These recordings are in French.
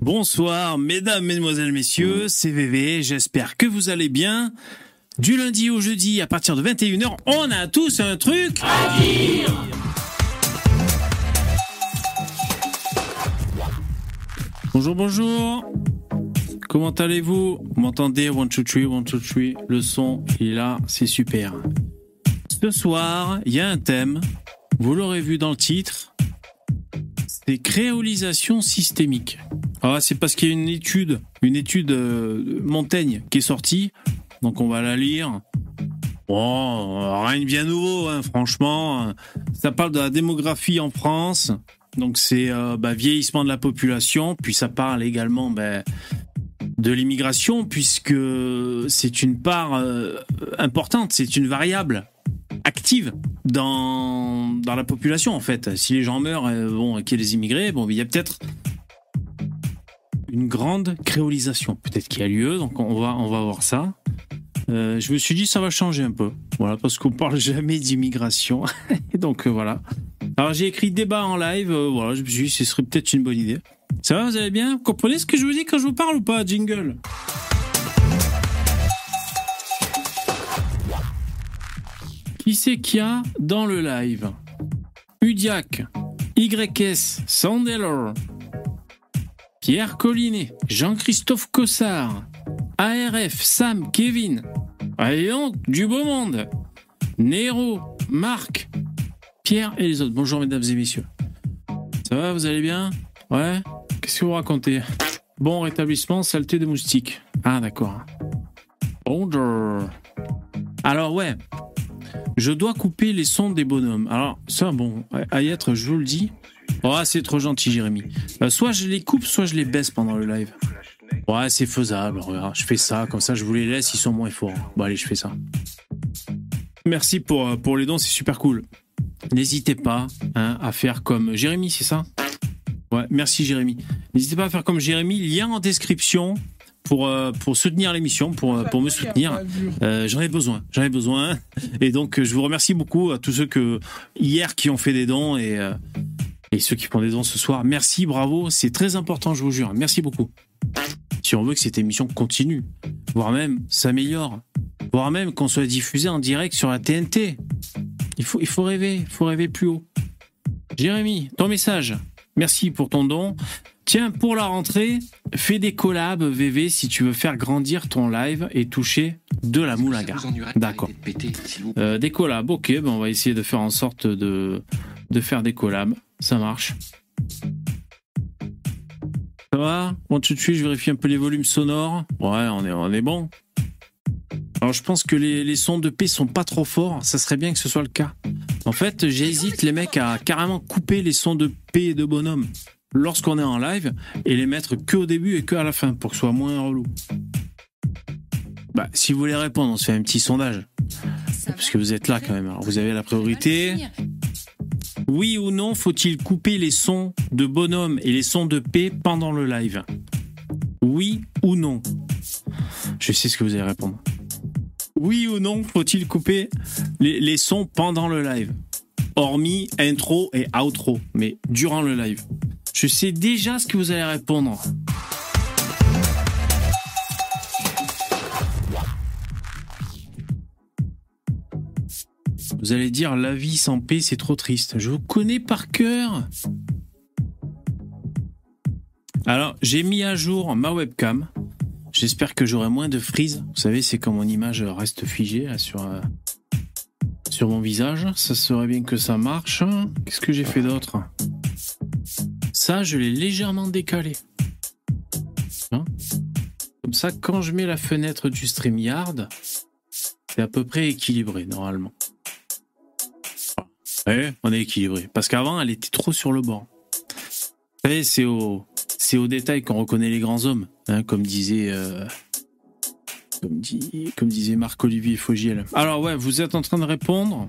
Bonsoir, mesdames, mesdemoiselles, messieurs, c'est VV, j'espère que vous allez bien. Du lundi au jeudi, à partir de 21h, on a tous un truc à dire. Bonjour, bonjour. Comment allez-vous? Vous m'entendez? 1, 2, 3, 1, 2, 3, le son, il est là, c'est super. Ce soir, il y a un thème, vous l'aurez vu dans le titre, c'est créolisation systémique. Ah, c'est parce qu'il y a une étude, une étude euh, Montaigne qui est sortie, donc on va la lire. Bon, rien de bien nouveau, hein, franchement. Ça parle de la démographie en France, donc c'est euh, bah, vieillissement de la population, puis ça parle également bah, de l'immigration, puisque c'est une part euh, importante, c'est une variable active dans, dans la population en fait. Si les gens meurent, bon, qu'il y ait des immigrés, bon, il y a peut-être une grande créolisation peut-être qui a lieu, donc on va, on va voir ça. Euh, je me suis dit ça va changer un peu, voilà, parce qu'on parle jamais d'immigration, donc euh, voilà. Alors j'ai écrit débat en live, euh, voilà, je me suis dit ce serait peut-être une bonne idée. Ça va, vous allez bien? Vous comprenez ce que je vous dis quand je vous parle ou pas, jingle? Qui c'est qu'il y a dans le live Udiac, YS, Sandelor, Pierre Collinet, Jean-Christophe Cossard, ARF, Sam, Kevin, donc, du beau monde, Nero, Marc, Pierre et les autres. Bonjour mesdames et messieurs. Ça va, vous allez bien? Ouais? Qu'est-ce que vous racontez? Bon rétablissement, saleté de moustique. Ah d'accord. Bonjour. Alors ouais, je dois couper les sons des bonhommes. Alors ça bon, à y être, je vous le dis, Oh, c'est trop gentil, Jérémy. Euh, soit je les coupe, soit je les baisse pendant le live. Ouais, c'est faisable. Je fais ça, comme ça je vous les laisse, ils sont moins forts. Bon, allez, je fais ça. Merci pour, euh, pour les dons, c'est super cool. N'hésitez pas hein, à faire comme Jérémy, c'est ça? Ouais, merci Jérémy. N'hésitez pas à faire comme Jérémy, lien en description pour, euh, pour soutenir l'émission, pour, pour me soutenir. j'en ai besoin, j'en ai besoin. Et donc, je vous remercie beaucoup à tous ceux que hier qui ont fait des dons et, et ceux qui font des dons ce soir, merci, bravo, c'est très important, je vous jure. Merci beaucoup. Si on veut que cette émission continue, voire même s'améliore, voire même qu'on soit diffusé en direct sur la TNT. Il faut, il faut rêver, il faut rêver plus haut. Jérémy, ton message. Merci pour ton don. Tiens, pour la rentrée, fais des collabs VV si tu veux faire grandir ton live et toucher de la moulaga. D'accord. Euh, des collabs, ok, ben on va essayer de faire en sorte de, de faire des collabs. Ça marche. Ça va? Bon, tout de suite, je vérifie un peu les volumes sonores. Ouais, on est, on est bon. Alors, je pense que les, sons de P sont pas trop forts. Ça serait bien que ce soit le cas. En fait, j'hésite, les mecs, à carrément couper les sons de P et de bonhomme lorsqu'on est en live et les mettre que au début et que à la fin pour que ce soit moins relou. Bah, si vous voulez répondre, on se fait un petit sondage. Parce que vous êtes là quand même. Alors, vous avez la priorité. Oui ou non, faut-il couper les sons de bonhomme et les sons de paix pendant le live? Oui ou non? Je sais ce que vous allez répondre. Oui ou non, faut-il couper les, sons pendant le live? Hormis intro et outro, mais durant le live. Je sais déjà ce que vous allez répondre. Vous allez dire la vie sans paix, c'est trop triste. Je vous connais par cœur. Alors, j'ai mis à jour ma webcam. J'espère que j'aurai moins de frise. Vous savez, c'est quand mon image reste figée sur, euh, sur mon visage. Ça serait bien que ça marche. Qu'est-ce que j'ai fait d'autre? Ça, je l'ai légèrement décalé. Hein? Comme ça, quand je mets la fenêtre du StreamYard, c'est à peu près équilibré normalement. Ouais, on est équilibré. Parce qu'avant, elle était trop sur le bord. Vous savez, c'est au, c'est au détail qu'on reconnaît les grands hommes, hein, comme disait, euh, comme, comme disait Marc-Olivier Fogiel. Alors ouais, vous êtes en train de répondre.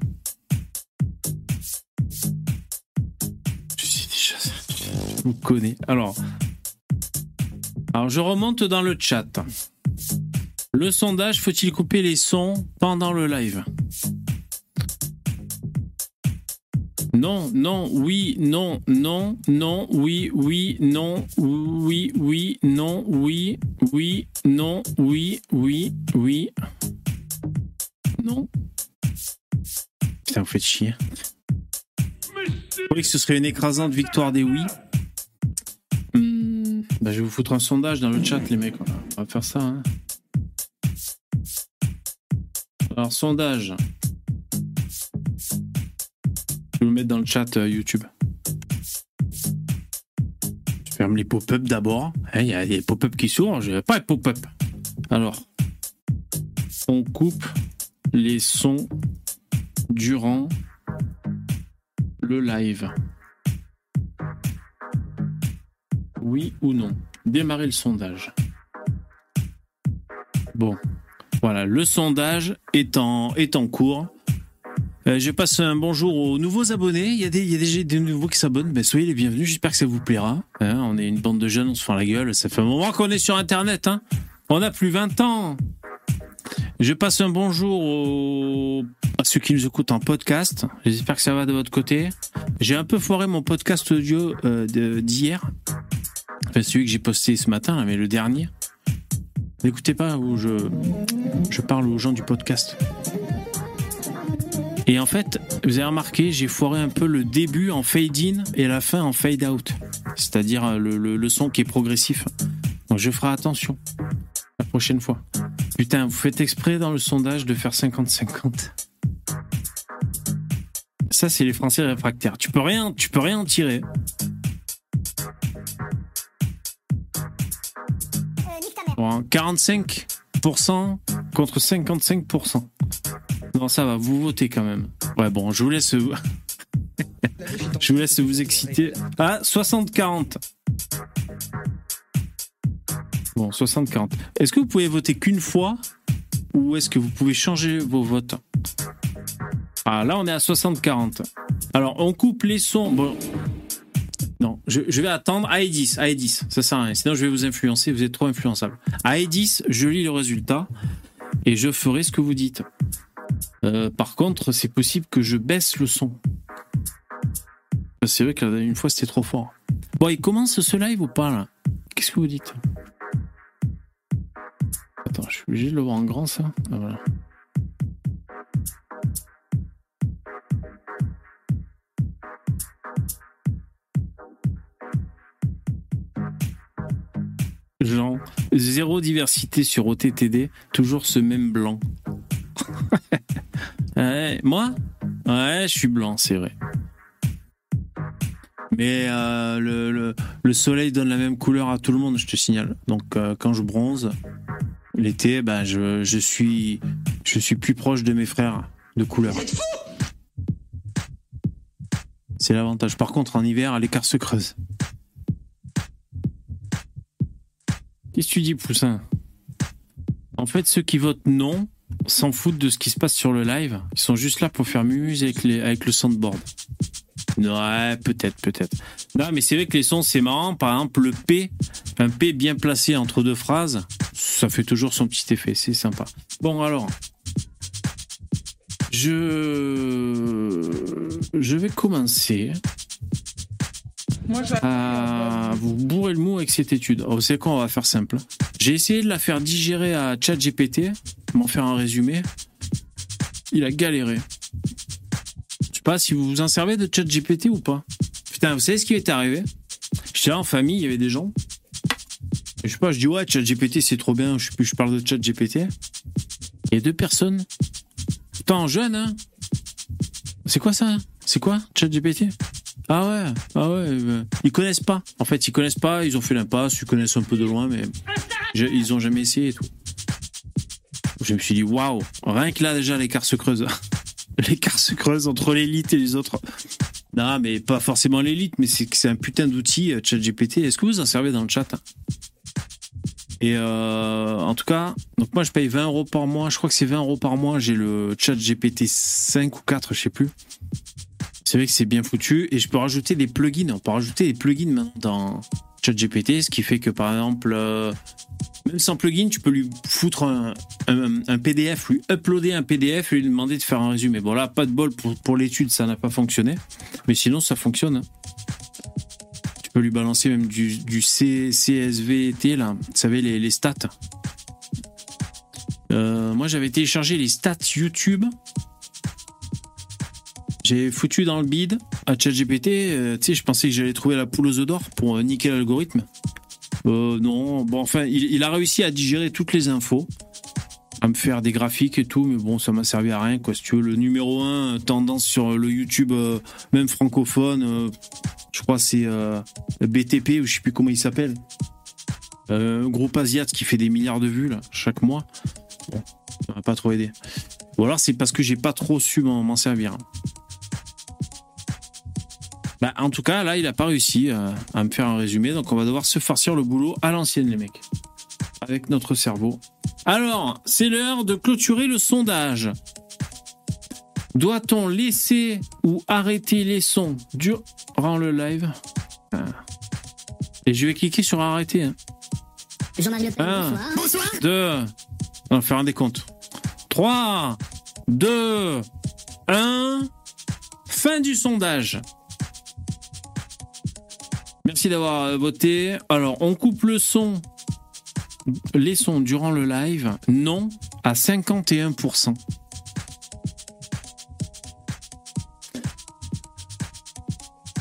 Je suis déjà, je vous connais. Alors, alors je remonte dans le chat. Le sondage, faut-il couper les sons pendant le live? Non, non, oui, non, non, non, oui, oui, non, oui, oui, non, oui, oui, non, oui, oui, oui. Non. Putain, vous faites chier. Vous croyez que ce serait une écrasante victoire des oui? Hmm, bah, Je vais vous foutre un sondage dans le chat, les mecs. On va faire ça. Hein. Alors, sondage. Vais vous mettre dans le chat euh, YouTube. Je ferme les pop-up d'abord. Hein, Il y a des pop-up qui s'ouvrent. Je vais pas les pop-up. Alors, on coupe les sons durant le live. Oui ou non? Démarrer le sondage. Bon, voilà, le sondage est en, est en cours. Euh, je passe un bonjour aux nouveaux abonnés. Il y a des, il y a des, nouveaux qui s'abonnent. Ben, soyez les bienvenus. J'espère que ça vous plaira. Hein, on est une bande de jeunes, on se fait la gueule. Ça fait un moment qu'on est sur Internet. Hein. On a plus 20 ans. Je passe un bonjour à ceux qui nous écoutent en podcast. J'espère que ça va de votre côté. J'ai un peu foiré mon podcast audio euh, d'hier. Enfin, celui que j'ai posté ce matin, mais le dernier. N'écoutez pas où je parle aux gens du podcast. Et en fait, vous avez remarqué, j'ai foiré un peu le début en fade in et la fin en fade out. C'est-à-dire euh, le, le- le son qui est progressif. Donc je ferai attention la prochaine fois. Putain, vous faites exprès dans le sondage de faire 50-50. Ça, c'est les Français réfractaires. Tu peux rien, tu peux rien en tirer. Bon, 45% contre 55%. Non, ça va, vous votez quand même. Ouais, bon, je vous laisse. je vous laisse vous exciter. Ah, 60-40. Bon, 60-40. Est-ce que vous pouvez voter qu'une fois ou est-ce que vous pouvez changer vos votes? Ah, là, on est à 60-40. Alors, on coupe les sons. Bon. Non, je, vais attendre. À 10, à 10, ça sert à rien. Sinon, je vais vous influencer. Vous êtes trop influençable. À 10, je lis le résultat et je ferai ce que vous dites. Euh, par contre, c'est possible que je baisse le son. C'est vrai qu'une fois, c'était trop fort. Bon, il commence ce live ou pas, là Qu'est-ce que vous dites Attends, je suis obligé de le voir en grand, ça Ah, voilà. Jean, zéro diversité sur OTTD, toujours ce même blanc. Ouais, moi? Ouais, je suis blanc, c'est vrai. Mais euh, le, le- le soleil donne la même couleur à tout le monde, je te signale. Donc euh, quand je bronze, l'été, ben, je, je, suis, je suis plus proche de mes frères de couleur. C'est l'avantage. Par contre, en hiver, l'écart se creuse. Qu'est-ce que tu dis, Poussin? En fait, ceux qui votent non s'en foutent de ce qui se passe sur le live. Ils sont juste là pour faire muse avec, les, avec le soundboard. Ouais, peut-être, peut-être. Non, mais c'est vrai que les sons, c'est marrant. Par exemple, le P, un P bien placé entre deux phrases, ça fait toujours son petit effet. C'est sympa. Bon, alors. Je. Je vais commencer Moi, à vous bourrer le mot avec cette étude. Oh, c'est quoi On va faire simple. J'ai essayé de la faire digérer à ChatGPT, m'en faire un résumé. Il a galéré. Je sais pas si vous vous en servez de ChatGPT ou pas. Putain, vous savez ce qui est arrivé? J'étais en famille, il y avait des gens. Je sais pas, je dis ouais, ChatGPT c'est trop bien, je je parle de ChatGPT. Il y a deux personnes. Putain, jeune, hein C'est quoi ça C'est quoi ChatGPT? Ah ouais, ah ouais. euh, Ils connaissent pas. En fait, ils connaissent pas. Ils ont fait l'impasse. Ils connaissent un peu de loin, mais ils ont jamais essayé et tout. Je me suis dit waouh. Rien que là déjà l'écart se creuse. l'écart se creuse entre l'élite et les autres. Non, mais pas forcément l'élite, mais c'est un putain d'outil euh, ChatGPT. Est-ce que vous en servez dans le chat? Et euh, en tout cas, donc moi je paye 20 euros par mois. Je crois que c'est 20 euros par mois. J'ai le ChatGPT 5 ou 4, je sais plus. C'est vrai que c'est bien foutu et je peux rajouter des plugins. On peut rajouter des plugins maintenant dans, ChatGPT, ce qui fait que par exemple, euh, même sans plugin, tu peux lui foutre un, un- PDF, lui uploader un PDF et lui demander de faire un résumé. Bon là, pas de bol pour, pour l'étude, ça n'a pas fonctionné, mais sinon ça fonctionne. Tu peux lui balancer même du, du C- CSVT là, vous savez les, les stats. Euh, moi j'avais téléchargé les stats YouTube. J'ai foutu dans le bid à ChatGPT. euh, tu sais, je pensais que j'allais trouver la poule aux œufs d'or pour euh, niquer l'algorithme. Euh, non, bon, enfin, il, a réussi à digérer toutes les infos, à me faire des graphiques et tout, mais bon, ça m'a servi à rien, quoi. Si tu veux, le numéro 1, tendance sur le YouTube, euh, même francophone, euh, je crois c'est euh, BTP ou je sais plus comment il s'appelle. Euh, un groupe asiate qui fait des milliards de vues, chaque mois. Bon, ça m'a pas trop aidé. Ou alors c'est parce que j'ai pas trop su m'en servir. Bah, en tout cas, là, il a pas réussi euh, à me faire un résumé, donc on va devoir se farcir le boulot à l'ancienne, les mecs. Avec notre cerveau. Alors, c'est l'heure de clôturer le sondage. Doit-on laisser ou arrêter les sons durant le live? Ah. Et je vais cliquer sur arrêter. hein. Jean-Marie Le Pen, Ah. bonsoir. Bonsoir. 2. On va faire un décompte. 3, 2, 1. Fin du sondage. Merci d'avoir euh, voté. Alors, on coupe le son, les sons durant le live. Non, à 51%.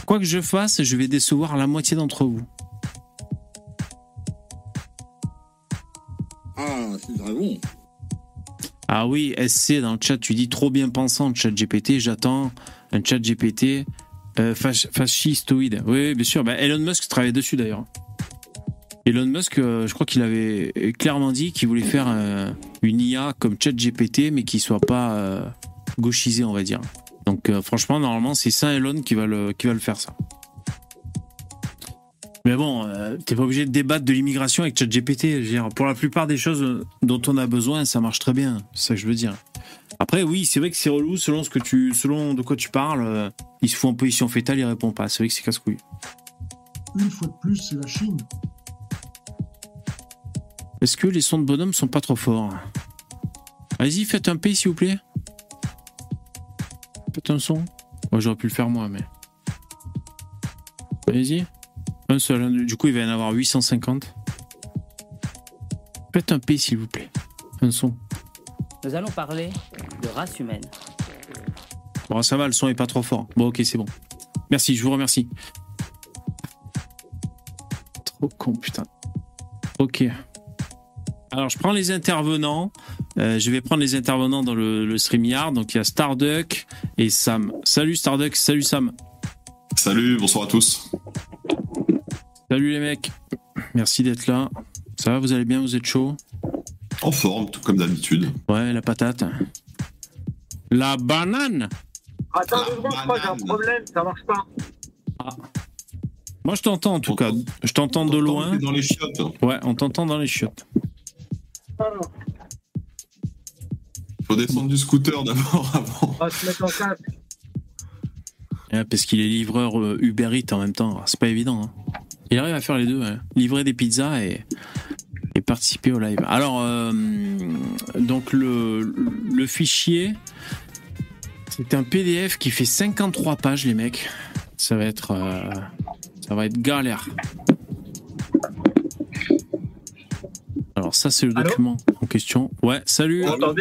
Quoi que je fasse, je vais décevoir la moitié d'entre vous. Ah, c'est très bon. Ah oui, SC dans le chat, tu dis trop bien pensant, chat GPT, j'attends un chat GPT euh, fascistoïde. Oui, bien sûr. Bah, Elon Musk travaillait dessus d'ailleurs. Elon Musk, euh, je crois qu'il avait clairement dit qu'il voulait faire euh, une IA comme chat GPT, mais qui soit pas euh, gauchisée, on va dire. Donc franchement, normalement, c'est Saint Elon qui va le, qui va le faire ça. Mais bon, euh, t'es pas obligé de débattre de l'immigration avec ChatGPT. Pour la plupart des choses dont on a besoin, ça marche très bien. C'est ça que je veux dire. Après, oui, c'est vrai que c'est relou selon ce que tu, selon de quoi tu parles. euh, il se fout en position fétale, il répond pas. C'est vrai que c'est casse-couille. Une fois de plus, c'est la Chine. Est-ce que les sons de bonhomme sont pas trop forts? Allez-y, faites un P s'il vous plaît. Faites un son. Moi, j'aurais pu le faire moi, mais. Allez-y. Un seul. hein. Du coup, il va y en avoir 850. Faites un P s'il vous plaît. Un son. Nous allons parler de race humaine. Bon, ça va, le son est pas trop fort. Bon, ok, c'est bon. Merci, je vous remercie. Trop con, putain. Ok. Alors, je prends les intervenants. Euh, je vais prendre les intervenants dans le, le StreamYard. Donc, il y a Starduck et Sam. Salut Starduck, salut Sam. Salut, bonsoir à tous. Salut les mecs. Merci d'être là. Ça va, vous allez bien, vous êtes chaud? En forme, tout comme d'habitude. Ouais, la patate. La banane Attends Ah, deux secondes, je crois que j'ai un problème, ça marche pas. Moi, je t'entends en tout cas. Je t'entends de loin. Dans les chiottes. Ouais, on t'entend dans les chiottes. Faut descendre du scooter d'abord avant. On va se mettre en casque. Ouais, parce qu'il est livreur euh, Uber Eats en même temps. C'est pas évident. hein. Il arrive à faire les deux. ouais. Livrer des pizzas et, et participer au live. Alors, euh, donc le, le fichier, c'est un PDF qui fait 53 pages, les mecs. Ça va être, euh, ça va être galère. Alors ça, c'est le Allô document en question. Ouais, salut. Vous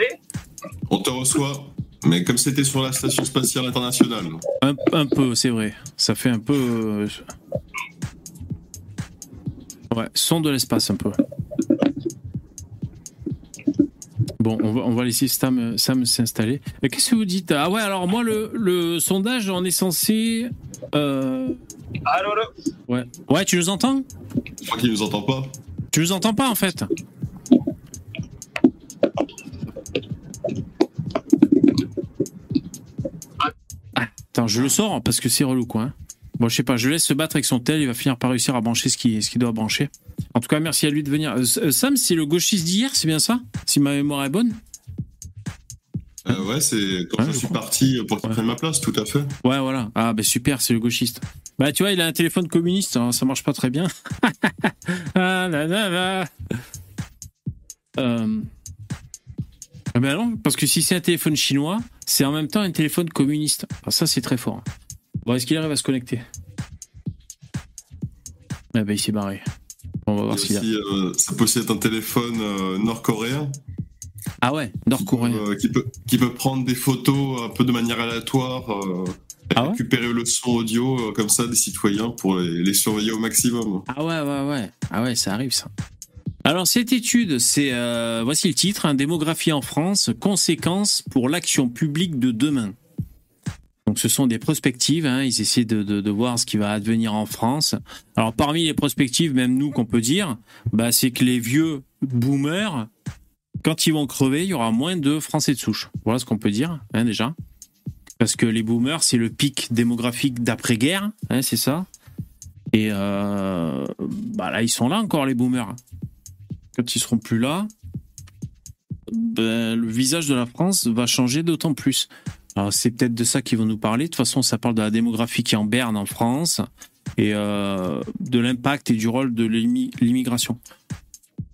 On te reçoit. Mais comme c'était sur la station spatiale internationale. Un, un peu, c'est vrai. Ça fait un peu. euh, Ouais, son de l'espace un peu. Bon, on va, on va laisser Sam, Sam s'installer. Et Qu'est-ce que vous dites? Ah ouais, alors moi, le, le sondage, on est censé. euh, Allô, allô? Ouais. ouais, tu nous entends? Je crois qu'il nous entend pas. Tu nous entends pas en fait Ah, Attends, je le sors parce que c'est relou quoi. hein. Bon, je sais pas, je laisse se battre avec son tel, il va finir par réussir à brancher ce qu'il ce doit brancher. En tout cas, merci à lui de venir. Euh, euh, Sam, c'est le gauchiste d'hier, c'est bien ça? Si ma mémoire est bonne? Euh, ouais, c'est quand Ouais, je je suis crois. parti pour qu'il Ouais. prenne ma place, tout à fait. Ouais, voilà. Ah, ben super, c'est le gauchiste. Bah, tu vois, il a un téléphone communiste, hein, ça marche pas très bien. ah, là, là, là. Euh... Ah ben non, parce que si c'est un téléphone chinois, c'est en même temps un téléphone communiste. Ah, ça, c'est très fort. Bon, est-ce qu'il arrive à se connecter Ah ben, il s'est barré. On va voir s'il a. euh, ça peut aussi être un téléphone euh, nord-coréen Ah ouais, nord-coréen. euh, qui, peut, qui peut prendre des photos un peu de manière aléatoire, Ah ouais récupérer le son audio comme ça des citoyens pour les, les surveiller au maximum. Ah ouais, ouais, ouais. Ah ouais, ça arrive ça. Alors cette étude, c'est voici le titre hein, démographie en France, conséquences pour l'action publique de demain. Donc ce sont des prospectives, hein, ils essaient de, voir ce qui va advenir en France. Alors parmi les prospectives, même nous qu'on peut dire, bah, c'est que les vieux boomers, quand ils vont crever, il y aura moins de Français de souche. Voilà ce qu'on peut dire hein, déjà. Parce que les boomers, c'est le pic démographique d'après-guerre, hein, c'est ça. Et euh, bah là, ils sont là encore, les boomers. Quand ils seront plus là, ben, le visage de la France va changer d'autant plus. Alors, c'est peut-être de ça qu'ils vont nous parler. De toute façon, ça parle de la démographie qui est en berne en France et euh, de l'impact et du rôle de l'immi- l'immigration.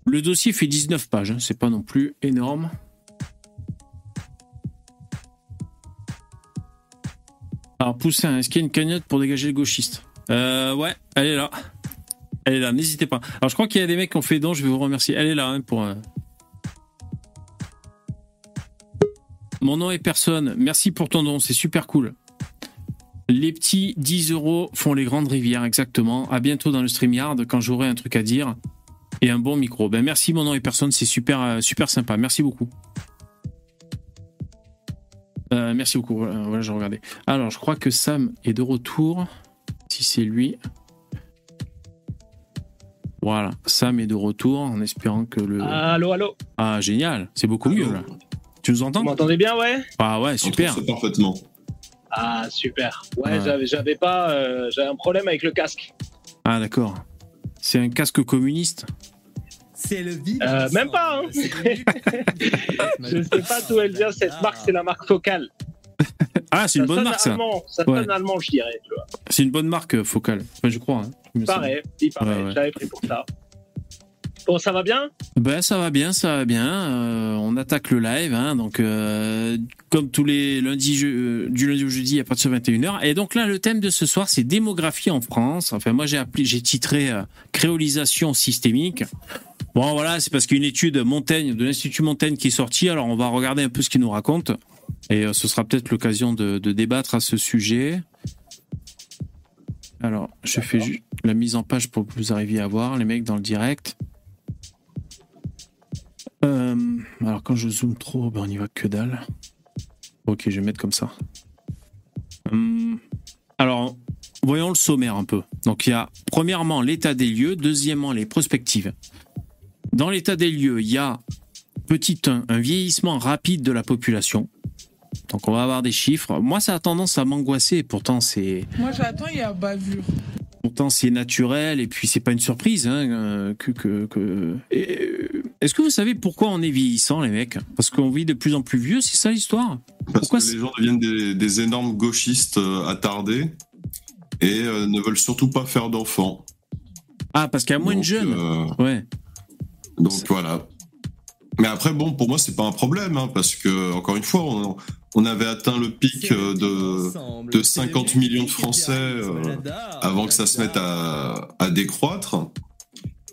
Le dossier fait 19 pages, hein, c'est pas non plus énorme. Alors, Poussin, est-ce qu'il y a une cagnotte pour dégager le gauchiste? Euh, Ouais, elle est là. Elle est là, n'hésitez pas. Alors, je crois qu'il y a des mecs qui ont fait don, je vais vous remercier. Elle est là hein, pour. euh, Mon nom est personne. Merci pour ton don, c'est super cool. Les petits 10 euros font les grandes rivières, exactement. À bientôt dans le StreamYard quand j'aurai un truc à dire et un bon micro. Ben merci, mon nom est personne, c'est super, euh, super sympa. Merci beaucoup. Euh, merci beaucoup. Voilà, voilà, je regardais. Alors, je crois que Sam est de retour. Si c'est lui. Voilà, Sam est de retour en espérant que le. Allô, allô. Ah, génial, c'est beaucoup mieux là. Tu nous entends Vous m'entendez bien, ouais Ah ouais, super. Parfaitement. Ah, super. Ouais, Ouais. j'avais- pas. euh, j'avais un problème avec le casque. Ah d'accord. C'est un casque communiste. C'est le vide. Euh, même pas, hein. Je sais pas d'où elle vient, cette marque, c'est la marque Focal. Ah, c'est une bonne marque ça. allemand, Ça Ouais. sonne allemand, je dirais. C'est une bonne marque focale. Enfin, je crois. hein. Il. Pareil, il paraît. Ouais, ouais. J'avais pris pour ça. Bon, ça va bien? Ben ça va bien, ça va bien. Euh, on attaque le live, hein, donc euh, comme tous les lundis, je- euh, du lundi au jeudi à partir de 21h. Et donc là, le thème de ce soir, c'est démographie en France. Enfin, moi j'ai appelé, j'ai titré euh, créolisation systémique. Bon voilà, c'est parce qu'il y a une étude Montaigne de l'Institut Montaigne qui est sortie. Alors on va regarder un peu ce qu'il nous raconte, et ce sera peut-être l'occasion de, de débattre à ce sujet. Alors, je fais juste la mise en page pour que vous arriviez à voir les mecs dans le direct. Euh, alors quand je zoome trop, ben on y va que dalle. Ok, je vais mettre comme ça. Hum, alors, voyons le sommaire un peu. Donc il y a premièrement l'état des lieux, deuxièmement les prospectives. Dans l'état des lieux, il y a petit 1, un vieillissement rapide de la population. Donc on va avoir des chiffres. Moi, ça a tendance à m'angoisser. Pourtant, c'est Moi, j'attends, il y a bavure. Pourtant, c'est naturel et puis c'est pas une surprise hein, euh, que. que, que... Et, euh, Est-ce que vous savez pourquoi on est vieillissant, les mecs? Parce qu'on vit de plus en plus vieux, c'est ça l'histoire? Parce Pourquoi que les gens deviennent des, des énormes gauchistes euh, attardés et euh, ne veulent surtout pas faire d'enfants. Ah, parce qu'il y a moins de jeunes. euh, Ouais. donc voilà. Mais après, bon, pour moi, c'est pas un problème, hein, parce que, encore une fois, on, on avait atteint le pic euh, de, de 50 millions de Français euh, avant que ça se mette à, à décroître.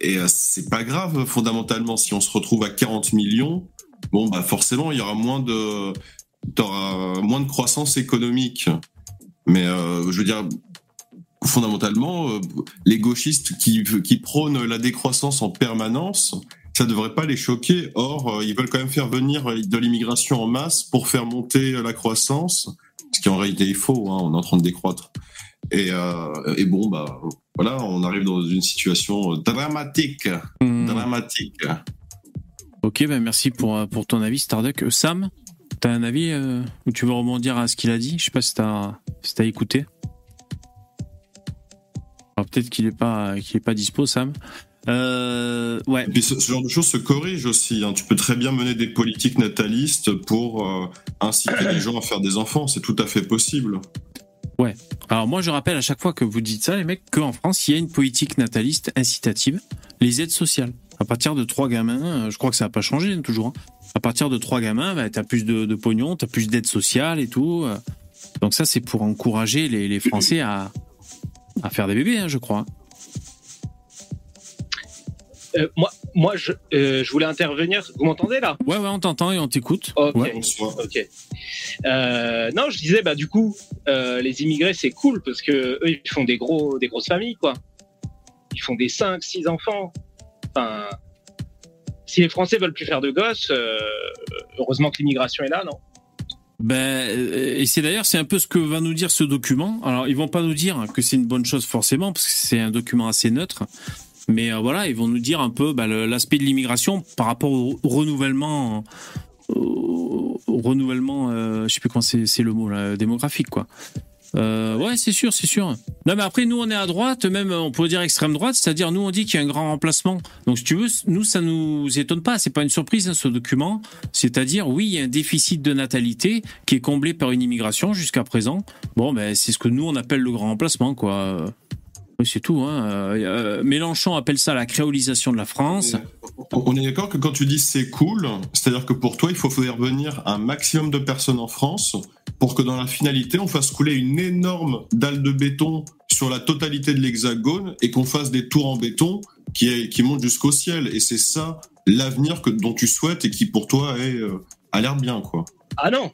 Et euh, c'est pas grave, fondamentalement, si on se retrouve à 40 millions, bon, bah forcément, il y aura moins de, t'auras moins de croissance économique. Mais euh, je veux dire, fondamentalement, les gauchistes qui, qui prônent la décroissance en permanence, ça devrait pas les choquer. Or, euh, ils veulent quand même faire venir de l'immigration en masse pour faire monter la croissance, ce qui en réalité est faux. Hein, on est en train de décroître. Et, euh, et bon, bah voilà, on arrive dans une situation dramatique, Hmm. dramatique. Ok, ben merci pour, euh, pour ton avis, Starduck. Euh, Sam, t'as un avis euh, ou tu veux rebondir à ce qu'il a dit? Je sais pas si t'as si t'as écouté. Alors peut-être qu'il est pas qu'il est pas dispo, Sam. Euh, ouais. Et puis ce, ce genre de choses se corrige aussi. Hein. Tu peux très bien mener des politiques natalistes pour euh, inciter les gens à faire des enfants. C'est tout à fait possible. Ouais. Alors moi, je rappelle à chaque fois que vous dites ça, les mecs, qu'en France, il y a une politique nataliste incitative, les aides sociales. À partir de trois gamins, euh, je crois que ça n'a pas changé hein, toujours. hein. À partir de trois gamins, bah, tu as plus de, de pognon, tu as plus d'aide sociale et tout. Donc ça, c'est pour encourager les, les Français à, à faire des bébés, hein, je crois. Euh, moi, moi je, euh, je voulais intervenir. Vous m'entendez là? Ouais, ouais, on t'entend et on t'écoute. Ok. Ouais. Euh, non, je disais, bah du coup, les immigrés, c'est cool parce que eux, ils font des gros, des grosses familles, quoi. Ils font des 5, 6 enfants. Enfin, si les Français veulent plus faire de gosses, heureusement que l'immigration est là, non? Ben, et c'est d'ailleurs c'est un peu ce que va nous dire ce document. Alors ils vont pas nous dire que c'est une bonne chose forcément parce que c'est un document assez neutre, mais euh, voilà ils vont nous dire un peu bah, l'aspect de l'immigration par rapport au, renouvellement, au, au renouvellement, euh, je sais plus comment c'est le mot démographique quoi. Euh, ouais, c'est sûr, c'est sûr. Non, mais après, nous, on est à droite, même, on pourrait dire extrême droite, c'est-à-dire, nous, on dit qu'il y a un grand remplacement. Donc, si tu veux, nous, ça nous étonne pas, c'est pas une surprise, hein, ce document. C'est-à-dire, oui, il y a un déficit de natalité qui est comblé par une immigration jusqu'à présent. Bon, ben, c'est ce que nous, on appelle le grand remplacement, quoi. Oui, c'est tout, hein. Euh, euh, Mélenchon appelle ça la créolisation de la France. On est d'accord que quand tu dis c'est cool, c'est-à-dire que pour toi, il faut faire venir un maximum de personnes en France pour que dans la finalité, on fasse couler une énorme dalle de béton sur la totalité de l'hexagone et qu'on fasse des tours en béton qui, est- qui montent jusqu'au ciel. Et c'est ça l'avenir que dont tu souhaites et qui pour toi est, euh, a l'air bien, quoi. Ah non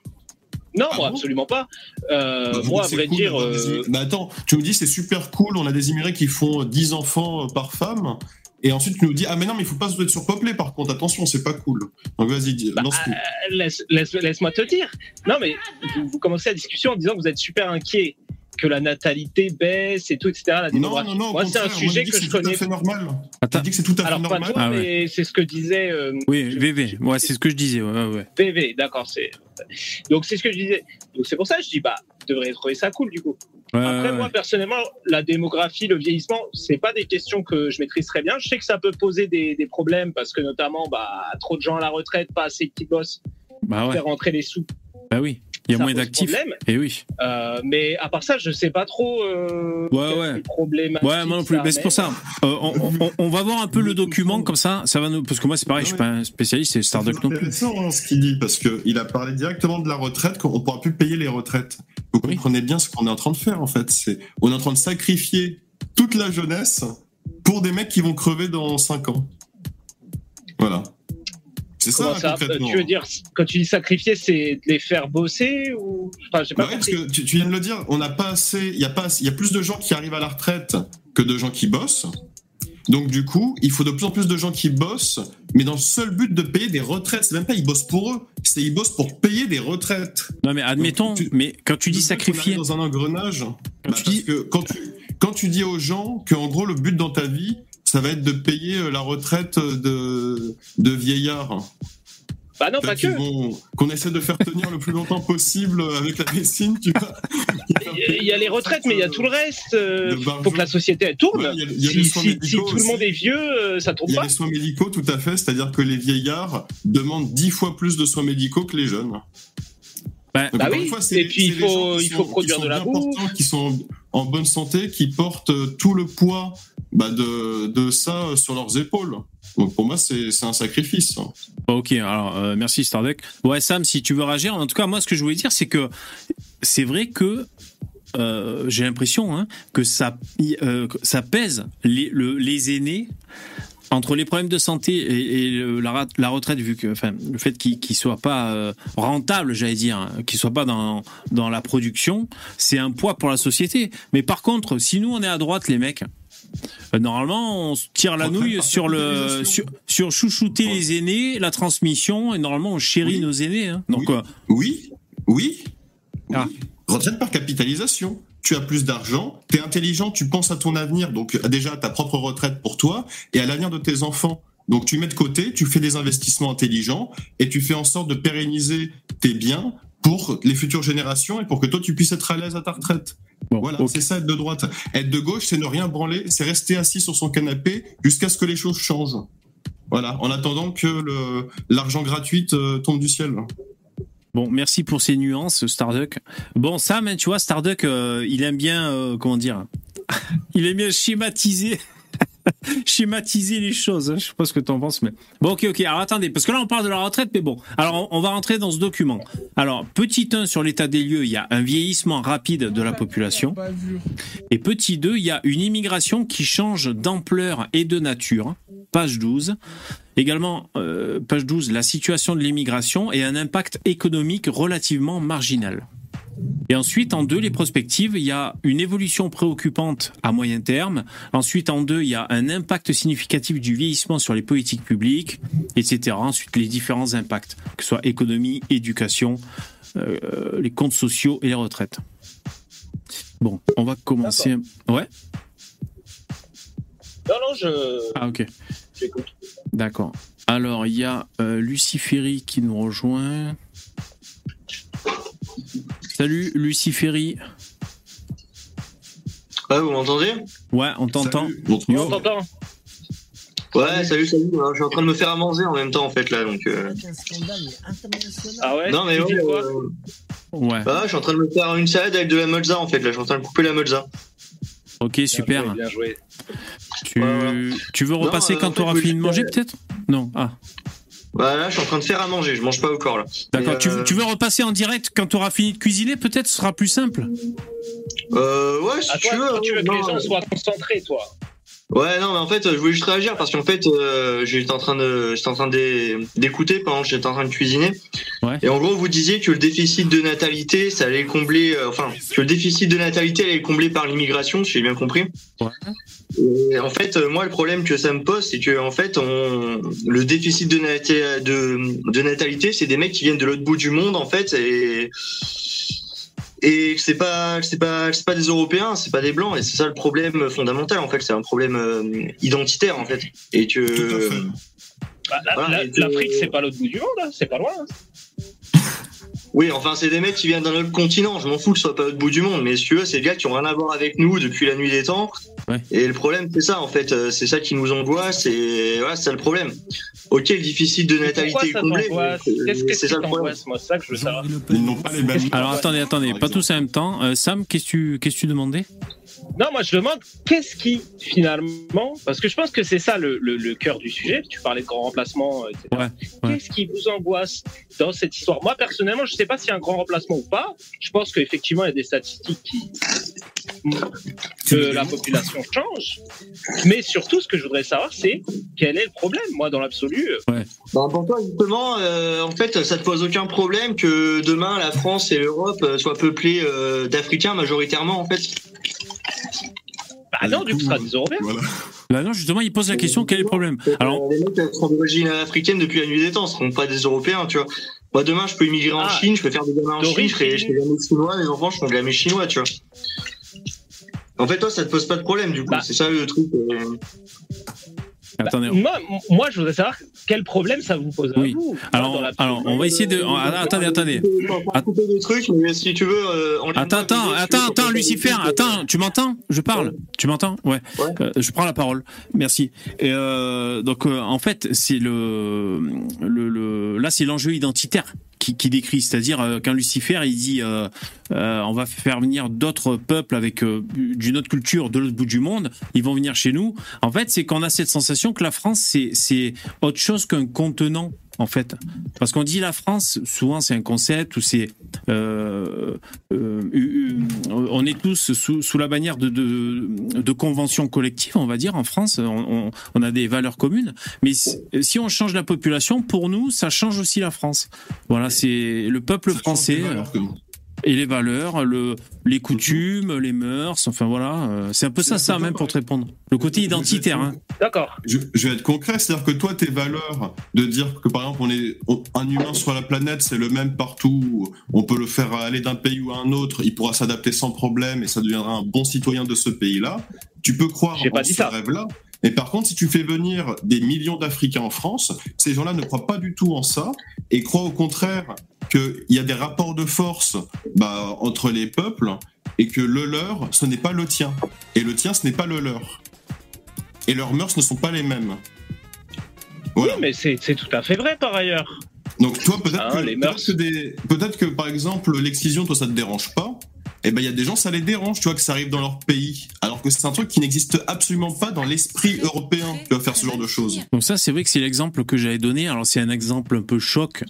Non, Ah moi, bon absolument pas. Euh, Bah, moi, à vrai cool dire, euh, attends, tu me dis c'est super cool, on a des immigrés qui font 10 enfants euh, par femme. Et ensuite, tu nous dis, ah, mais non, mais il faut pas se être surpeuplé, par contre, attention, c'est pas cool. Donc, vas-y, dis- Bah, euh, laisse, laisse, laisse-moi te dire. Non, mais vous, vous commencez la discussion en disant que vous êtes super inquiet que la natalité baisse et tout, etc. La Non, démographie. non, non, Moi, c'est un sujet que c'est je tout à connais. fait normal. Attends. Dit que c'est tout à fait Alors, pas normal. toi, Ah ouais. mais c'est ce que disait euh, Oui, VV. Ouais, c'est ce que je disais. Ouais, ouais. PV, d'accord. C'est... Donc, c'est ce que je disais. Donc, c'est pour ça que je dis, bah, devriez trouver ça cool, du coup. Ouais, Après, ouais, moi, personnellement, la démographie, le vieillissement, c'est pas des questions que je maîtrise très bien. Je sais que ça peut poser des, des problèmes parce que, notamment, bah, trop de gens à la retraite, pas assez qui bossent, Bah ouais. faire rentrer les sous. Bah oui. Il y a ça moins d'actifs. Et oui. Euh, mais à part ça, je sais pas trop. Euh, Ouais, ouais. problème Ouais, moi non plus. Mais c'est pour ça. Euh, on, on- on va voir un peu le document comme ça. Ça va nous parce que moi c'est pareil. Je suis pas un spécialiste C'est Starduck non plus. intéressant hein, ce qu'il dit, parce qu'il a parlé directement de la retraite, qu'on ne pourra plus payer les retraites. Vous Oui. comprenez bien ce qu'on est en train de faire, en fait. C'est, on est en train de sacrifier toute la jeunesse pour des mecs qui vont crever dans 5 ans. Voilà. C'est Comment ça, ça concrètement. Tu veux dire, quand tu dis sacrifier, c'est de les faire bosser ou Enfin, j'ai pas Bah ouais, parce que tu, tu viens de le dire, on n'a pas assez, il y a pas, il y a plus de gens qui arrivent à la retraite que de gens qui bossent. Donc du coup, il faut de plus en plus de gens qui bossent, mais dans le seul but de payer des retraites. C'est même pas ils bossent pour eux, c'est ils bossent pour payer des retraites. Non mais admettons. tu- Mais quand tu dis sacrifier, dans un engrenage. Quand bah, tu parce dis- que quand tu quand tu dis aux gens que en gros le but dans ta vie, ça va être de payer euh, la retraite de de vieillards. Bah non, pas que. vont- qu'on essaie de faire tenir le plus longtemps possible avec la médecine, tu vois. Il y a les retraites, mais il y a tout le reste. euh, barjot. faut que la société elle tourne. Ouais, il y a- il y a les si, tout le monde est vieux, euh, ça tourne Il y a pas. les soins médicaux, tout à fait, c'est-à-dire que les vieillards demandent dix fois plus de soins médicaux que les jeunes. bah, Donc, Bah oui, fois, c'est- et puis il les faut- gens qui il sont- faut produire de la bouffe. qui sont en bonne santé, qui portent euh, tout le poids bah, de, ça euh, sur leurs épaules. Donc pour moi, c'est un sacrifice. hein. Ok, alors euh, merci Starduck. Ouais, Sam, si tu veux réagir, en tout cas, moi, ce que je voulais dire, c'est que c'est vrai que euh, j'ai l'impression hein, que ça, ça pèse les, le- les aînés entre les problèmes de santé et, la, la retraite, vu que, le fait qu'ils ne soient pas euh, rentables, j'allais dire, hein, qu'ils soient pas dans, dans la production, c'est un poids pour la société. Mais par contre, si nous on est à droite, les mecs, normalement, on se tire la nouille sur le sur, sur chouchouter Ouais. les aînés, la transmission, et normalement on chérit Oui. nos aînés. hein. Donc Oui. euh, Oui, oui. Ah. oui. Retraite par capitalisation. Tu as plus d'argent, tu es intelligent, tu penses à ton avenir, donc euh, déjà à ta propre retraite pour toi et à l'avenir de tes enfants. Donc tu mets de côté, tu fais des investissements intelligents et tu fais en sorte de pérenniser tes biens pour les futures générations et pour que toi tu puisses être à l'aise à ta retraite. bon, Voilà, c'est ça être de droite. Être de gauche, c'est ne rien branler, c'est rester assis sur son canapé jusqu'à ce que les choses changent. Voilà, en attendant que l'argent gratuit euh, tombe du ciel. Bon, merci pour ces nuances, Starduck. Bon, Sam, hein, tu vois, Starduck, euh, il aime bien, euh, comment dire, il aime bien schématiser schématiser les choses. Hein. Je sais pas ce que tu en penses, mais bon, ok, ok. Alors attendez, parce que là on parle de la retraite, mais bon. Alors on va rentrer dans ce document. Alors petit 1 sur l'état des lieux, il y a un vieillissement rapide de la population. Et petit 2, il y a une immigration qui change d'ampleur et de nature. Page 12. Également, euh, page 12, la situation de l'immigration et un impact économique relativement marginal. Et ensuite, en deux, les prospectives, il y a une évolution préoccupante à moyen terme. Ensuite, en deux, il y a un impact significatif du vieillissement sur les politiques publiques, etc. Ensuite, les différents impacts, que ce soit économie, éducation, euh, les comptes sociaux et les retraites. Bon, on va commencer. Ouais Non, non, je. Ah, ok. D'accord. Alors, il y a euh, Lucie Ferry qui nous rejoint. Salut Luciferi. Ouais, vous m'entendez? Ouais, on t'entend. On t'entend. Ouais, salut, salut. Je suis en train de me faire à manger en même temps, en fait, là. Donc, euh... Ah ouais Non, mais ouais, euh, Ouais. bah, je suis en train de me faire une salade avec de la mozza, en fait, là. Je suis en train de couper la mozza. Ok, Bien super. joué, Bien joué. Tu, Ouais, tu veux repasser euh, quand tu auras fini de manger, faire- peut-être? Non. Ah, Bah, là, je suis en train de faire à manger. Je mange pas encore, là. d'accord. Tu, euh, tu veux repasser en direct quand tu auras fini de cuisiner Peut-être ce sera plus simple. Euh, ouais, si À tu toi, veux. toi, tu veux hein, que les gens soient concentrés, toi. Ouais, non, mais en fait, je voulais juste réagir parce qu'en fait, euh, j'étais en train de, j'étais en train d'é- d'écouter pendant que j'étais en train de cuisiner. Ouais. Et en gros, vous disiez que le déficit de natalité, ça allait combler, euh, enfin, que le déficit de natalité allait être comblé par l'immigration, si j'ai bien compris. Ouais. Et en fait, euh, moi, le problème que ça me pose, c'est que en fait, on, le déficit de, nata- de, de natalité, c'est des mecs qui viennent de l'autre bout du monde, en fait, et et que c'est pas c'est pas c'est pas des Européens, c'est pas des blancs, et c'est ça le problème fondamental, en fait, c'est un problème euh, identitaire, en fait, et que. Bah, la- Voilà, la- et que- L'Afrique, c'est pas l'autre bout du monde, hein. c'est pas loin. hein. Oui, enfin, c'est des mecs qui viennent d'un autre continent. Je m'en fous que ce soit pas l'autre bout du monde, mais si tu veux, c'est des gars qui ont rien à voir avec nous depuis la nuit des temps. Ouais. Et le problème, c'est ça, en fait. euh, C'est ça qui nous angoisse et voilà, c'est ça le problème. Ok, le déficit de natalité est ça comblé. c'est ça le problème. moi ça que je veux savoir. Ils n'ont pas les mêmes. Alors attendez, attendez, pas tous en même temps. Euh, Sam, qu'est-ce que tu, qu'est-ce que tu demandais? Non, moi je demande qu'est-ce qui finalement, parce que je pense que c'est ça le, le, le cœur du sujet. Tu parlais de grand remplacement, etc. Ouais, ouais. Qu'est-ce qui vous angoisse dans cette histoire? Moi personnellement, je ne sais pas s'il y a un grand remplacement ou pas. Je pense qu'effectivement il y a des statistiques qui que la population change. Mais surtout, ce que je voudrais savoir, c'est quel est le problème Moi, dans l'absolu, euh, Bah, pour toi, justement, euh, en fait, ça te pose aucun problème que demain la France et l'Europe euh, soient peuplées euh, d'Africains majoritairement, en fait. Bah non, du coup, ce sera des Européens. Voilà. Là non, justement, il pose la question quel est le problème Alors, Euh, les mecs sont d'origine africaine depuis la nuit des temps, ce sont pas des Européens, tu vois. Moi, demain, je peux immigrer en Ah. Chine, je peux faire des gamins en Chine, je ferai, je ferai gamins chinois, les enfants, je ferai gamins chinois, tu vois. En fait, toi, ça te pose pas de problème, du coup. Bah. C'est ça le truc. euh. Attendez. Moi, moi, je voudrais savoir quel problème ça vous pose à Oui. vous. Alors, dans alors, on va essayer de. ah, Attendez, attendez. Couper des trucs, mais si tu veux. euh, en Attends, attends, attends, attends, Lucifer, attends, tu m'entends? Je parle. Tu m'entends? Ouais. Ouais. Euh, je prends la parole. Merci. Et euh, donc, euh, en fait, c'est le, le, le, là, c'est l'enjeu identitaire qui, qui décrit, c'est-à-dire euh, quand Lucifer il dit, euh, euh, on va faire venir d'autres peuples avec euh, d'une autre culture de l'autre bout du monde, ils vont venir chez nous. En fait, c'est qu'on a cette sensation que la France, c'est autre chose qu'un contenant. En fait, parce qu'on dit la France, souvent c'est un concept ou c'est euh, euh, euh, on est tous sous, sous la bannière de, de, de conventions collectives, on va dire, en France. On, on- on a des valeurs communes. Mais si, on change la population, pour nous, ça change aussi la France. Voilà, c'est le peuple Ça français et les valeurs, le, les coutumes, les mœurs, enfin voilà. euh, C'est un peu ça, ça même pour te répondre. Le côté identitaire. Hein. D'accord. Je, je vais être concret, c'est-à-dire que toi, tes valeurs de dire que par exemple, on est on- un humain sur la planète, c'est le même partout, on peut le faire aller d'un pays ou à un autre, il pourra s'adapter sans problème et ça deviendra un bon citoyen de ce pays-là. Tu peux croire pas en dit ce rêve-là. Mais par contre, si tu fais venir des millions d'Africains en France, ces gens-là ne croient pas du tout en ça et croient au contraire qu'il y a des rapports de force bah, entre les peuples et que le leur, ce n'est pas le tien. Et le tien, ce n'est pas le leur. Et leurs mœurs ne sont pas les mêmes. Voilà. Oui, mais c'est tout à fait vrai par ailleurs. Donc toi, peut-être Hein, que, que, des- peut-être que, par exemple, l'excision, toi, ça te dérange pas. Et ben, il y a des gens, ça les dérange, tu vois, que ça arrive dans leur pays. Alors que c'est un truc qui n'existe absolument pas dans l'esprit européen, tu vas faire ce genre de choses. Donc ça, c'est vrai que c'est l'exemple que j'avais donné. Alors c'est un exemple un peu choc,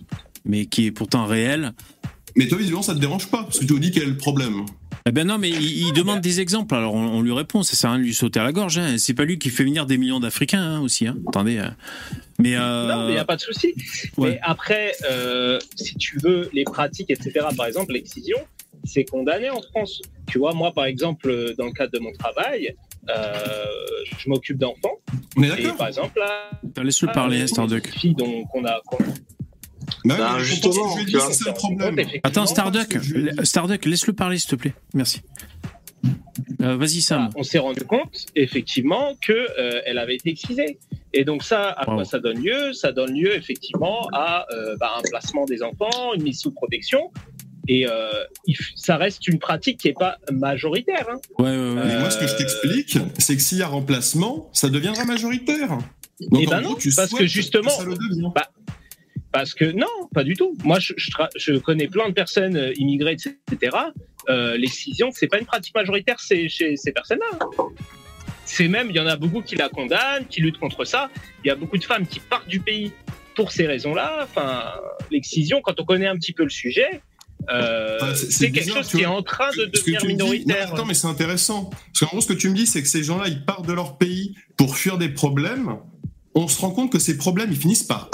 mais qui est pourtant réel. Mais toi, visiblement, ça te dérange pas, parce que tu nous dis quel est le problème? Eh ben non, mais il, il demande des exemples. Alors on, on lui répond. Ça sert à rien de lui sauter à la gorge. Hein. C'est pas lui qui fait venir des millions d'Africains hein, aussi. Hein. Attendez. euh. Mais, euh, Non, mais il n'y a pas de souci. ouais. Mais après, euh, si tu veux, les pratiques, etc., par exemple, l'excision, c'est condamné en France. Tu vois, moi, par exemple, dans le cadre de mon travail, euh, je m'occupe d'enfants. On est d'accord par exemple, là, Laisse-le parler, hein, Starduck. une fille dont- qu'on a. qu'on- Bah, Bah, mais justement, je vois. c'est le problème. Attends, Starduck, Starduck, laisse-le parler, s'il te plaît. Merci. Euh, Vas-y, Sam. on s'est rendu compte, effectivement, que euh, elle avait été excisée. Et donc ça, à Wow. quoi ça donne lieu? Ça donne lieu, effectivement, à euh, bah, un placement des enfants, une mise sous protection. Et euh, ça reste une pratique qui n'est pas majoritaire. hein. Ouais, ouais, ouais. Mais moi, ce que je t'explique, c'est que s'il y a remplacement, ça deviendra majoritaire. Donc, Eh en ben gros, non, tu parce que justement- ça le devienne. Parce que non, pas du tout. Moi, je, je, tra- je connais plein de personnes euh, immigrées, etc. Euh, L'excision, c'est pas une pratique majoritaire c'est chez ces personnes-là. hein. C'est même, il y en a beaucoup qui la condamnent, qui luttent contre ça. Il y a beaucoup de femmes qui partent du pays pour ces raisons-là. Enfin, l'excision, quand on connaît un petit peu le sujet, euh, Ah, c'est- quelque bizarre, chose qui est en train de devenir me dis- minoritaire. non, attends, mais c'est intéressant. Parce qu'en gros, ce que tu me dis, c'est que ces gens-là, ils partent de leur pays pour fuir des problèmes. On se rend compte que ces problèmes, ils finissent par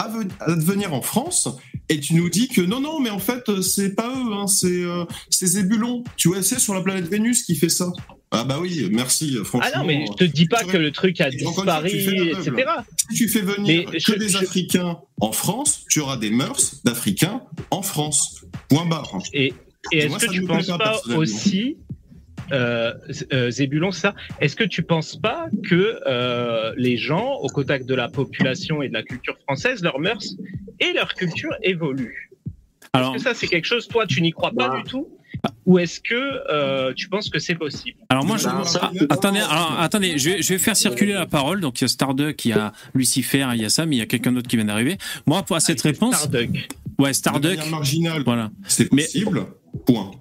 advenir en France. Et tu nous dis que non, non, mais en fait, euh, c'est pas eux, hein, c'est euh, Zébulon. Tu vois, c'est sur la planète Vénus qui fait ça. Ah bah oui, merci, euh, franchement. Ah non, mais je te dis pas que le truc a disparu, etc. Si tu fais venir Mais que je- des je- Africains en France, tu auras des mœurs d'Africains en France. Point barre. Et, et Et est-ce que tu penses pas, aussi, euh, euh, Zébulon, c'est ça Est-ce que tu penses pas que euh, les gens, au contact de la population et de la culture française, leurs mœurs et leur culture évoluent? Alors, Est-ce que ça, c'est quelque chose, toi, tu n'y crois pas Bah. du tout? Ou est-ce que euh, tu penses que c'est possible? Alors moi, je... Ça- Ah, attendez, alors, attendez, je vais, je vais faire circuler la parole. Donc il y a Starduck, il y a Lucifer, il y a Sam, il y a quelqu'un d'autre qui vient d'arriver. Moi, pour cette réponse, Starduck. ouais, Starduck, voilà. c'est Mais- possible. Point.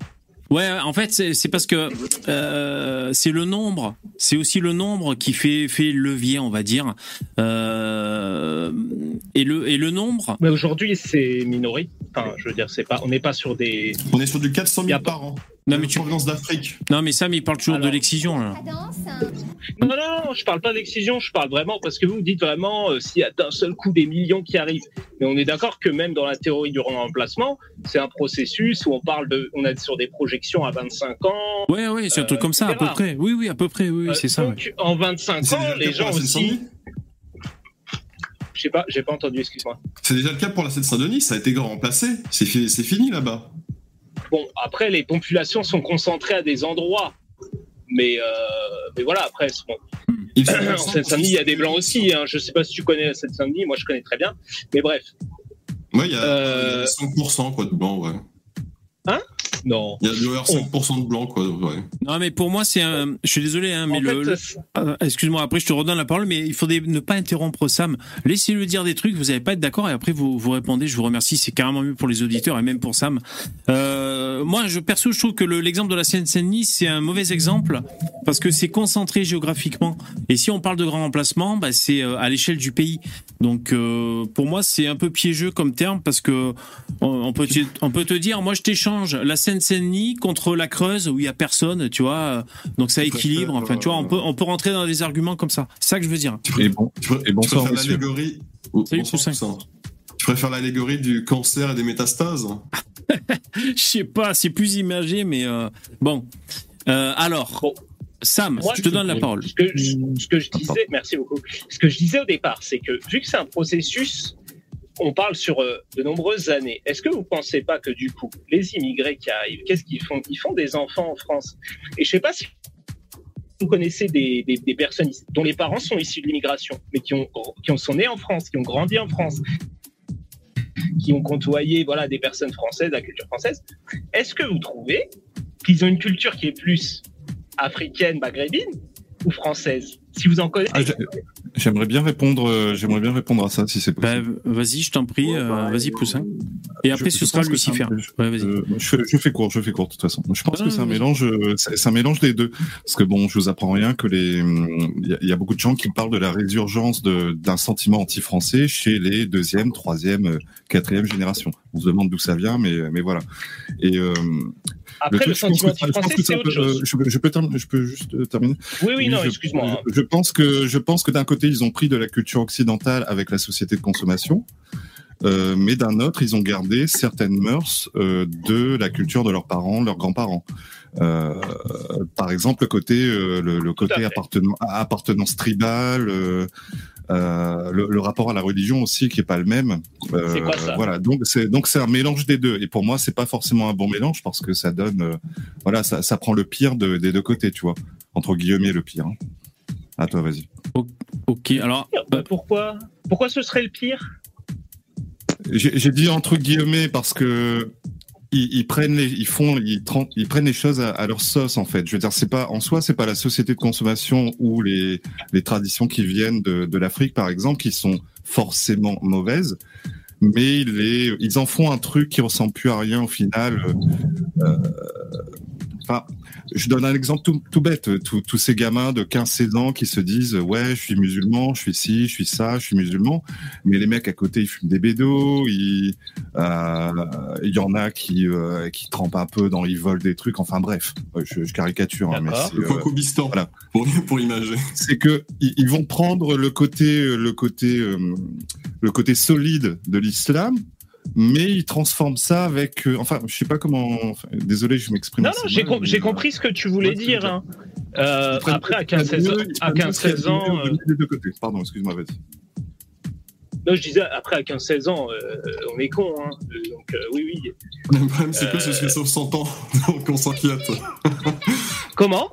Ouais, en fait, c'est parce que euh, c'est le nombre. C'est aussi le nombre qui fait fait le levier, on va dire. Euh, et le et le nombre. Mais aujourd'hui, c'est minoritaire. Enfin, je veux dire, c'est pas, on n'est pas sur des. On est sur du 400 Y a 000 pas- par an. Non, mais tu- provenance d'Afrique. Non, mais Sam, il parle toujours de l'excision. Là. Non, non, non, je parle pas d'excision, je parle vraiment parce que vous dites vraiment euh, s'il y a d'un seul coup des millions qui arrivent. Mais on est d'accord que même dans la théorie du remplacement, c'est un processus où on parle de, on est sur des projections à 25 ans. Ouais, ouais, c'est un truc Euh, comme ça, à peu près. Oui, oui, à peu près. Oui, oui, c'est Euh, ça. ouais. En 25 C'est ans, les gens aussi. Je sais pas, j'ai pas entendu, excuse-moi. C'est déjà le cas pour la Seine-Saint-Denis, ça a été remplacé. C'est fi- c'est fini là-bas. Bon, après, les populations sont concentrées à des endroits. Mais, euh, mais voilà, après, c'est bon. En Seine-Saint-Denis, il y a des blancs aussi. Hein. Je sais pas si tu connais Seine-Saint-Denis, moi je connais très bien. Mais bref, Ouais, il y a Euh, il y a 5% quoi, de blanc, ouais. Non. Il y a de 5% de blanc, quoi, ouais. Non, mais pour moi, c'est un. Je suis désolé, hein, mais En le. c'est- Ah, Excuse-moi, après je te redonne la parole, mais il faudrait ne pas interrompre Sam. Laissez-le dire des trucs, vous n'allez pas être d'accord, et après vous, vous répondez. Je vous remercie, c'est carrément mieux pour les auditeurs et même pour Sam. Euh, moi, je perso, je trouve que le- l'exemple de la Seine-Saint-Denis, c'est un mauvais exemple parce que c'est concentré géographiquement. Et si on parle de grand remplacement, bah, c'est euh, à l'échelle du pays. Donc, euh, pour moi, c'est un peu piégeux comme terme parce que on, on peut te, on peut te dire, moi, je t'échange la Seine-Saint-Denis contre la Creuse où il y a personne, tu vois. Donc ça équilibre. Enfin, tu vois, on peut, on peut rentrer dans des arguments comme ça. C'est ça que je veux dire. Et, bon, Tu et l'allégorie. Salut, Poussin. Tu préfères l'allégorie du cancer et des métastases Je sais pas, c'est plus imagé, mais euh, bon. Euh, alors, Bon. Sam, Moi, je te donne la parole. Ce que, ce que je disais, merci beaucoup. Ce que je disais au départ, c'est que vu que c'est un processus, on parle sur euh, de nombreuses années. Est-ce que vous pensez pas que du coup, les immigrés qui arrivent, qu'est-ce qu'ils font? Ils font des enfants en France. Et je sais pas si vous connaissez des, des, personnes dont les parents sont issus de l'immigration, mais qui ont qui ont, sont nés en France, qui ont grandi en France, qui ont côtoyé voilà des personnes françaises, la culture française. Est-ce que vous trouvez qu'ils ont une culture qui est plus africaine, maghrébine ou française Si vous en connaissez. Ah, j'ai- J'aimerais bien répondre. euh, J'aimerais bien répondre à ça si c'est Bah, possible. vas-y, je t'en prie, euh, vas-y, Poussin. Et après, Je- ce je sera un- Lucifer. je- Ouais, vas-y. Euh, je, je fais court, je fais court de toute façon. Je pense Ah, que c'est un mélange, euh, c'est c'est un mélange des deux. Parce que bon, je vous apprends rien que les, hum, il y, a- il y a beaucoup de gens qui parlent de la résurgence de- d'un sentiment anti-français chez les deuxième, troisième, euh, quatrième génération. On se demande d'où ça vient, mais mais voilà. Et euh, Après, le, truc, je sentiment anti-français, c'est autre chose. peux- je peux terminer- je peux juste euh, terminer. Oui, oui, non, excuse-moi. Je, je pense que je pense que d'un côté ils ont pris de la culture occidentale avec la société de consommation, euh, mais d'un autre ils ont gardé certaines mœurs euh, de la culture de leurs parents, leurs grands-parents. Euh, par exemple, le côté le, côté appartenance tribale. Euh, le, le rapport à la religion aussi qui est pas le même. Euh, C'est quoi ça? Voilà, donc c'est donc c'est un mélange des deux. Et pour moi, c'est pas forcément un bon mélange parce que ça donne, euh, voilà, ça, ça prend le pire de- des deux côtés, tu vois, entre guillemets le pire. hein. À toi, vas-y. Ok, alors. Bah, pourquoi Pourquoi ce serait le pire? J'ai dit entre guillemets parce que ils, prennent les, ils font, ils, prennent les choses à, leur sauce en fait. Je veux dire, c'est pas en soi, c'est pas la société de consommation ou les traditions qui viennent de, l'Afrique par exemple qui sont forcément mauvaises, mais ils en font un truc qui ressemble plus à rien au final. Euh, Enfin, je donne un exemple tout, tout bête. Tous tous ces gamins de 15-16 ans qui se disent ouais, je suis musulman, je suis ci, je suis ça, je suis musulman. Mais les mecs à côté, ils fument des bédos. euh, Il y en a qui euh, qui trempent un peu dans, ils volent des trucs. Enfin bref, je, je caricature. hein, mais Le euh, Cocobistan, voilà. pour, pour imager. c'est que ils vont prendre le côté le côté euh, le côté solide de l'islam mais ils transforment ça avec euh, enfin je sais pas comment enfin, désolé je m'exprime Non, non, j'ai com- euh, compris ce que tu voulais ouais, dire. hein. Euh, après, à ils prennent 15-16 ans, mieux- ils à prennent mieux ce qu'il y a 15-16 de ans, mieux euh, des deux côtés pardon excuse-moi vas-y non, je disais, après, à 15-16 ans, euh, on est con. Hein. Euh, Donc, euh, oui, oui. Le problème, c'est que Euh. c'est jusqu'à 60 ans, donc on s'inquiète. Comment?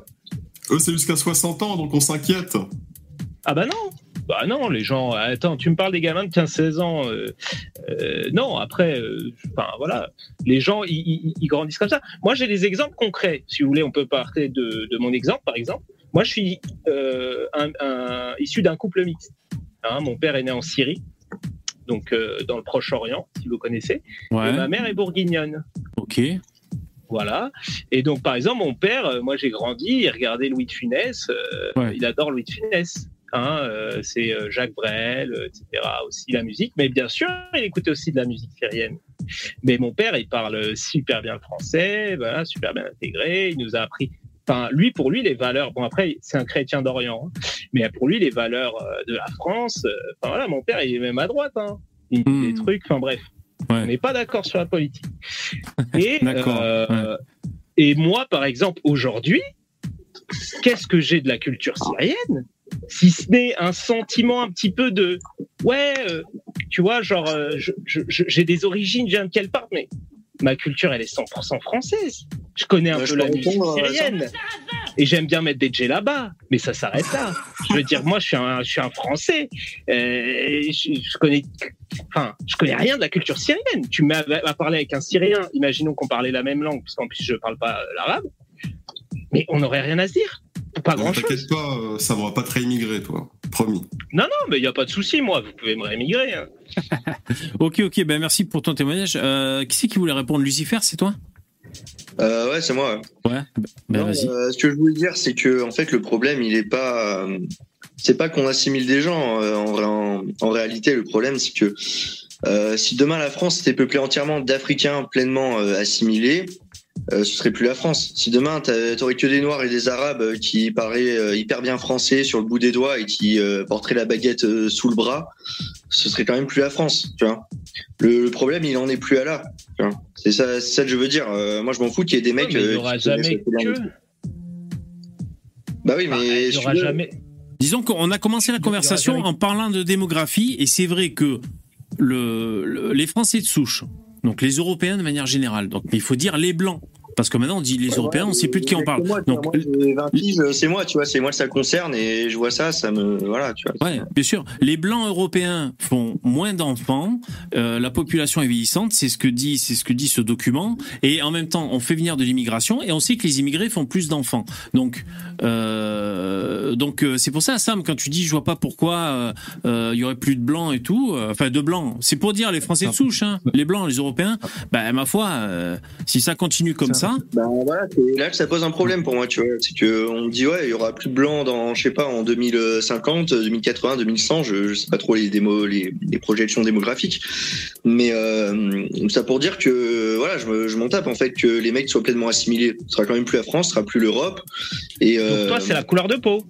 Eux, c'est jusqu'à 60 ans, donc on s'inquiète. Ah bah non Bah non, les gens... Attends, tu me parles des gamins de 15-16 ans. euh, euh, non, après, euh, enfin voilà, les gens, ils, grandissent comme ça. Moi, j'ai des exemples concrets. Si vous voulez, on peut partir de, de mon exemple, par exemple. Moi, je suis un, un- issu d'un couple mixte. Hein, mon père est né en Syrie, donc dans le Proche-Orient, si vous connaissez. Et ma mère est bourguignonne. ok. Voilà. Et donc, par exemple, mon père, moi, j'ai grandi, il regardait Louis de Funès, Ouais. il adore Louis de Funès. Hein, euh, c'est euh, Jacques Brel, euh, etc. Aussi la musique, mais bien sûr, il écoutait aussi de la musique syrienne. Mais mon père, il parle super bien le français, voilà, super bien intégré. Il nous a appris. Enfin, lui, pour lui, les valeurs. Bon, après, c'est un chrétien d'Orient, hein, mais pour lui, les valeurs de la France. Enfin voilà, mon père, il est même à droite. Hein. Il dit Hmm. des trucs. Enfin bref, Ouais. on n'est pas d'accord sur la politique. Et et moi, par exemple, aujourd'hui, qu'est-ce que j'ai de la culture syrienne? Si ce n'est un sentiment un petit peu de ouais, euh, tu vois, genre euh, j'ai des origines, je viens de quelle part, mais ma culture elle est 100% française. Je connais un Ouais, peu la musique syrienne et j'aime bien mettre des djellabas, mais ça s'arrête là. Je veux dire, moi je suis un, je suis un Français, euh, je, je connais, enfin, je connais rien de la culture syrienne. Tu m'as à parler avec un Syrien, imaginons qu'on parlait la même langue, parce qu'en plus je parle pas l'arabe, mais on n'aurait rien à se dire. Pas Ne grand chose. T'inquiète pas, euh, ça va pas te réimmigrer, toi. Promis. Non, non, mais il n'y a pas de souci, moi, vous pouvez me rémigrer. hein. Ok, ok, ben merci pour ton témoignage. Euh, qui c'est qui voulait répondre? Lucifer, c'est toi? Euh, ouais, c'est moi. Ouais, ben Non, vas-y. euh, ce que je voulais dire, c'est que en fait, le problème, il est pas, c'est pas qu'on assimile des gens. euh, en, ré- en, en réalité, le problème, c'est que euh, si demain la France était peuplée entièrement d'Africains pleinement euh, assimilés, euh, ce serait plus la France. Si demain t'a- t'aurais que des Noirs et des Arabes euh, qui parleraient euh, hyper bien français sur le bout des doigts et qui euh, porteraient la baguette euh, sous le bras, ce serait quand même plus la France. Tu vois. Le, le problème, il en est plus à là. C'est ça, que je veux dire. Euh, moi, je m'en fous qu'il y ait des Ouais, mecs. mais il n'y aura jamais que. Bah oui, mais il n'y aura celui-là- jamais. Disons qu'on a commencé la conversation en parlant de démographie, et c'est vrai que le, le- les Français de souche, donc les Européens de manière générale, donc mais il faut dire les Blancs, Parce que maintenant, on dit les Européens, on sait plus de qui on parle. Moi, Donc, moi, j'ai 20 piges, c'est moi, tu vois, c'est moi que ça concerne et je vois ça, ça me. Voilà, tu vois. Ouais, bien sûr. Les blancs européens font moins d'enfants. euh, la population est vieillissante, c'est ce que dit, c'est ce que dit ce document. Et en même temps, on fait venir de l'immigration et on sait que les immigrés font plus d'enfants. Donc, euh, donc euh, c'est pour ça, Sam, quand tu dis, je vois pas pourquoi euh, euh, il y aurait plus de blancs et tout. euh, Enfin, de blancs. C'est pour dire les Français de souche, hein, les blancs, les Européens. Bah, ma foi, euh, si ça continue comme ça, Bah, voilà, c'est là que ça pose un problème pour moi, tu vois. C'est que on me dit, ouais, il y aura plus de blancs dans, je sais pas, en 2050, 2080, 2100, je, je sais pas trop les, démo, les, les projections démographiques. Mais euh, ça pour dire que, voilà, je, me- je m'en tape, en fait, que les mecs soient pleinement assimilés. Ce sera quand même plus la France, ce sera plus l'Europe. Et, Donc euh, toi, c'est la couleur de peau.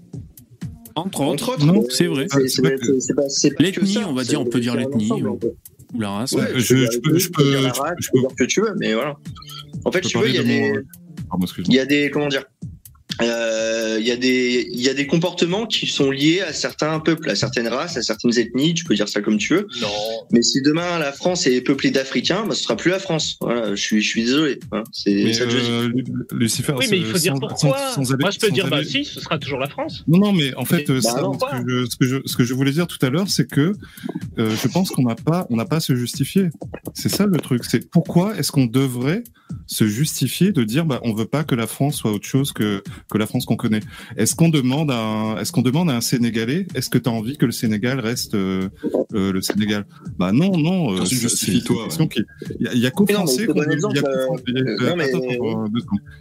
entre autres, entre autres, c'est vrai. L'ethnie, ça, on va dire, on peut dire l'ethnie, en fait. Ou la race. Ouais, je- peux dire je peux- je je- que tu veux, mais voilà. En fait, tu veux, il y a des, il y a des, comment dire, euh, il y a des, il y a des comportements qui sont liés à certains peuples, à certaines races, à certaines ethnies. Tu peux dire ça comme tu veux. Non. Mais si demain la France est peuplée d'Africains, bah, ce sera plus la France. Voilà, je suis, je suis désolé. hein. C'est Mais, ça que je dis. euh, Lu- Lucifer, Oui, mais il faut sans- dire pourquoi. sans aller- Moi, je peux dire, bah si, ce sera toujours la France. Non, non, mais en fait, Bah euh, ça, non, ce, que je, ce, que je, ce que je voulais dire tout à l'heure, c'est que euh, je pense qu'on n'a pas, on n'a pas à se justifier. C'est ça le truc. C'est pourquoi est-ce qu'on devrait se justifier de dire, bah, on veut pas que la France soit autre chose que que la France qu'on connaît. Est-ce qu'on demande à, un- est-ce qu'on demande à un Sénégalais, est-ce que tu as envie que le Sénégal reste euh, euh, le Sénégal? Bah non, non. C'est- justifie-toi, une ouais. Il y a, il y a qu'aux Français qu'on il y a qu'aux euh, il euh.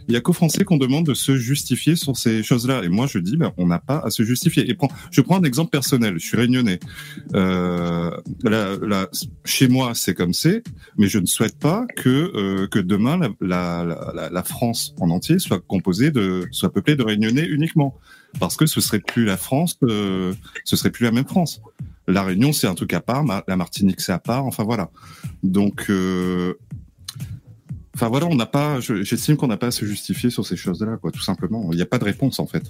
Il Français qu'on demande de se justifier sur ces choses-là. Et moi, je dis, ben, on n'a pas à se justifier. Et prends, je prends un exemple personnel. Je suis réunionnais. Euh, là, là, chez moi, c'est comme c'est, mais je ne souhaite pas que euh, que demain la, la, la, la France en entier soit composée de, soit peuplée de réunionnais uniquement, parce que ce serait plus la France, euh, ce serait plus la même France. La Réunion, c'est un truc à part. Ma- La Martinique, c'est à part. Enfin voilà. Donc, euh, enfin voilà, on n'a pas. je- J'estime qu'on n'a pas à se justifier sur ces choses-là, quoi. Tout simplement. Il n'y a pas de réponse en fait.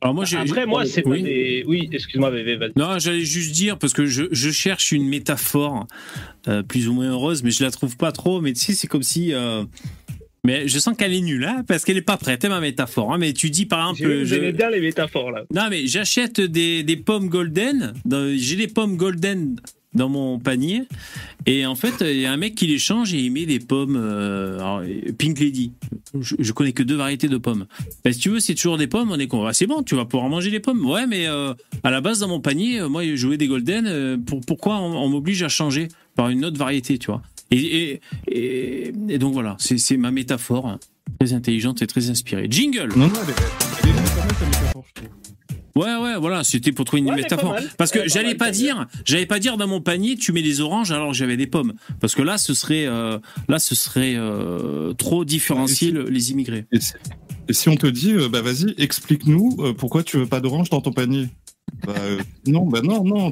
Alors moi, j'ai- Après, moi, c'est oui. pas des. Oui, excuse-moi. Non, j'allais juste dire parce que je, je cherche une métaphore euh, plus ou moins heureuse, mais je la trouve pas trop. Mais tu sais, c'est comme si. euh, Mais je sens qu'elle est nulle, hein, parce qu'elle est pas prête, hein, ma métaphore. hein. mais tu dis par exemple, je- bien les métaphores là. non mais j'achète des, des pommes golden. dans- J'ai des pommes golden dans mon panier, et en fait, il y a un mec qui les change et il met des pommes euh, alors, Pink Lady. Je, je connais que deux variétés de pommes. Ben, si tu veux, c'est toujours des pommes. On est con. Ah, c'est bon, tu vas pouvoir manger des pommes. Ouais, mais euh, à la base, dans mon panier, euh, moi, je jouais des golden. euh, pour, pourquoi on, on m'oblige à changer par une autre variété, tu vois? Et, et, et, et donc voilà, c'est ma métaphore. hein. Très intelligente et très inspirée. Jingle Non, non, elle est, elle est pas mal, ta métaphore, je trouve. Ouais, ouais, voilà, c'était pour trouver une Ouais, métaphore. Parce que j'allais pas pas dire, j'allais pas dire dans mon panier, tu mets des oranges alors que j'avais des pommes. Parce que là, ce serait, euh, là, ce serait euh, trop différencier le- les immigrés. Et si, et si on te dit, euh, bah vas-y, explique-nous euh, pourquoi tu veux pas d'orange dans ton panier? Bah, euh, Non, bah non, non,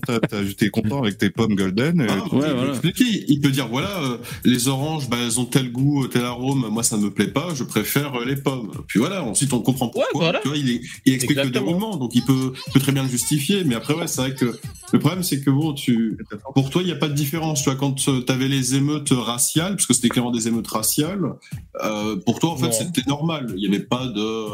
t'es content avec tes pommes golden. euh, Ah, tu- ouais, il peut voilà. Il peut dire voilà, euh, les oranges, bah, elles ont tel goût, tel arôme. Moi, ça me plaît pas. Je préfère euh, les pommes. Puis voilà. Ensuite, on comprend pourquoi. Ouais, voilà. Tu vois, il, est- il explique Exactement. le déroulement, donc il peut, peut très bien le justifier. Mais après, ouais, c'est vrai que le problème, c'est que bon, tu, pour toi, il n'y a pas de différence. Tu vois, quand tu avais les émeutes raciales, parce que c'était clairement des émeutes raciales, euh, pour toi, en fait, c'était normal. Il n'y avait pas de,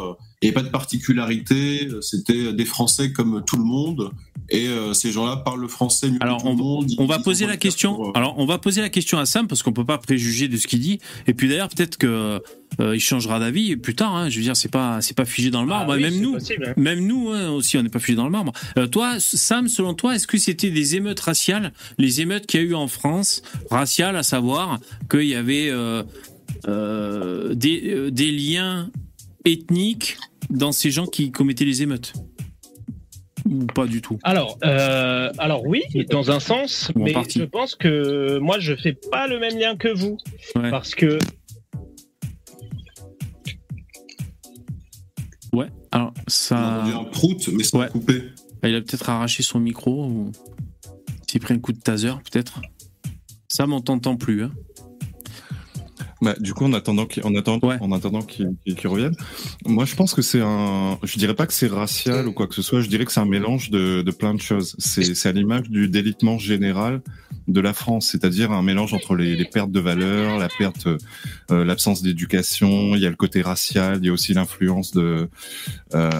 il y avait pas de particularité. C'était des Français comme tout le monde. Et euh, ces gens-là parlent le français mieux Alors, que tout le monde. On va poser la question. pour, euh, Alors, on va poser la question à Sam parce qu'on peut pas préjuger de ce qu'il dit. Et puis d'ailleurs, peut-être que euh, il changera d'avis plus tard. Hein. Je veux dire, c'est pas, c'est pas figé dans le marbre. Ah oui, même nous, possible, hein. Même nous hein, aussi, on n'est pas figé dans le marbre. Euh, toi, Sam, selon toi, est-ce que c'était des émeutes raciales, les émeutes qu'il y a eu en France, raciales, à savoir qu'il y avait euh, euh, des, euh, des liens ethniques dans ces gens qui commettaient les émeutes Ou pas du tout Alors, euh, alors oui, dans un sens, mais partie. je pense que moi je fais pas le même lien que vous Ouais. parce que Ouais. Alors, On a ça. entendu un prout, mais sans Ouais. couper. Il a peut-être arraché son micro ou s'il pris un coup de taser, peut-être. Sam, on t'entend plus. Hein. Bah, du coup, en attendant qu'il en attendant, Ouais. attendant revienne, moi je pense que c'est un, je dirais pas que c'est racial ou quoi que ce soit, je dirais que c'est un mélange de, de plein de choses. C'est à l'image du délitement général de la France, c'est-à-dire un mélange entre les, les pertes de valeur, la perte, euh, l'absence d'éducation, il y a le côté racial, il y a aussi l'influence de euh,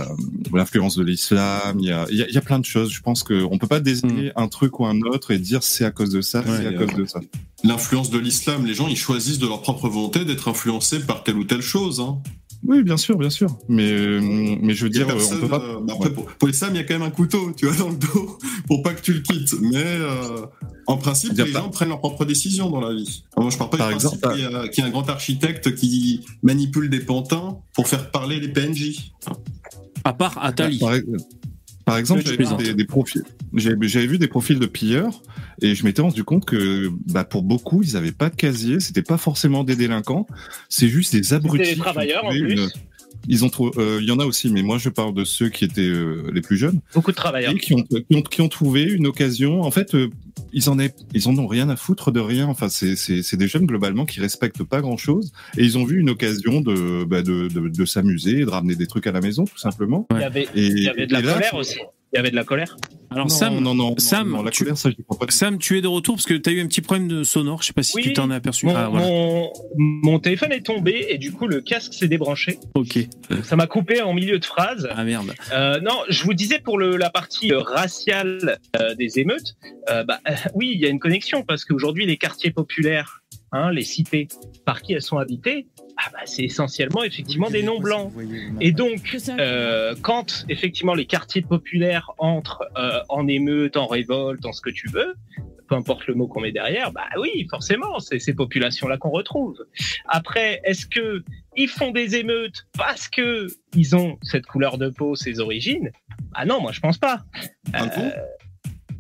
l'influence de l'islam, il y a, il y a il y a plein de choses. Je pense que on peut pas désigner un truc ou un autre et dire c'est à cause de ça, c'est à Ouais, cause euh, de ça. L'influence de l'islam, les gens, ils choisissent de leur propre volonté d'être influencés par telle ou telle chose. Hein. Oui, bien sûr, bien sûr. Mais, euh, mais je veux dire, euh, on peut pas. euh, bah après, pour, pour l'islam, il y a quand même un couteau, tu vois, dans le dos, pour pas que tu le quittes. Mais euh, en principe, les pas- gens prennent leurs propres décisions dans la vie. Alors, moi, je parle pas Par du exemple, principe qu'il y, a- qu'il y a un grand architecte qui manipule des pantins pour faire parler les PNJ. À part Atali. Par, par exemple, j'avais vu des, des profils. J'avais vu des profils de pilleurs et je m'étais rendu compte que bah, pour beaucoup, ils avaient pas de casier. C'était pas forcément des délinquants. C'est juste des abrutis. des travailleurs, en plus. une- Ils ont trouvé. euh, Il y en a aussi, mais moi je parle de ceux qui étaient euh, les plus jeunes Beaucoup de travailleurs. et qui ont, qui ont, qui ont trouvé une occasion. En fait, euh, ils en, aient, ils en ont rien à foutre de rien. Enfin, c'est- c'est c'est des jeunes globalement qui respectent pas grand chose et ils ont vu une occasion de, bah, de, de, de s'amuser de ramener des trucs à la maison, tout simplement. Il y avait, Et, il y avait de la colère aussi. Il y avait de la colère. Alors non, Sam, non, non, Sam, non, non, la tu- colère, ça. Sam, tu es de retour parce que tu as eu un petit problème de sonore. Je sais pas si Oui, tu t'en es aperçu. Mon, Ah, voilà. mon, mon téléphone est tombé et du coup le casque s'est débranché. Ok. Donc, ça m'a coupé en milieu de phrase. Ah merde. Euh, non, je vous disais pour le, la partie euh, raciale euh, des émeutes, euh, bah, euh, oui, il y a une connexion parce qu'aujourd'hui les quartiers populaires, hein, les cités, par qui elles sont habitées, ah bah, c'est essentiellement effectivement des non blancs. Et donc, euh, quand effectivement les quartiers populaires entrent euh, en émeute, en révolte, en ce que tu veux, peu importe le mot qu'on met derrière, bah oui, forcément, c'est ces populations-là qu'on retrouve. Après, est-ce que ils font des émeutes parce que ils ont cette couleur de peau, ces origines? Ah non, moi je pense pas. Ah Euh,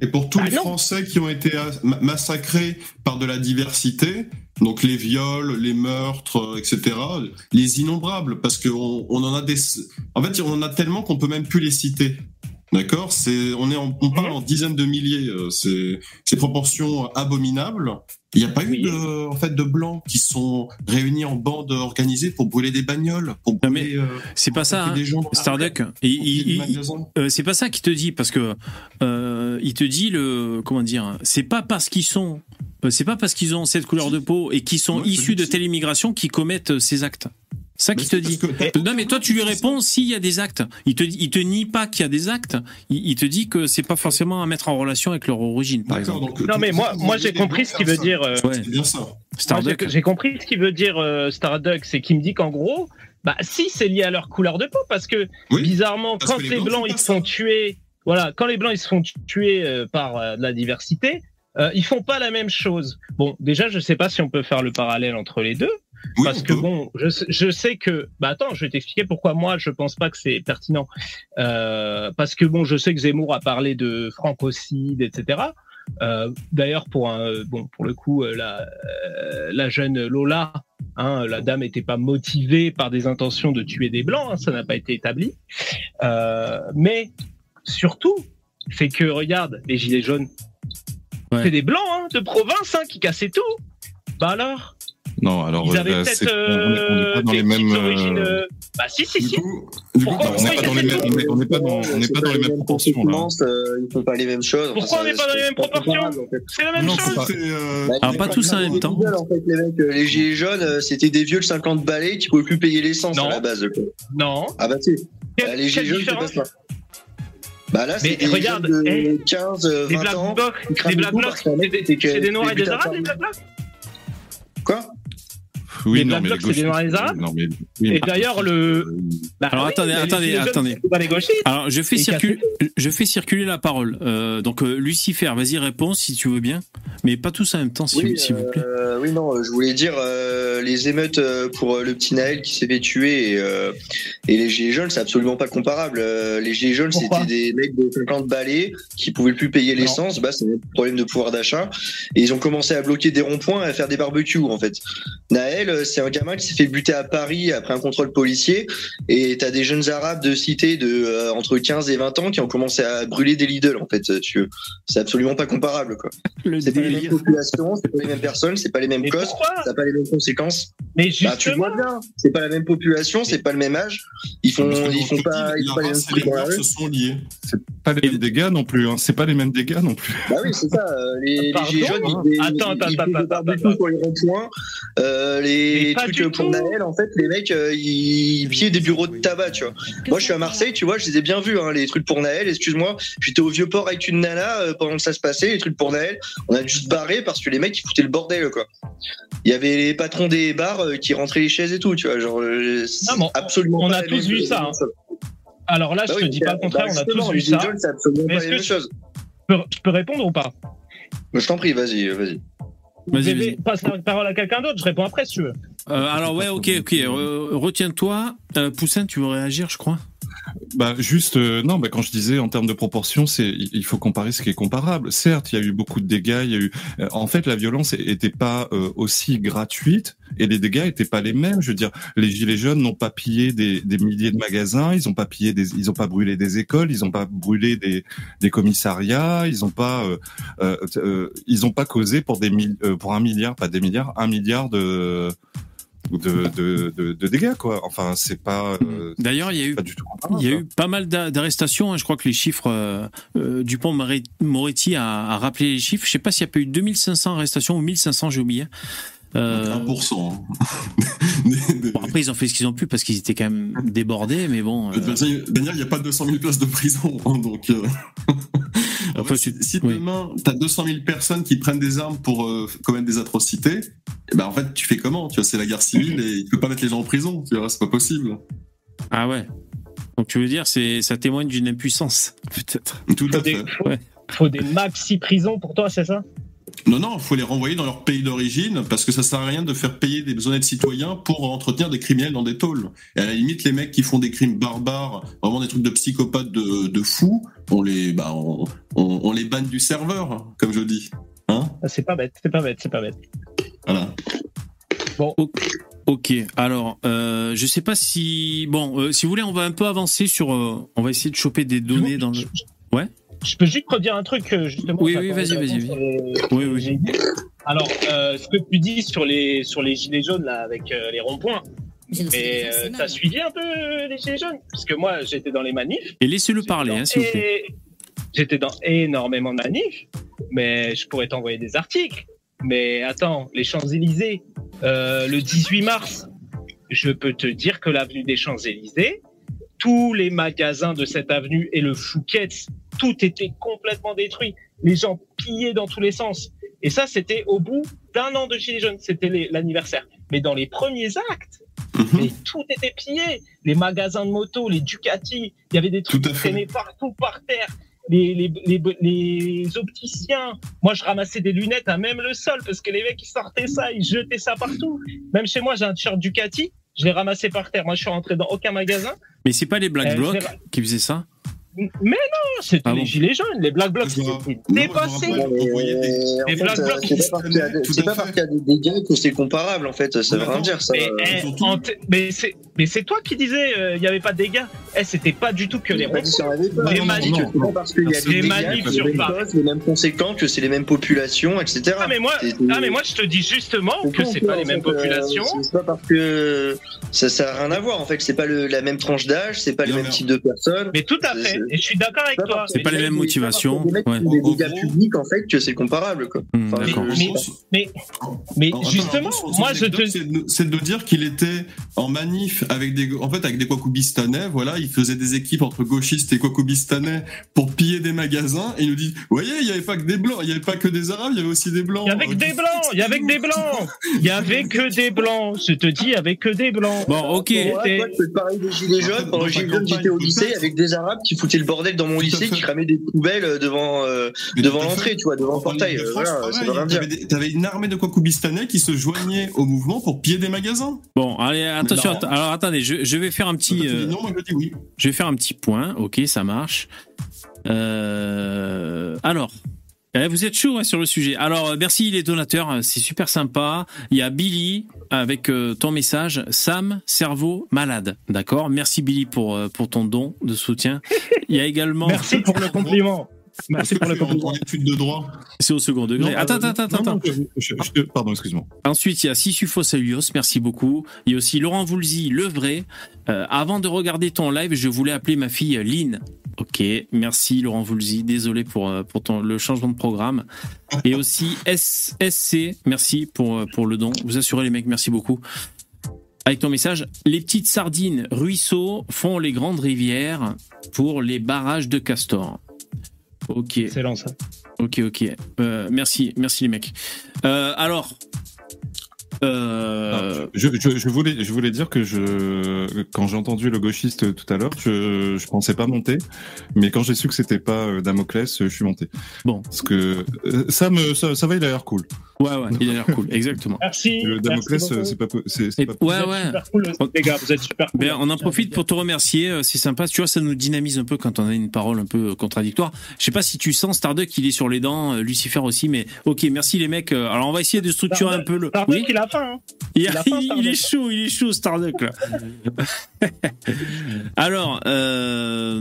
Et pour tous bah les non. Français qui ont été as- ma- massacrés par de la diversité, donc les viols, les meurtres, euh, etc., les innombrables, parce qu'on on en a des. En fait, on en a tellement qu'on peut même plus les citer. D'accord C'est, on est, en- on parle en dizaines de milliers. euh, C'est, c'est proportions abominables. Il n'y a pas Oui. eu de, en fait, de blancs qui sont réunis en bandes organisées pour brûler des bagnoles, pour Non, mais brûler. euh, C'est pas ça, hein. des gens Starduck. magasins. euh, c'est pas ça qu'il te dit parce que euh, il te dit le comment dire. C'est pas parce qu'ils sont. C'est pas parce qu'ils ont cette couleur de peau et qu'ils sont issus de telle immigration qu'ils commettent ces actes. Ça qu'il te dit. que Non mais toi tu lui réponds s'il y a des actes. Il te il te nie pas qu'il y a des actes. Il, il te dit que c'est pas forcément à mettre en relation avec leur origine par exemple. donc, non mais moi, moi les j'ai compris ce qu'il veut dire. euh, Ouais. C'est bien ça. moi, Starduck. j'ai- compris ce qu'il veut dire euh, Starduck, c'est qu'il me dit qu'en gros, bah si c'est lié à leur couleur de peau, parce que Oui, bizarrement, parce quand que les les Blancs ils se font tuer, voilà, quand les blancs ils se font tuer euh, par euh, de la diversité, euh, ils font pas la même chose. Bon, déjà je sais pas si on peut faire le parallèle entre les deux, Oui, parce que bon, je, sais- je sais que, bah attends, je vais t'expliquer pourquoi moi je pense pas que c'est pertinent. Euh, parce que bon, je sais que Zemmour a parlé de francocide, etc. Euh, D'ailleurs, pour un, bon, pour le coup, euh, la, euh, la jeune Lola, hein, la dame n'était pas motivée par des intentions de tuer des blancs, hein, ça n'a pas été établi. Euh, mais surtout, c'est que regarde, les gilets jaunes, Ouais. c'est des blancs hein, de province hein, qui cassaient tout. Bah alors, Non, alors ils avaient euh, peut-être c'est- on est- on est euh, pas dans des les mêmes. origines. euh, euh, Bah si, si, si. coup, du coup, Pourquoi- on n'est pas dans les mêmes, on est- on n'est pas dans, on n'est C'est pas dans les mêmes proportions là. euh, ils font pas les mêmes choses. Pourquoi on n'est pas dans les mêmes pas proportions. C'est la même Non, chose. c'est, euh, Bah, Alors, c'est pas tous en même temps. gueules, en fait, les, mecs, euh, les gilets jaunes, euh, c'était des vieux de 50 balais qui pouvaient plus payer l'essence Non. à la base. Non. Ah bah si. Bah, les gilets jaunes, c'est pas ça. Bah là, Mais c'est des regarde, jeunes de eh, 15, euh, Les 20 Black ans. Blocs, les Black Blocs, c'est des, Noirs et des Arabes, les Black Blocs Quoi? Oui, Les non, mais les gauchistes, Non, mais, oui, Et d'ailleurs, le. Bah Alors, attendez, attendez, attendez. c'est pas les gauchistes. Alors, je fais, circuler, je fais circuler la parole. Euh, donc, euh, Lucifer, vas-y, réponds si tu veux bien. Mais pas tous en même temps, s'il Oui, vous plaît. euh, oui, non, je voulais dire euh, les émeutes pour le petit Naël qui s'est fait tuer et, euh, et les gilets jaunes, c'est absolument pas comparable. Les gilets jaunes, c'était des mecs de 50 balais qui pouvaient plus payer l'essence. Bah, c'est un problème de pouvoir d'achat. Et ils ont commencé à bloquer des ronds-points et à faire des barbecues, en fait. Naël, euh, c'est un gamin qui s'est fait buter à Paris après un contrôle policier. Et t'as des jeunes arabes de cité de euh, entre 15 et 20 ans qui ont commencé à brûler des Lidl, en fait. tu veux. C'est absolument pas comparable, quoi. Le C'est pas les mêmes populations, c'est pas les mêmes personnes, c'est pas les mêmes causes, ça n'a pas les mêmes conséquences. Mais Bah, tu justement, vois bien, c'est pas la même population, c'est pas le même âge. Ils font, ils font pas, ils font pas les mêmes trucs dans la mœurs rue. se sont liés. Pas les mêmes dégâts non plus. Hein. C'est pas les mêmes dégâts non plus. Bah oui, c'est ça. euh, Les, les jaunes, ils, Attends. Euh, pas trucs du pour. Naël, en fait, les mecs, euh, ils pillaient des bureaux de tabac, tu vois. Moi, je suis à Marseille, tu vois, je les ai bien vus, hein, les trucs pour Naël. Excuse-moi, j'étais au vieux port avec une nana euh, pendant que ça se passait, les trucs pour Naël. On a dû se barrer parce que les mecs, ils foutaient le bordel, quoi. Il y avait les patrons des bars euh, qui rentraient les chaises et tout, tu vois. Genre, euh, Non, absolument on a tous vu ça, hein. alors là, je Bah te oui, dis pas le contraire, bah on a tous vu ça. jeunes, Mais est-ce que je-. Je peux, répondre ou pas? Je t'en prie, vas-y, vas-y. Vas-y, passer la parole à quelqu'un d'autre, je réponds après si tu veux. Euh, alors ouais, ok, ok. euh, Retiens-toi. Euh, Poussin, tu veux réagir, je crois. Bah juste euh, non, bah quand je disais en termes de proportion, c'est il faut comparer ce qui est comparable. Certes, il y a eu beaucoup de dégâts, il y a eu euh, en fait la violence était pas euh, aussi gratuite et les dégâts étaient pas les mêmes. Je veux dire, les gilets jaunes n'ont pas pillé des, des milliers de magasins, ils ont pas pillé des ils pas brûlé des écoles, ils ont pas brûlé des des commissariats, ils ont pas euh, euh, ils ont pas causé pour des pour un milliard, pas des milliards, un milliard de de, de, de, de dégâts quoi. Enfin, c'est pas euh, D'ailleurs, il y a eu pas du tout comparable. Il y a quoi. eu pas mal d'a- d'arrestations. hein. Je crois que les chiffres, euh, euh, Dupont-Moretti a, a rappelé les chiffres. Je sais pas s'il y a pas eu 2500 arrestations ou 1500, j'ai oublié. Euh, 1%. hein. Des- des- bon, après, ils ont fait ce qu'ils ont pu parce qu'ils étaient quand même débordés, mais bon. Euh, Daniel, il n'y a pas 200 000 places de prison, hein, donc. euh, en Après, fait, tu- si oui. demain t'as 200 000 personnes qui prennent des armes pour euh, commettre des atrocités, eh ben en fait tu fais comment Tu vois, c'est la guerre civile et il peut pas mettre les gens en prison. Tu vois, c'est pas possible. Ah ouais. Donc tu veux dire, c'est ça témoigne d'une impuissance, peut-être. Tout Faut à des, fait. faut, Ouais. faut des maxi prisons pour toi, c'est ça? Non, non, il faut les renvoyer dans leur pays d'origine parce que ça sert à rien de faire payer des honnêtes citoyens pour entretenir des criminels dans des tôles. Et à la limite, les mecs qui font des crimes barbares, vraiment des trucs de psychopathes de, de fous, on les, bah, on, on, on les banne du serveur, comme je dis. Hein Ah, C'est pas bête, c'est pas bête, c'est pas bête. Voilà. Ok. Alors, euh, je sais pas si bon, euh, si vous voulez, on va un peu avancer sur. euh, on va essayer de choper des données dans le. Ouais. Je peux juste redire un truc, euh, justement. Oui, oui, vas-y, vas-y, les- Oui, oui. Alors, euh, ce que tu dis sur les, sur les gilets jaunes, là, avec euh, les ronds-points, mais euh, t'as suivi un peu euh, les gilets jaunes? Parce que moi, j'étais dans les manifs. Et laissez-le parler, hein, s'il vous plaît. J'étais dans énormément de manifs, mais je pourrais t'envoyer des articles. Mais attends, les Champs-Élysées, euh, le 18 mars, je peux te dire que l'avenue des Champs-Élysées, tous les magasins de cette avenue et le Fouquet's, tout était complètement détruit. Les gens pillaient dans tous les sens. Et ça, c'était au bout d'un an de Gilets jaunes. C'était l'anniversaire. Mais dans les premiers actes, Mhm. mais tout était pillé. Les magasins de moto, les Ducati, il y avait des trucs qui traînaient partout par terre. Les, les, les, les opticiens, moi je ramassais des lunettes à même le sol parce que les mecs ils sortaient ça, ils jetaient ça partout. Même chez moi j'ai un t-shirt Ducati, je l'ai ramassé par terre. Moi je suis rentré dans aucun magasin. Mais c'est pas les Black Euh, Blocs qui faisaient ça? Mais non, c'était Ah les bon gilets jaunes, les Black Blocs, c'était dépassé. Black euh, Blocs c'est pas parce qu'il y a des- dégâts que c'est comparable en fait, ça veut rien dire ça. Mais, euh, eh, surtout- en t- mais c'est mais c'est toi qui disais euh, il n'y avait pas de dégâts. Eh, c'était pas du tout que les pas. Les manifs- parce qu'il y a Les des manifs sur les mêmes les conséquences, que c'est les mêmes populations, etc. Ah mais moi C'est- ah mais moi je te dis justement que c'est pas les mêmes euh, populations. c'est pas parce que ça, ça a rien à voir en fait. C'est pas la même tranche d'âge, c'est pas les mêmes types de personnes. Mais tout à fait. Et je suis d'accord avec pas toi. C'est pas les mêmes motivations. des Ouais. publics en fait que c'est comparable quoi. Hmm, Enfin, mais- justement, moi je te c'est de- c'est de dire qu'il était en manif avec des, en fait, avec des Kwakubistanais, voilà, il faisait des équipes entre gauchistes et Kwakubistanais pour piller des magasins, et il nous dit, vous voyez, il y avait pas que des blancs, il y avait pas que des arabes, il y avait aussi des blancs. il y avait que des blancs, il y avait que des blancs, il y avait que des blancs. Je te dis, il y avait que des blancs. Bon, ok. Moi, parler des gilets jaunes. Pendant j'étais au lycée avec des arabes qui foutaient le bordel dans mon lycée, qui ramaient des poubelles euh, devant euh, devant l'entrée, tu vois, devant le portail. Euh, Voilà. T'avais une armée de Kwakubistanais qui se joignaient au mouvement pour piller des magasins. Bon, allez, attention. alors attendez, je, je vais faire un petit. Euh, non, moi je dis oui. Je vais faire un petit point, ok, ça marche. Euh, alors, vous êtes chaud hein, sur le sujet. Alors, euh, merci les donateurs, euh, c'est super sympa. Il y a Billy avec euh, ton message, Sam, cerveau malade. D'accord Merci Billy pour, euh, pour ton don de soutien. Il y a également... Merci pour le compliment. Merci pour le compliment. De droit. C'est au second degré. Non, attends, euh, attends, attends, non, non, attends. je- je- je- pardon, excuse-moi. Ensuite, il y a Sissufos Elios, merci beaucoup. Il y a aussi Laurent Voulzy, le vrai. Euh, avant de regarder ton live, je voulais appeler ma fille Lynn. Ok, merci Laurent Voulzy, désolé pour, euh, pour ton, le changement de programme. Et aussi S- SC, merci pour, euh, pour le don. Vous assurez les mecs, merci beaucoup. Avec ton message, les petites sardines ruisseaux font les grandes rivières pour les barrages de Castor. Ok. Excellent ça. Ok, ok. Euh, merci, merci les mecs. Euh, alors, euh, Je, je, je voulais, je voulais dire que je, quand j'ai entendu le gauchiste tout à l'heure, je, je pensais pas monter, mais quand j'ai su que c'était pas euh, Damoclès, je suis monté. Bon. Parce que euh, ça me, ça, ça va, il a l'air cool. Ouais, ouais, il a l'air cool, exactement. Merci. Le Damoclès, c'est pas, pas ouais, ouais. Super cool, les gars, vous êtes super cool. Ben, on en profite pour te remercier, euh, c'est sympa. Tu vois, ça nous dynamise un peu quand on a une parole un peu euh, contradictoire. Je sais pas si tu sens Starduck, il est sur les dents, euh, Lucifer aussi, mais ok, merci les mecs. Alors on va essayer de structurer un peu le. Starbuck, Oui, il a faim. Hein. il, il a faim, il Starduck. est chaud, il est chaud Starduck là. Alors, euh,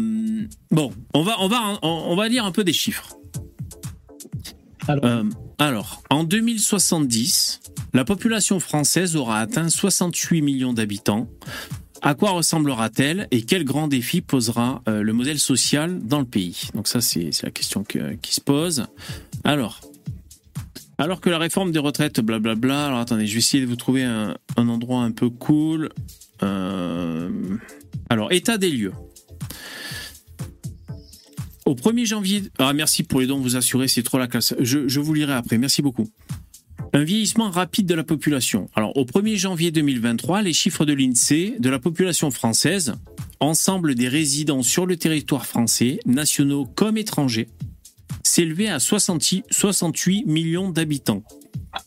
bon, on va, on va, on, on va lire un peu des chiffres. Alors. Euh, alors, en 2070, la population française aura atteint 68 millions d'habitants. À quoi ressemblera-t-elle et quel grand défi posera euh, le modèle social dans le pays? Donc ça, c'est la question que- qui se pose. Alors, alors que la réforme des retraites, blablabla. Alors attendez, je vais essayer de vous trouver un, un endroit un peu cool. Euh, alors, état des lieux. Au 1er janvier. Ah, merci pour les dons, vous assurez, c'est trop la classe. Je, vous lirai après, merci beaucoup. Un vieillissement rapide de la population. Alors, au 1er janvier 2023, les chiffres de l'INSEE de la population française, ensemble des résidents sur le territoire français, nationaux comme étrangers, s'élevaient à 60 68 millions d'habitants,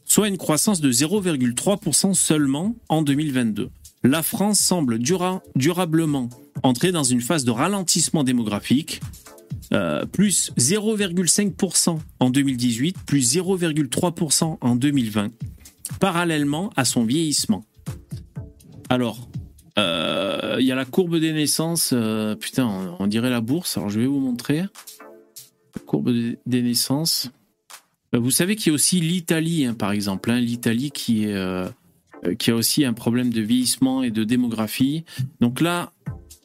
soit une croissance de 0,3% seulement en 2022. La France semble dura- durablement entrer dans une phase de ralentissement démographique, euh, plus 0,5% en 2018, plus 0,3% en 2020, parallèlement à son vieillissement. Alors, euh, il y a la courbe des naissances, euh, putain, on, dirait la bourse, alors je vais vous montrer. La courbe des- naissances. Vous savez qu'il y a aussi l'Italie, hein, par exemple, hein, l'Italie qui, qui a aussi un problème de vieillissement et de démographie. Donc là,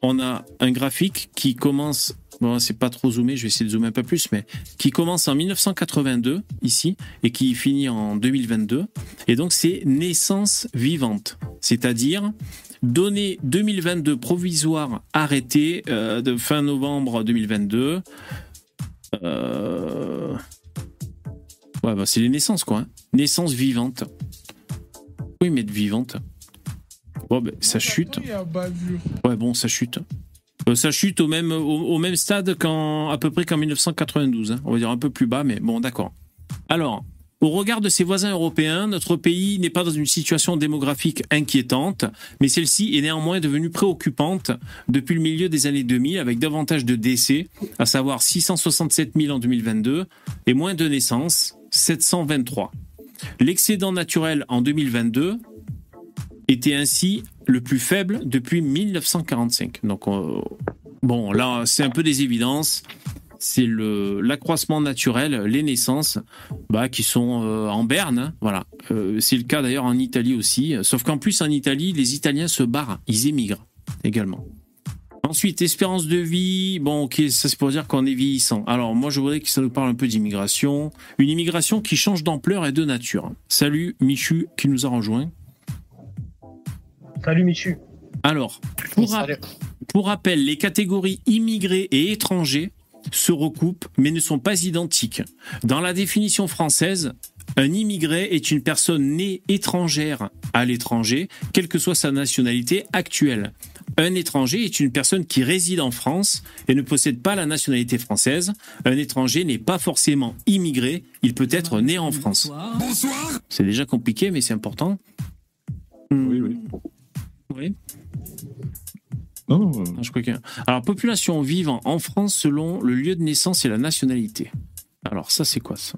on a un graphique qui commence, bon, c'est pas trop zoomé, je vais essayer de zoomer un peu plus, mais qui commence en 1982 ici et qui finit en 2022. Et donc c'est naissance vivante, c'est-à-dire données 2022 provisoire arrêtées euh, de fin novembre 2022. Euh... Ouais, bah, c'est les naissances quoi. hein. Naissances vivantes. Oui, mais de vivantes. Bon, ben, ça chute. Il y a bavure. Ouais, bon, ça chute. Euh, ça chute au même, au, même stade qu'en, à peu près qu'en 1992. hein. On va dire un peu plus bas, mais bon, d'accord. Alors, au regard de ses voisins européens, notre pays n'est pas dans une situation démographique inquiétante, mais celle-ci est néanmoins devenue préoccupante depuis le milieu des années 2000 avec davantage de décès, à savoir 667 000 en 2022 et moins de naissances, 723. L'excédent naturel en 2022 était ainsi le plus faible depuis 1945. Donc, euh, bon, là, c'est un peu des évidences. C'est l'accroissement naturel, les naissances, bah, qui sont euh, en berne. hein, voilà. Euh, c'est le cas d'ailleurs en Italie aussi. Sauf qu'en plus, en Italie, les Italiens se barrent, ils émigrent également. Ensuite, espérance de vie. Bon, ok, ça c'est pour dire qu'on est vieillissant. Alors, moi, je voudrais que ça nous parle un peu d'immigration. Une immigration qui change d'ampleur et de nature. Salut, Michu, qui nous a rejoint. Salut Michu. Alors, pour, rap- pour rappel, les catégories immigrés et étrangers se recoupent mais ne sont pas identiques. Dans la définition française, un immigré est une personne née étrangère à l'étranger, quelle que soit sa nationalité actuelle. Un étranger est une personne qui réside en France et ne possède pas la nationalité française. Un étranger n'est pas forcément immigré, il peut être né en France. C'est déjà compliqué, mais c'est important. Oui, oui. Oui. Euh, Non, je crois que- Alors, population vivant en France selon le lieu de naissance et la nationalité. Alors, ça, c'est quoi ça?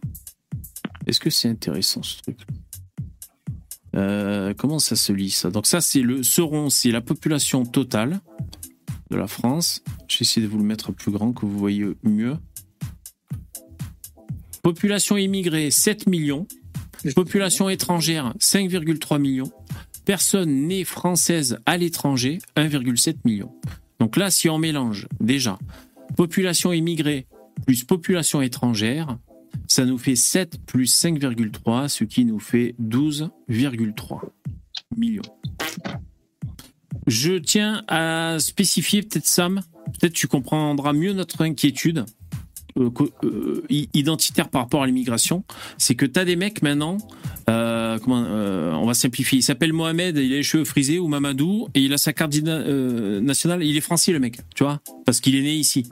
Est-ce que c'est intéressant ce truc? Euh, Comment ça se lit ça? Donc, ça, c'est le seront, c'est la population totale de la France. J'essaie de vous le mettre plus grand que vous voyez mieux. Population immigrée 7 millions. Population étrangère 5,3 millions. Personnes nées françaises à l'étranger 1,7 million. Donc là, si on mélange déjà population immigrée plus population étrangère, ça nous fait 7 plus 5,3, ce qui nous fait 12,3 millions. Je tiens à spécifier, peut-être Sam, peut-être tu comprendras mieux notre inquiétude identitaire par rapport à l'immigration, c'est que tu as des mecs maintenant, euh, comment, euh, on va simplifier, il s'appelle Mohamed, il a les cheveux frisés, ou Mamadou, et il a sa carte euh, nationale, il est français le mec, tu vois, parce qu'il est né ici.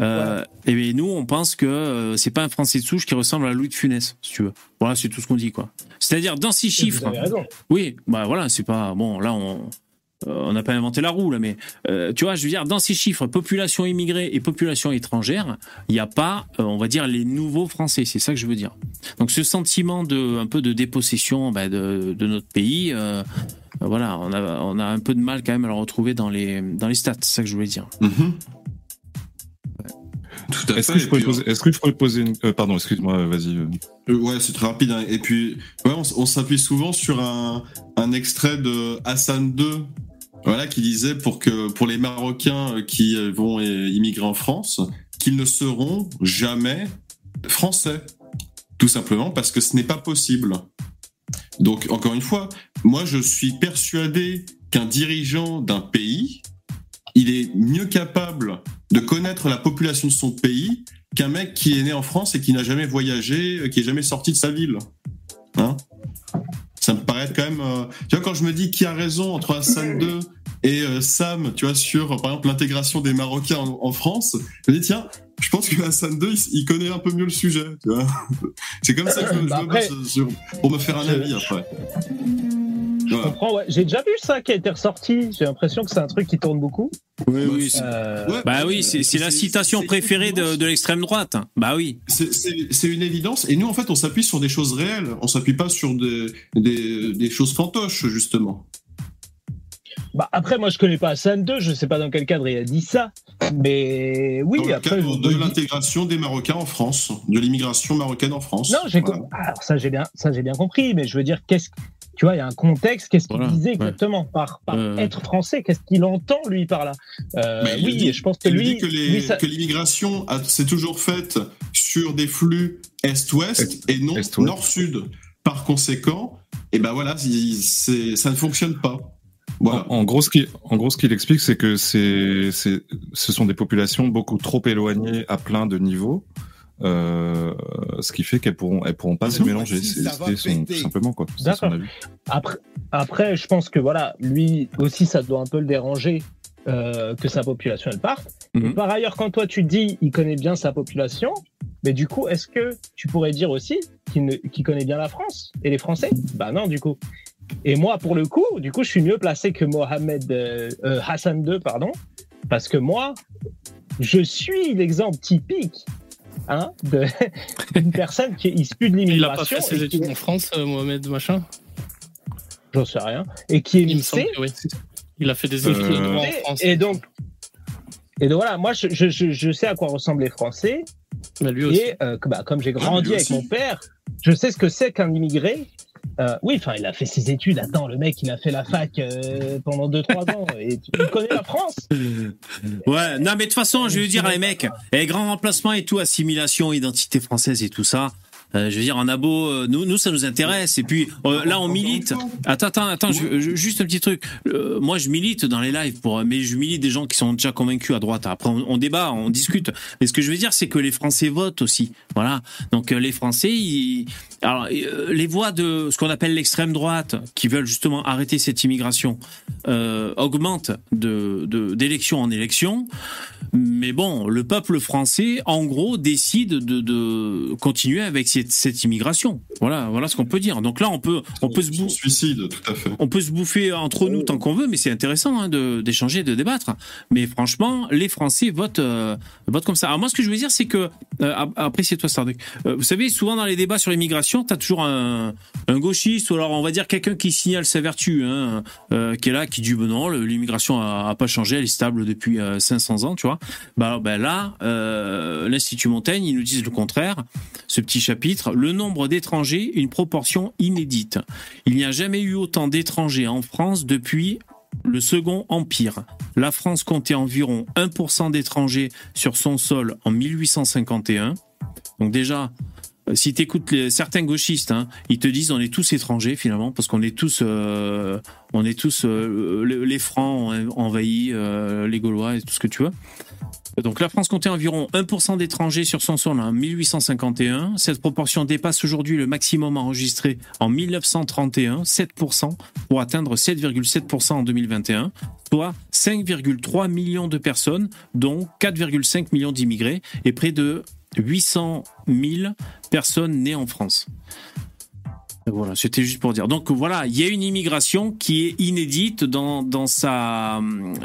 Euh, Et nous, on pense que euh, c'est pas un français de souche qui ressemble à Louis de Funès, si tu veux. Voilà, c'est tout ce qu'on dit, quoi. C'est-à-dire, dans six chiffres, Vous avez raison. oui, bah voilà, c'est pas bon. Là, on euh, on n'a pas inventé la roue là, mais euh, tu vois, je veux dire, dans ces chiffres, population immigrée et population étrangère, il n'y a pas, euh, on va dire, les nouveaux Français. C'est ça que je veux dire. Donc, ce sentiment de un peu de dépossession bah, de, de notre pays, euh, voilà, on a on a un peu de mal quand même à le retrouver dans les dans les stats. C'est ça que je voulais dire. Mhm. À Est-ce que, je et pourrais puis, poser, est-ce que je pourrais poser une. euh, pardon, excuse-moi, vas-y. euh. Euh, Ouais, c'est très rapide. hein. Et puis, ouais, on, s'appuie souvent sur un, un extrait de Hassan II, voilà, qui disait pour que pour les Marocains euh, qui euh, vont euh, immigrer en France, qu'ils ne seront jamais français, tout simplement parce que ce n'est pas possible. Donc, encore une fois, moi, je suis persuadé qu'un dirigeant d'un pays, il est mieux capable de connaître la population de son pays qu'un mec qui est né en France et qui n'a jamais voyagé, qui est jamais sorti de sa ville. Hein? Ça me paraît quand même. euh, Tu vois, quand je me dis qui a raison entre Hassan II et euh, Sam, tu vois, sur par exemple l'intégration des Marocains en, en France, je me dis tiens, je pense que Hassan II, il, il connaît un peu mieux le sujet. Tu vois, c'est comme ça que je, je Bah me après- base sur- pour me faire un Je- avis après. Je Voilà. comprends, ouais. J'ai déjà vu ça qui a été ressorti. J'ai l'impression que c'est un truc qui tourne beaucoup. Oui, oui. Euh, Ouais, Bah oui, c'est la citation préférée de, de l'extrême droite. Bah oui. C'est- une évidence. Et nous, en fait, on s'appuie sur des choses réelles. On s'appuie pas sur des, des, des choses fantoches, justement. Bah après, moi, je connais pas Hassan 2. Je sais pas dans quel cadre il a dit ça. Mais oui, Dans le après. cadre de l'intégration des Marocains en France, de l'immigration marocaine en France. Non, j'ai Voilà. com- alors ça j'ai bien ça j'ai bien compris, mais je veux dire qu'est-ce tu vois il y a un contexte qu'est-ce qu'il Voilà, disait ouais. exactement par, par Euh. être français qu'est-ce qu'il entend lui par là? Euh, Mais il Oui, dit- je pense que il lui, dit que ça- l'immigration a- s'est toujours faite sur des flux est-ouest et non nord-sud. Par conséquent, et ben voilà, il- ça ne fonctionne pas. Voilà. En, en gros, ce qu'il explique, c'est que c'est, ce sont des populations beaucoup trop éloignées à plein de niveaux, euh, ce qui fait qu'elles pourront, elles pourront pas se mélanger. C'est son, tout simplement quoi. Son avis. après après je pense que voilà lui aussi ça doit un peu le déranger euh, que sa population elle parte. Mhm. Par ailleurs quand toi tu dis il connaît bien sa population, mais du coup est-ce que tu pourrais dire aussi qu'il connaît bien la France et les Français? Bah non du coup. Et moi, pour le coup, du coup, je suis mieux placé que Mohamed euh, euh, Hassan II, pardon, parce que moi, je suis l'exemple typique hein, d'une personne qui est issue de Il a l'immigration. pas fait ses études en France, euh, Mohamed machin J'en sais rien. Et qui est Il lycée. oui. Il a fait des études de droit en France. Et donc, et donc voilà, moi, je, je, je, je sais à quoi ressemblent les Français. Mais lui aussi. Et euh, bah, comme j'ai Ah, grandi avec mon père, je sais ce que c'est qu'un immigré. Euh, oui, enfin, il a fait ses études. Attends, le mec, il a fait la fac euh, pendant 2-3 ans. Et tu il la France. Ouais, non, mais de toute façon, je veux dire, les mecs, les grands remplacements et tout, assimilation, identité française et tout ça. Euh, je veux dire, en abo, euh, nous, ça nous intéresse. Et puis euh, là, on milite. Attends, attends, attends, juste un petit truc. Moi, je milite dans les lives pour, mais je milite des gens qui sont déjà convaincus à droite. Après, on, débat, on discute. Mais ce que je veux dire, c'est que les Français votent aussi. Voilà. Donc les Français, alors les voix de ce qu'on appelle l'extrême droite, qui veulent justement arrêter cette immigration, augmentent de- d'élection en élection. Mais bon, le peuple français, en gros, décide de, de continuer avec cette, cette immigration. Voilà, voilà ce qu'on peut dire. Donc là, on peut, on peut se Son bou- suicide, tout à fait. on peut se bouffer entre nous tant qu'on veut, mais c'est intéressant hein, d'échanger, de débattre. Mais franchement, les Français votent, euh, votent comme ça. Alors moi, ce que je veux dire, c'est que euh, ap- après c'est toi Starduck. Euh, vous savez, souvent dans les débats sur l'immigration, t'as toujours un, un gauchiste ou alors on va dire quelqu'un qui signale sa vertu, hein, euh, qui est là, qui dit ben non, l'immigration a, a pas changé, elle est stable depuis euh, 500 ans, tu vois. Bah, ben là, l'Institut Montaigne, ils nous disent le contraire. Ce petit chapitre, le nombre d'étrangers, une proportion inédite. Il n'y a jamais eu autant d'étrangers en France depuis le Second Empire. La France comptait environ 1% d'étrangers sur son sol en 1851. Donc déjà, euh, si tu écoutes certains gauchistes, hein, ils te disent on est tous étrangers finalement parce qu'on est tous, euh, on est tous euh, les francs ont envahi les Gaulois et tout ce que tu veux. Donc la France comptait environ 1% d'étrangers sur son sol en 1851. Cette proportion dépasse aujourd'hui le maximum enregistré en 1931, 7%, pour atteindre 7,7% en 2021, soit 5,3 millions de personnes, dont 4,5 millions d'immigrés et près de 800 000 personnes nées en France. Voilà, c'était juste pour dire. Donc voilà, il y a une immigration qui est inédite dans, dans, sa,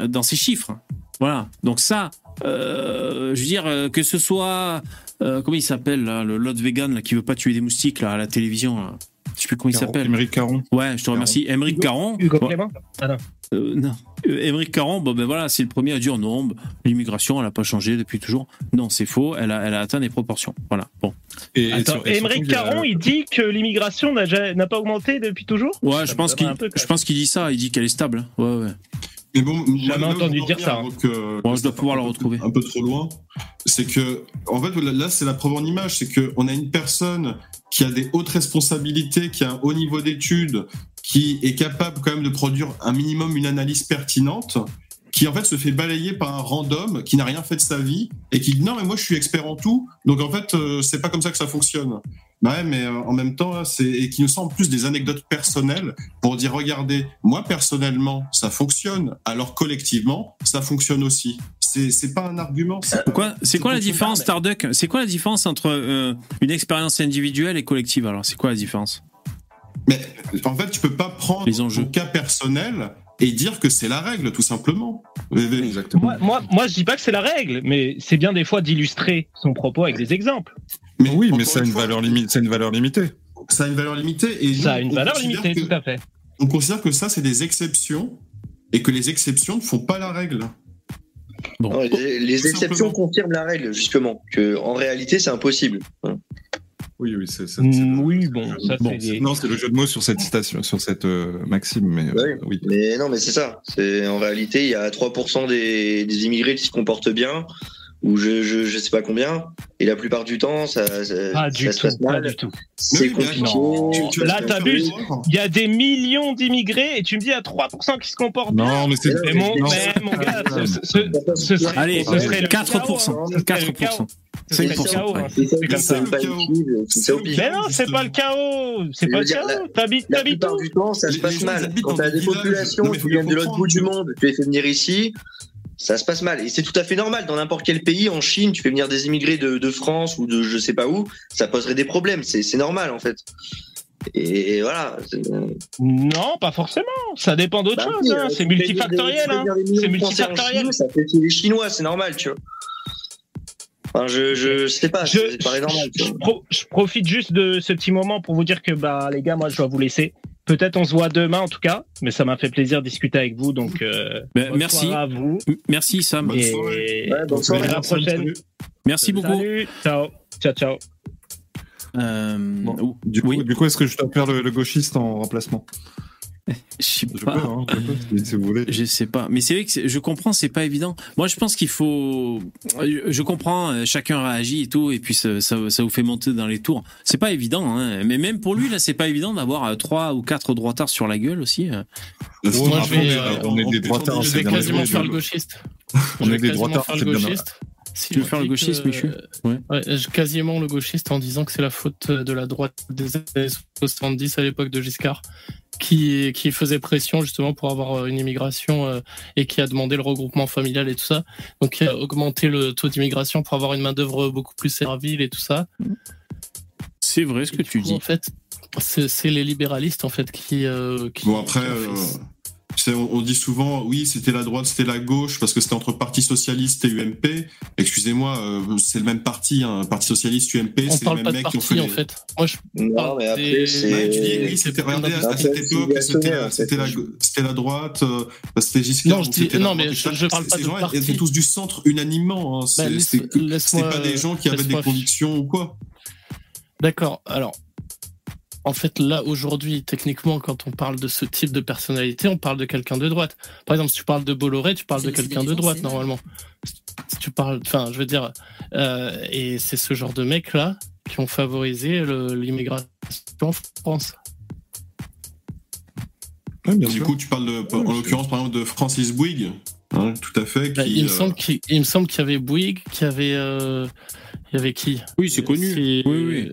dans ses chiffres. Voilà. Donc ça, euh, je veux dire, euh, que ce soit, euh, comment il s'appelle, là, le Lot Vegan, là, qui veut pas tuer des moustiques, là, à la télévision, là. Je sais plus comment il Caron, s'appelle. Émeric Caron. Ouais, je te remercie. Émeric Caron. Hugo Bon, Clément Ah non. euh, non. Émeric Caron, bon ben voilà, c'est le premier à dire non, bah, l'immigration, elle a pas changé depuis toujours. Non, c'est faux, elle a, elle a atteint des proportions. Voilà. Bon. Et, Attends, et sur- et Émeric Caron, il dit que l'immigration n'a n'a pas augmenté depuis toujours? Ouais, Ça je pense qu'il, je pense qu'il dit ça. Il dit qu'elle est stable. Ouais, ouais. Mais bon, Jamais entendu dire ça, hein. donc, euh, Bon, que je dois pouvoir le retrouver. Un peu trop loin. C'est que, en fait, là, là, c'est la preuve en image. C'est qu'on a une personne qui a des hautes responsabilités, qui a un haut niveau d'études, qui est capable quand même de produire un minimum une analyse pertinente, qui en fait se fait balayer par un random qui n'a rien fait de sa vie et qui dit non mais moi je suis expert en tout, donc en fait euh, c'est pas comme ça que ça fonctionne. Bah ouais, mais euh, en même temps là, c'est et qui nous en plus des anecdotes personnelles pour dire regardez moi personnellement ça fonctionne, alors collectivement ça fonctionne aussi. C'est pas un argument. c'est- Quoi, c'est quoi la différence, Starduck? C'est quoi la différence entre euh, une expérience individuelle et collective Alors, c'est quoi la différence? Mais en fait, tu peux pas prendre Les enjeux. ton cas personnel et dire que c'est la règle, tout simplement. Exactement. moi, moi, moi, je dis pas que c'est la règle, mais c'est bien des fois d'illustrer son propos avec des exemples. Mais Oui, mais ça a une fois, valeur limite. Une valeur limitée. Ça a une valeur limitée et Ça a une on valeur considère limitée, que- tout à fait. On considère que ça, c'est des exceptions et que les exceptions ne font pas la règle. Bon. Non, les, les exceptions confirment la règle, justement. Que en réalité, c'est impossible. Oui, oui, c'est. Mm, oui, bon, ça Bon, des- Non, c'est le jeu de mots sur cette citation, sur cette euh, maxime, mais euh, Ouais. oui. Mais non, mais c'est ça. C'est en réalité, il y a 3% des, des immigrés qui se comportent bien, ou je, je je sais pas combien, et la plupart du temps, ça, ça, Pas du ça se tout, passe pas mal. du tout. C'est compliqué. non. Tu- tu Là, t'abuses. Il y a des millions d'immigrés et tu me dis à 3% qui se comportent bien. Non, mais c'est. Mais mon, non, mais mon gars, ce, ce- c'est- ce serait, Allez, ce serait le 4%. chaos, hein. Ce serait le 4%. chaos. Ce serait le 5%, chaos, hein. C'est C'est comme c'est ça. pas c'est. Mais non, c'est pas le chaos. C'est pas le chaos. T'habites, La t'habites plupart du temps, ça se passe mal. Quand t'as des populations Non, qui viennent de l'autre bout du monde, tu les fais venir ici, ça se passe mal. Et c'est tout à fait normal. Dans n'importe quel pays, en Chine, tu fais venir des immigrés de, de France ou de je sais pas où, ça poserait des problèmes. C'est normal, en fait. Et voilà. c'est- Non, pas forcément. Ça dépend d'autre Bah chose. hein. euh, C'est multifactoriel. hein. C'est multifactoriel. Chine, Ça fait les Chinois, c'est normal, tu vois. Enfin, je, je sais pas, Je, normal. tu je- vois. je pro- je profite juste de ce petit moment pour vous dire que bah les gars, moi je dois vous laisser. Peut-être on se voit demain en tout cas, mais ça m'a fait plaisir de discuter avec vous. Donc euh, Ben, merci. à vous M- Merci, Sam. Bonne et soirée. Ouais, bonne soirée. à la prochaine. Merci beaucoup. Salut, ciao, ciao, ciao. Euh, Bon. Du coup, oui, du coup est-ce que je dois faire le, le gauchiste en remplacement? Je sais Je peux, pas. hein, je peux, si- si vous voulez. Je sais pas, mais c'est vrai que je comprends, c'est pas évident. Moi, je pense qu'il faut. Je comprends, euh, chacun réagit et tout, et puis ça, ça, ça vous fait monter dans les tours. C'est pas évident, hein. mais même pour lui là, c'est pas évident d'avoir euh, trois ou quatre droitards sur la gueule aussi. Moi, je vais, Après, euh, on est on- des on- droitards, on- Je vais bien quasiment faire le gauchiste. On Je est vais des quasiment droitards, faire c'est le bien. gauchiste. Si Tu veux on faire le gauchiste, Michu Ouais. Ouais, quasiment le gauchiste en disant que c'est la faute de la droite des années 70 à l'époque de Giscard qui, qui faisait pression justement pour avoir euh, une immigration euh, et qui a demandé le regroupement familial et tout ça. Donc qui a augmenté le taux d'immigration pour avoir une main-d'œuvre beaucoup plus servile et tout ça. C'est vrai ce Et que tu coup, dis. En fait, c'est c'est les libéralistes en fait qui. euh, qui Bon, après, qui On, dit souvent, oui, c'était la droite, c'était la gauche, parce que c'était entre Parti Socialiste et UMP. Excusez-moi, euh, c'est le même parti, hein, Parti Socialiste, UMP, c'est les mêmes mecs qui ont fait en les- fait. Moi, je Non, mais après, des- c'est- Ouais, tu dis, oui, c'était, regardez, à, à cette époque, c'était la, c'était la, droite, euh, bah, c'était Giscard. Non, je dis- c'était la non, mais je- je parle pas de gens-là, parti. Ils étaient tous du centre unanimement. Hein. C'est, Bah, c'est, pas des gens qui avaient des convictions ou quoi. D'accord. Alors, en fait, là, aujourd'hui, techniquement, quand on parle de ce type de personnalité, on parle de quelqu'un de droite. Par exemple, si tu parles de Bolloré, tu parles de quelqu'un de droite, normalement. Si tu parles, enfin, je veux dire, euh, et c'est ce genre de mecs-là qui ont favorisé l'immigration en France. du coup, tu parles de, en l'occurrence, par exemple, de Francis Bouygues. hein, tout à fait. Bah, Qui, il, me euh, semble qu'il, il me semble qu'il y avait Bouygues, qu'il y avait, euh, il y avait qui? Oui, c'est connu. Oui, oui.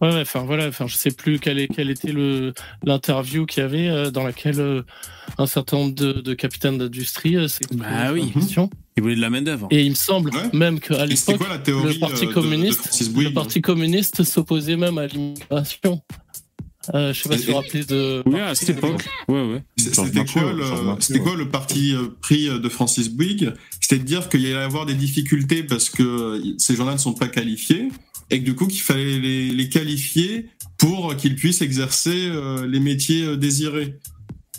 Ouais, ouais, enfin voilà, enfin je sais plus quel, est, quel était le l'interview qu'il y avait euh, dans laquelle euh, un certain nombre de, de capitaines d'industrie euh, s'est Bah oui. question. Il voulait de la main d'œuvre. Et il me semble même qu'à l'époque, le Parti euh, de- de communiste, Francis le Bouygues Parti communiste s'opposait même à l'immigration. Euh, je sais pas si vous vous rappelez de. Oui, à cette époque. Ouais, ouais. C'était quoi, ouais. quoi le parti euh, pris euh, de Francis Bouygues? C'était de dire qu'il y allait avoir des difficultés parce que euh, ces gens-là ne sont pas qualifiés et que du coup qu'il fallait les, les qualifier pour qu'ils puissent exercer euh, les métiers euh, désirés.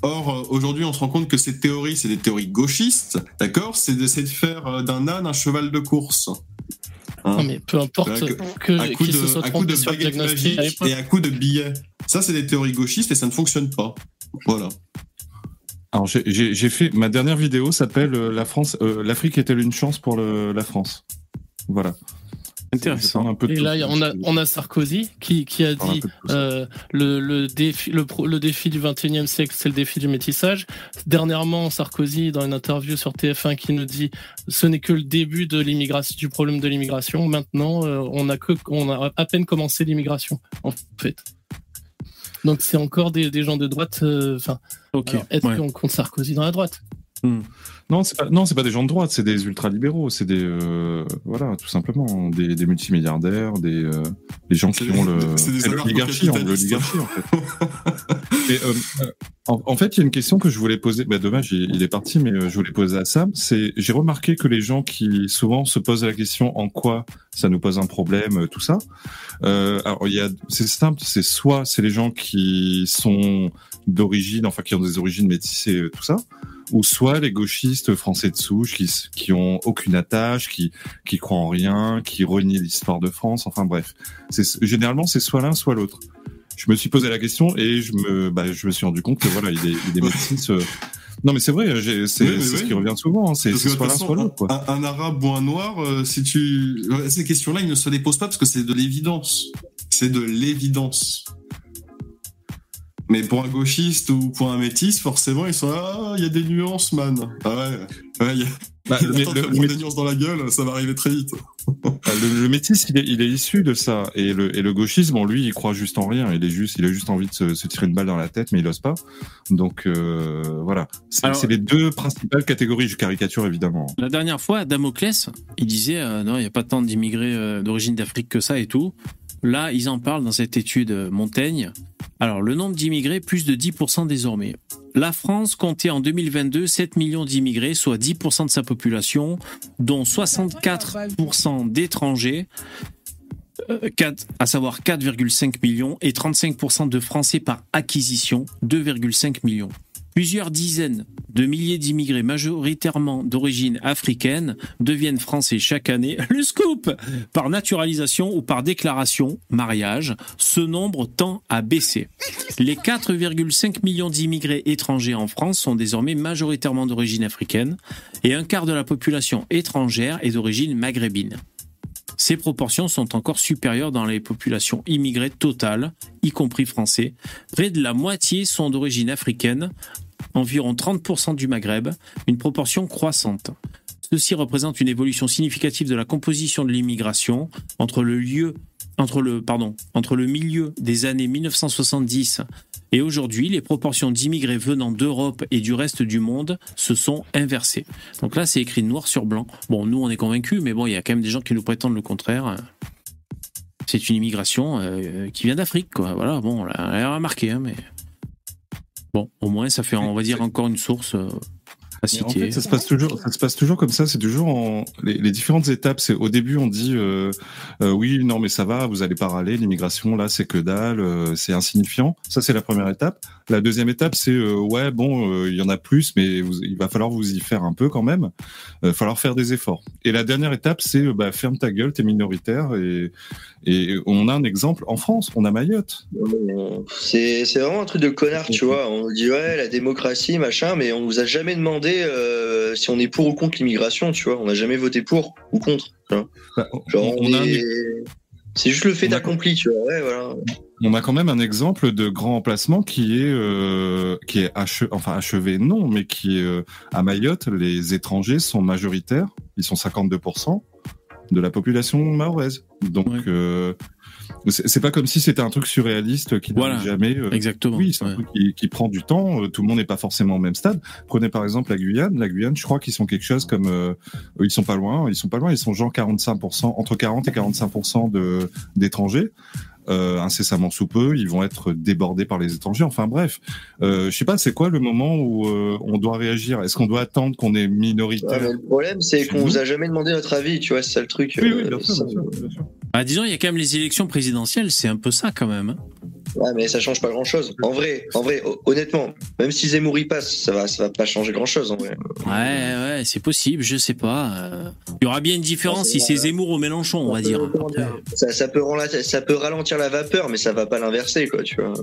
Or, euh, aujourd'hui, on se rend compte que ces théories, c'est des théories gauchistes, d'accord? C'est d'essayer de faire d'un âne un cheval de course. Hein? Non, mais peu importe que, à coup qu'ils se de, soient à coup de trompés sur à magique et à coup de billets. Ça, c'est des théories gauchistes et ça ne fonctionne pas. Voilà. Alors j'ai- fait ma dernière vidéo s'appelle la France, euh, l'Afrique est-elle une chance pour le- la France? Voilà. Intéressant. Un peu Et là, on a, on a Sarkozy qui, qui a dit euh, le, le, défi, le, pro- le défi du 21e siècle, c'est le défi du métissage. Dernièrement, Sarkozy, dans une interview sur TF1, qui nous dit ce n'est que le début de l'immigration, du problème de l'immigration. Maintenant, euh, on a que, on a à peine commencé l'immigration, en fait. Donc, c'est encore des, des gens de droite. euh, Enfin, est-ce ouais. qu'on compte Sarkozy dans la droite? Non, c'est pas, non, c'est pas des gens de droite, c'est des ultralibéraux, c'est des, euh, voilà, tout simplement, des, des multimilliardaires, des, euh, des gens qui ont le, l'oligarchie, hein, l'oligarchie, en fait. Et, euh, en, en fait, il y a une question que je voulais poser. Bah, dommage, il, il est parti, mais euh, je voulais poser à Sam. C'est, j'ai remarqué que les gens qui souvent se posent la question en quoi ça nous pose un problème, euh, tout ça. Euh, alors, il y a, c'est simple, c'est soit c'est les gens qui sont d'origine, enfin qui ont des origines métissées, tout ça, ou soit les gauchistes français de souche qui, qui ont aucune attache, qui, qui croient en rien, qui renient l'histoire de France, enfin bref. Généralement, c'est soit l'un, soit l'autre. Je me suis posé la question et je me, bah, je me suis rendu compte que voilà, il est, il est métis. euh. Non, mais c'est vrai, c'est, Oui, ce qui revient souvent. hein, C'est, soit l'un, soit l'autre. Un, un arabe ou un noir, euh, si tu. Ces questions-là, ils ne se les posent pas parce que c'est de l'évidence. C'est de l'évidence. Mais pour un gauchiste ou pour un métis, forcément, ils sont Ah, il y a des nuances, man. Ah ouais. Ouais, il y a. Bah, le- le des nuances dans la gueule, ça va arriver très vite. Bah, Le, le métis, il est, il est issu de ça. Et le, et le gauchisme, bon, lui, il croit juste en rien. Il est juste, il a juste envie de se, se tirer une balle dans la tête, mais il ose pas. Donc euh, voilà. C'est les deux principales catégories. Je caricature évidemment. La dernière fois, Damoclès, il disait euh, non, il n'y a pas tant d'immigrés euh, d'origine d'Afrique que ça et tout. Là, ils en parlent dans cette étude euh, Montaigne. Alors, le nombre d'immigrés, plus de 10% désormais. La France comptait en 2022 7 millions d'immigrés, soit 10% de sa population, dont 64% d'étrangers, euh, 4 à savoir 4,5 millions, et 35% de Français par acquisition, 2,5 millions. Plusieurs dizaines de milliers d'immigrés majoritairement d'origine africaine deviennent français chaque année. Le scoop Par naturalisation ou par déclaration, mariage, ce nombre tend à baisser. Les 4,5 millions d'immigrés étrangers en France sont désormais majoritairement d'origine africaine et un quart de la population étrangère est d'origine maghrébine. Ces proportions sont encore supérieures dans les populations immigrées totales, y compris français. Près de la moitié sont d'origine africaine, environ 30% du Maghreb, une proportion croissante. Ceci représente une évolution significative de la composition de l'immigration entre le lieu entre le pardon, entre le milieu des années 1970 et aujourd'hui, les proportions d'immigrés venant d'Europe et du reste du monde se sont inversées. Donc là, c'est écrit noir sur blanc. Bon, nous, on est convaincus, mais bon, il y a quand même des gens qui nous prétendent le contraire. C'est une immigration euh, qui vient d'Afrique, quoi. Voilà, bon, on l'a remarqué, hein, mais Bon, au moins, ça fait, on va dire, encore une source euh, en citer. fait, ça se passe toujours, ça se passe toujours comme ça. C'est toujours en les, les différentes étapes. C'est au début, on dit euh, euh, oui, non, mais ça va, vous allez pas râler. L'immigration là, c'est que dalle, euh, c'est insignifiant. Ça, c'est la première étape. La deuxième étape, c'est euh, ouais, bon, euh, il y en a plus, mais vous- il va falloir vous y faire un peu quand même. Il va falloir faire des efforts. Et la dernière étape, c'est euh, bah, ferme ta gueule, t'es minoritaire. Et, et on a un exemple en France. On a Mayotte. C'est c'est vraiment un truc de connard, tu vois. On dit ouais, la démocratie, machin, mais on nous a jamais demandé euh, si on est pour ou contre l'immigration, tu vois. On n'a jamais voté pour ou contre. tu vois. Bah, Genre, on- on a un- est- C'est juste le fait d'accompli, tu vois. Ouais, voilà. On a quand même un exemple de grand emplacement qui est euh, qui est ache- enfin achevé non, mais qui est euh, à Mayotte. Les étrangers sont majoritaires, ils sont 52% de la population mahoraise. Donc euh, c'est pas comme si c'était un truc surréaliste qui n'arrive Voilà. jamais. euh, Exactement. Oui, c'est un Ouais. truc qui, qui prend du temps. euh, Tout le monde n'est pas forcément au même stade. Prenez par exemple la Guyane. La Guyane, je crois qu'ils sont quelque chose comme, euh, ils sont pas loin. Ils sont pas loin. Ils sont genre 45%, entre 40 et 45% de d'étrangers. Euh, incessamment sous peu, ils vont être débordés par les étrangers. Enfin bref, euh, je sais pas, c'est quoi le moment où euh, on doit réagir? Est-ce qu'on doit attendre qu'on est minoritaire? Le problème, c'est qu'on nous? a jamais demandé notre avis, tu vois. C'est ça le truc. Oui, oui, euh, bien sûr, ça- bien sûr, bien sûr. Bah, disons, il y a quand même les élections présidentielles, c'est un peu ça quand même. hein. Ouais, mais ça change pas grand chose. En vrai, en vrai, ho- honnêtement, même si Zemmour y passe, ça va, ça va pas changer grand chose, en vrai. Ouais, ouais, c'est possible, je sais pas. euh. Il y aura bien une différence si c'est Zemmour ou Mélenchon, on va dire. Ça, ça peut ça peut ralentir la vapeur, mais ça va pas l'inverser, quoi, tu vois.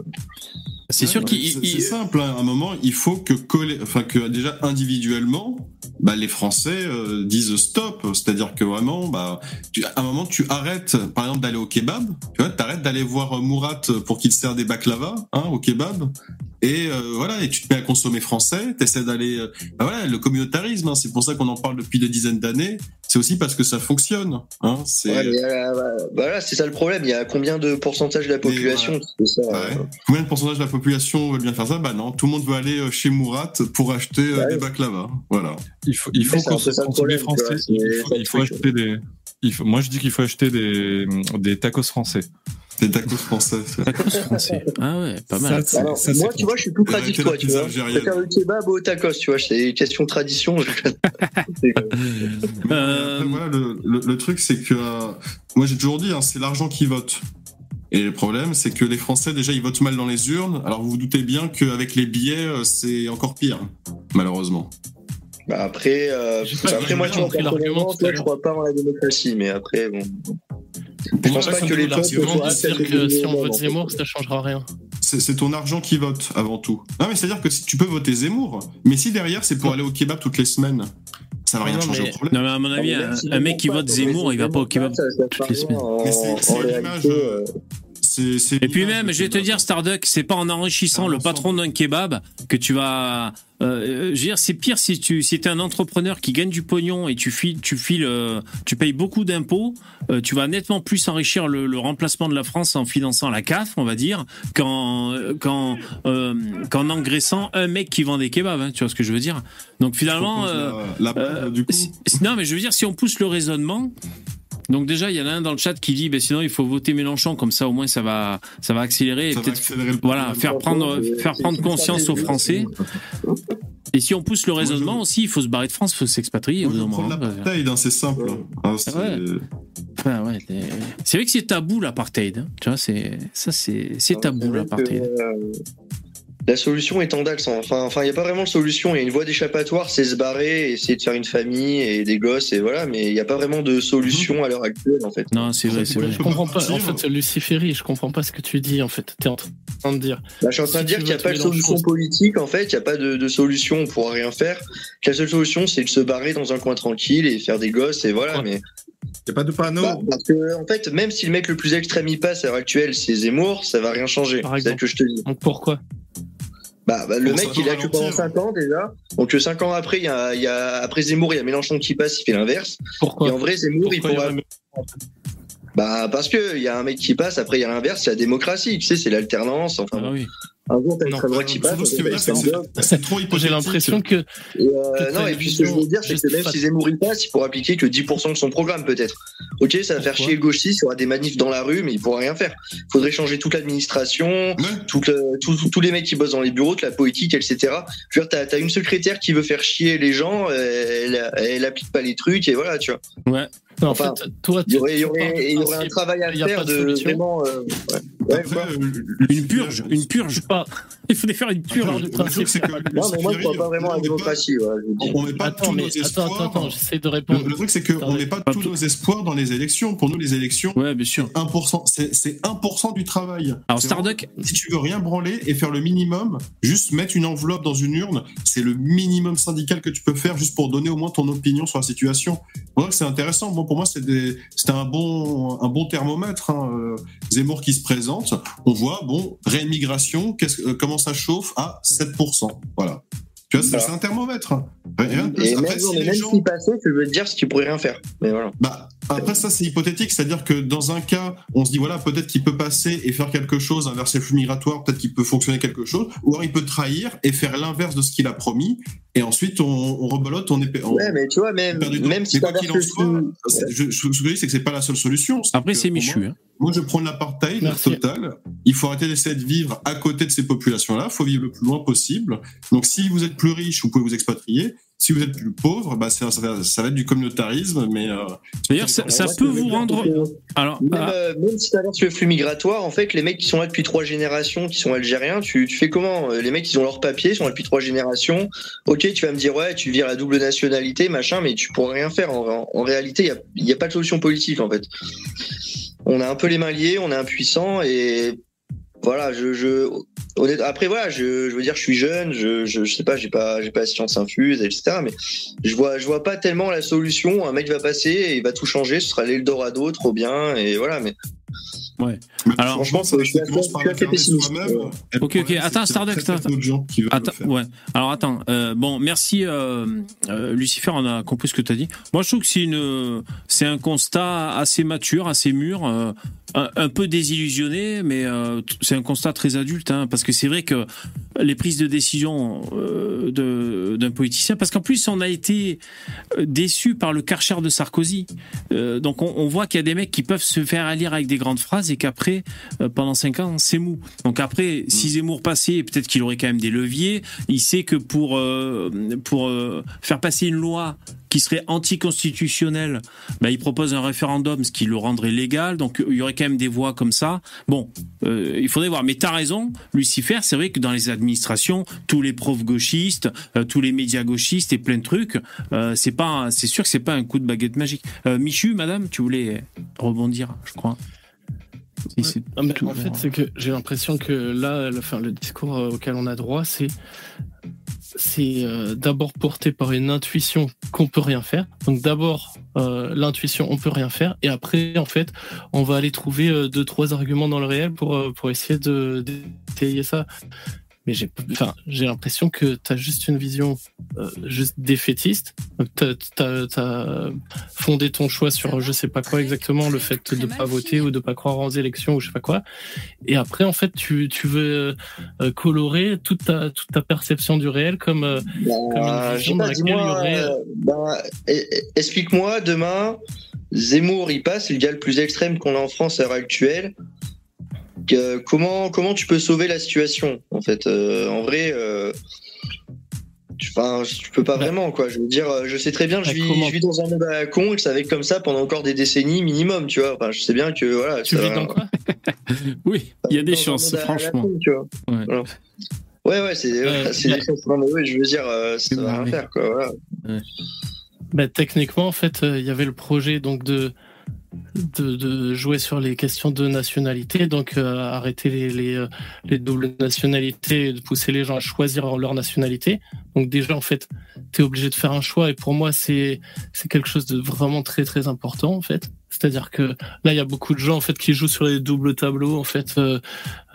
C'est sûr Ouais, qu'il. c'est- simple, hein. à un moment, il faut que, enfin, que déjà individuellement, bah, les Français euh, disent stop. C'est-à-dire que vraiment, bah, tu- à un moment, tu arrêtes, par exemple, d'aller au kebab. Tu vois, t'arrêtes d'aller voir euh, Mourat pour qu'il te sert des baklava hein, au kebab. Et euh, voilà, et tu te mets à consommer français. T'essaies d'aller. euh, bah voilà, le communautarisme, hein, c'est pour ça qu'on en parle depuis des dizaines d'années. C'est aussi parce que ça fonctionne. Hein, c'est. Ouais, mais, euh, bah, voilà, c'est ça le problème. Il y a combien de pourcentage de la population qui fait ça euh, Ouais. Combien de pourcentage de la population veut bien faire ça? Bah non, tout le monde veut aller euh, chez Mourat pour acheter euh, des baklava. Voilà. Il faut, il faut Ouais, c'est un cons- peu ça le consommer problème, tu français. Il faut, il acheter des. Il faut, moi, je dis qu'il faut acheter des, des tacos français. Des tacos français. Tacos français. Ah ouais, pas mal. Ça, c'est- Alors, ça, c'est moi, tu vois, je suis plus pratique toi, tu vois. Le kebab au tacos, tu vois. C'est une question de tradition. je- Mais Euh, après, voilà, le, le- le truc, c'est que euh, moi j'ai toujours dit, hein, c'est l'argent qui vote. Et le problème, c'est que les Français déjà ils votent mal dans les urnes. Alors vous vous doutez bien qu'avec les billets, euh, c'est encore pire, malheureusement. Bah après, euh, après moi, tu vois, personnellement, toi, je crois pas en la démocratie, mais après, bon. Je pense pas c'est que les peuples L'argument soient dire que si on vote. Zemmour, ça changera rien. c'est c'est ton argent qui vote avant tout. Non mais c'est à dire que si tu peux voter Zemmour, mais si derrière c'est pour aller au kebab toutes les semaines, ça va rien changer au problème. Non, mais à mon avis, même un, mec qui vote Zemmour, il va pas au kebab toutes les semaines. rien en- Mais c'est- en euh, Et puis même, je vais te dire, Starduck, c'est pas en enrichissant Ah, le patron d'un kebab que tu vas. Euh, je veux dire, c'est pire si tu si t'es un entrepreneur qui gagne du pognon et tu files, tu files, euh, tu payes beaucoup d'impôts, euh, tu vas nettement plus enrichir le, le remplacement de la France en finançant la CAF, on va dire, qu'en qu'en euh, qu'en engraissant un mec qui vend des kebabs. hein, tu vois ce que je veux dire Donc finalement, euh, la, la euh, du coup. non, mais je veux dire, si on pousse le raisonnement. Donc déjà, il y en a un dans le chat qui dit, ben sinon il faut voter Mélenchon, comme ça au moins ça va, ça va accélérer et Ça va peut-être, accélérer le voilà, faire prendre, faire prendre conscience aux Français. Et si on pousse le raisonnement je- aussi, il faut se barrer de France, il faut s'expatrier. moment. l'apartheid, hein, c'est simple. hein, c'est- Ouais. Enfin, ouais, c'est- c'est vrai que c'est tabou l'apartheid. hein. Tu vois, c'est ça, c'est c'est C'est tabou l'apartheid. que, euh, La solution est en Enfin, enfin, il n'y a pas vraiment de solution. Il y a une voie d'échappatoire, c'est se barrer, essayer de faire une famille et des gosses, et voilà. Mais il n'y a pas vraiment de solution à l'heure actuelle, en fait. Non, c'est vrai, c'est vrai. Je comprends pas. En fait, c'est Luciférie. Je comprends pas ce que tu dis. En fait, t'es en train de dire. Bah, je suis en train Si de dire tu qu'il n'y a pas de solution politique, en fait. Il n'y a pas de, de solution, on pourra rien faire. La seule solution, c'est de se barrer dans un coin tranquille et faire des gosses, et voilà. Mais Y a pas de panneau. bah, parce que, en fait, même si le mec le plus extrême y passe à l'heure actuelle, c'est Zemmour, ça va rien changer. Par C'est ça exemple. que je te dis. Donc pourquoi? Bah, bah, le mec, il a que pendant 5 ans déjà. Donc, 5 ans après, il y a, il y a, après Zemmour, il y a Mélenchon qui passe, il fait l'inverse. Pourquoi Et en vrai, Zemmour, il Pourquoi il y pourra. Bah, parce que il y a un mec qui passe, après, il y a l'inverse, c'est la démocratie, tu sais, c'est l'alternance. Enfin, Ah oui. Non, c'est c'est trop J'ai l'impression que Et, euh, que non, et puis ce que je veux dire, c'est que même juste si Zemmour il passe, il pourra appliquer que 10% de son programme, peut-être. Ok, ça va faire chier le gauchiste, il y aura des manifs dans la rue, mais il pourra rien faire. Il faudrait changer toute l'administration, tous les mecs qui bossent dans les bureaux, toute la politique, etc. Je veux dire, t'as as une secrétaire qui veut faire chier les gens, elle, elle applique pas les trucs, et voilà, tu vois. Ouais. Non, en Enfin, fait, toi, Il y tu- aurait, y y un travail à faire pas de de, vraiment. euh, ouais. Après, euh, Une purge, une purge. pas. Il faudrait faire une purge. Le truc, principe. c'est que Non, mais moi, je crois pas vraiment à la on met pas- démocratie. ouais, je. On met pas Attends, tous mais nos espoirs. attends, attends, j'essaie de répondre. le truc, c'est qu'on met pas pas tous tout. nos espoirs dans les élections. Pour nous, les élections, Ouais, bien sûr. 1%, c'est c'est 1% du travail. Alors, Starduck, Si tu veux rien branler et faire le minimum, juste mettre une enveloppe dans une urne, c'est le minimum syndical que tu peux faire juste pour donner au moins ton opinion sur la situation. C'est intéressant. Pour moi, c'est un bon, thermomètre. hein. Euh, Zemmour qui se présente, on voit, bon, réimmigration, qu'est-ce- euh, comment ça chauffe à 7%. Voilà. Tu vois, c'est Voilà. c'est un thermomètre. Rien de plus. Et Après, même, si même gens- passait, je veux te dire ce qu'il pourrait rien faire. Mais voilà. bah, après, ça, c'est hypothétique. C'est-à-dire que dans un cas, on se dit, voilà, peut-être qu'il peut passer et faire quelque chose, inverser le flux migratoire, peut-être qu'il peut fonctionner quelque chose, ou alors il peut trahir et faire l'inverse de ce qu'il a promis, et ensuite on, on rebolote, on est. on- Ouais, mais tu vois, même, on perd du temps. même si Mais quoi qu'il en soit, je, je- ce que je dis, c'est que c'est pas la seule solution. après, c'est Michu. Moi, hein. Moi, je prends l'apartheid total. Il faut arrêter d'essayer de vivre à côté de ces populations-là. Il faut vivre le plus loin possible. Donc, si vous êtes plus riche, vous pouvez vous expatrier. Si vous êtes plus pauvre, bah, ça, ça va, ça va être du communautarisme, mais. euh, D'ailleurs, ça, ça peut vous rendre. Alors, Même, ah, euh, même si t'inverses le flux migratoire, en fait, les mecs qui sont là depuis trois générations, qui sont algériens, tu, tu fais comment Euh, Les mecs, ils ont leurs papiers, ils sont là depuis trois générations. Ok, tu vas me dire, ouais, tu vires la double nationalité, machin, mais tu pourras rien faire. En, en- en réalité, il n'y a, il y a pas de solution politique, en fait. On a un peu les mains liées, on est impuissant et voilà, je, après voilà, je, veux dire, je suis jeune, je, je, sais pas, j'ai pas, j'ai pas science infuse, etc. Mais je vois, vois pas tellement la solution. Un mec va passer et il va tout changer, ce sera l'Eldorado, trop bien, et voilà. Mais ouais. mais Alors, franchement, ça, ça commence par regarder soi-même. Ok, ok. Attends, Starduck, attends. ouais. Alors attends, euh, bon, merci euh, euh, Lucifer, on a compris ce que tu as dit. Moi, je trouve que c'est une, c'est un constat assez mature, assez mûr, euh, un, un peu désillusionné, mais euh, c'est un constat très adulte, hein, parce que c'est vrai que les prises de décision euh, d'un politicien, parce qu'en plus on a été euh, déçu par le Karcher de Sarkozy, Euh, donc on, on voit qu'il y a des mecs qui peuvent se faire élire avec des grandes phrases et qu'après, pendant cinq ans, c'est mou. Donc après, si Zemmour passait, peut-être qu'il aurait quand même des leviers. Il sait que pour pour faire passer une loi qui serait anticonstitutionnelle, bah, il propose un référendum, ce qui le rendrait légal. Donc il y aurait quand même des voix comme ça. Bon, euh, il faudrait voir. Mais t'as raison, Lucifer. C'est vrai que dans les administrations, tous les profs gauchistes, euh, tous les médias gauchistes et plein de trucs, euh, c'est pas, c'est sûr que c'est pas un coup de baguette magique. Michu, madame, tu voulais rebondir, je crois. Si c'est Non, en fait, c'est que j'ai l'impression que là, le, enfin, le discours auquel on a droit, c'est c'est euh, d'abord porté par une intuition qu'on peut rien faire. Donc d'abord euh, l'intuition, on peut rien faire, et après, en fait, on va aller trouver euh, deux trois arguments dans le réel pour pour essayer de d'étayer ça. Mais j'ai enfin j'ai l'impression que tu as juste une vision euh, juste défaitiste. Tu as, fondé ton choix sur je sais pas quoi exactement, le fait de pas voter ou de pas croire aux élections ou je sais pas quoi. Et après, en fait, tu, tu veux euh, colorer toute ta, toute ta perception du réel comme, euh, comme une vision dans pas, laquelle il y dis-moi, aurait. euh, bah, e- e- explique-moi demain, Zemmour, il passe, c'est le gars le plus extrême qu'on a en France à l'heure actuelle. Que- comment, comment tu peux sauver la situation en fait Euh, En vrai, euh, tu, enfin, tu peux pas Bah. vraiment quoi. Je veux dire, euh, je sais très bien que je vis, comment je vis dans un monde à la con et que ça va être comme ça pendant encore des décennies minimum, tu vois. Enfin, je sais bien que voilà. Tu ça vis va- dans quoi? Oui, il y a des dans un chances, monde à la franchement. con, tu vois. Ouais. Voilà. Ouais, ouais, c'est Ouais, c'est ouais, je veux dire, euh, ça va rien faire, quoi. Voilà. Bah, techniquement, en fait, euh, il y avait le projet donc de, de, jouer sur les questions de nationalité, donc euh, arrêter les, les, euh, les doubles nationalités de pousser les gens à choisir leur nationalité. Donc déjà, en fait, tu es obligé de faire un choix et pour moi, c'est quelque chose de vraiment très très important, en fait. C'est-à-dire que là, il y a beaucoup de gens en fait qui jouent sur les doubles tableaux. En fait, euh,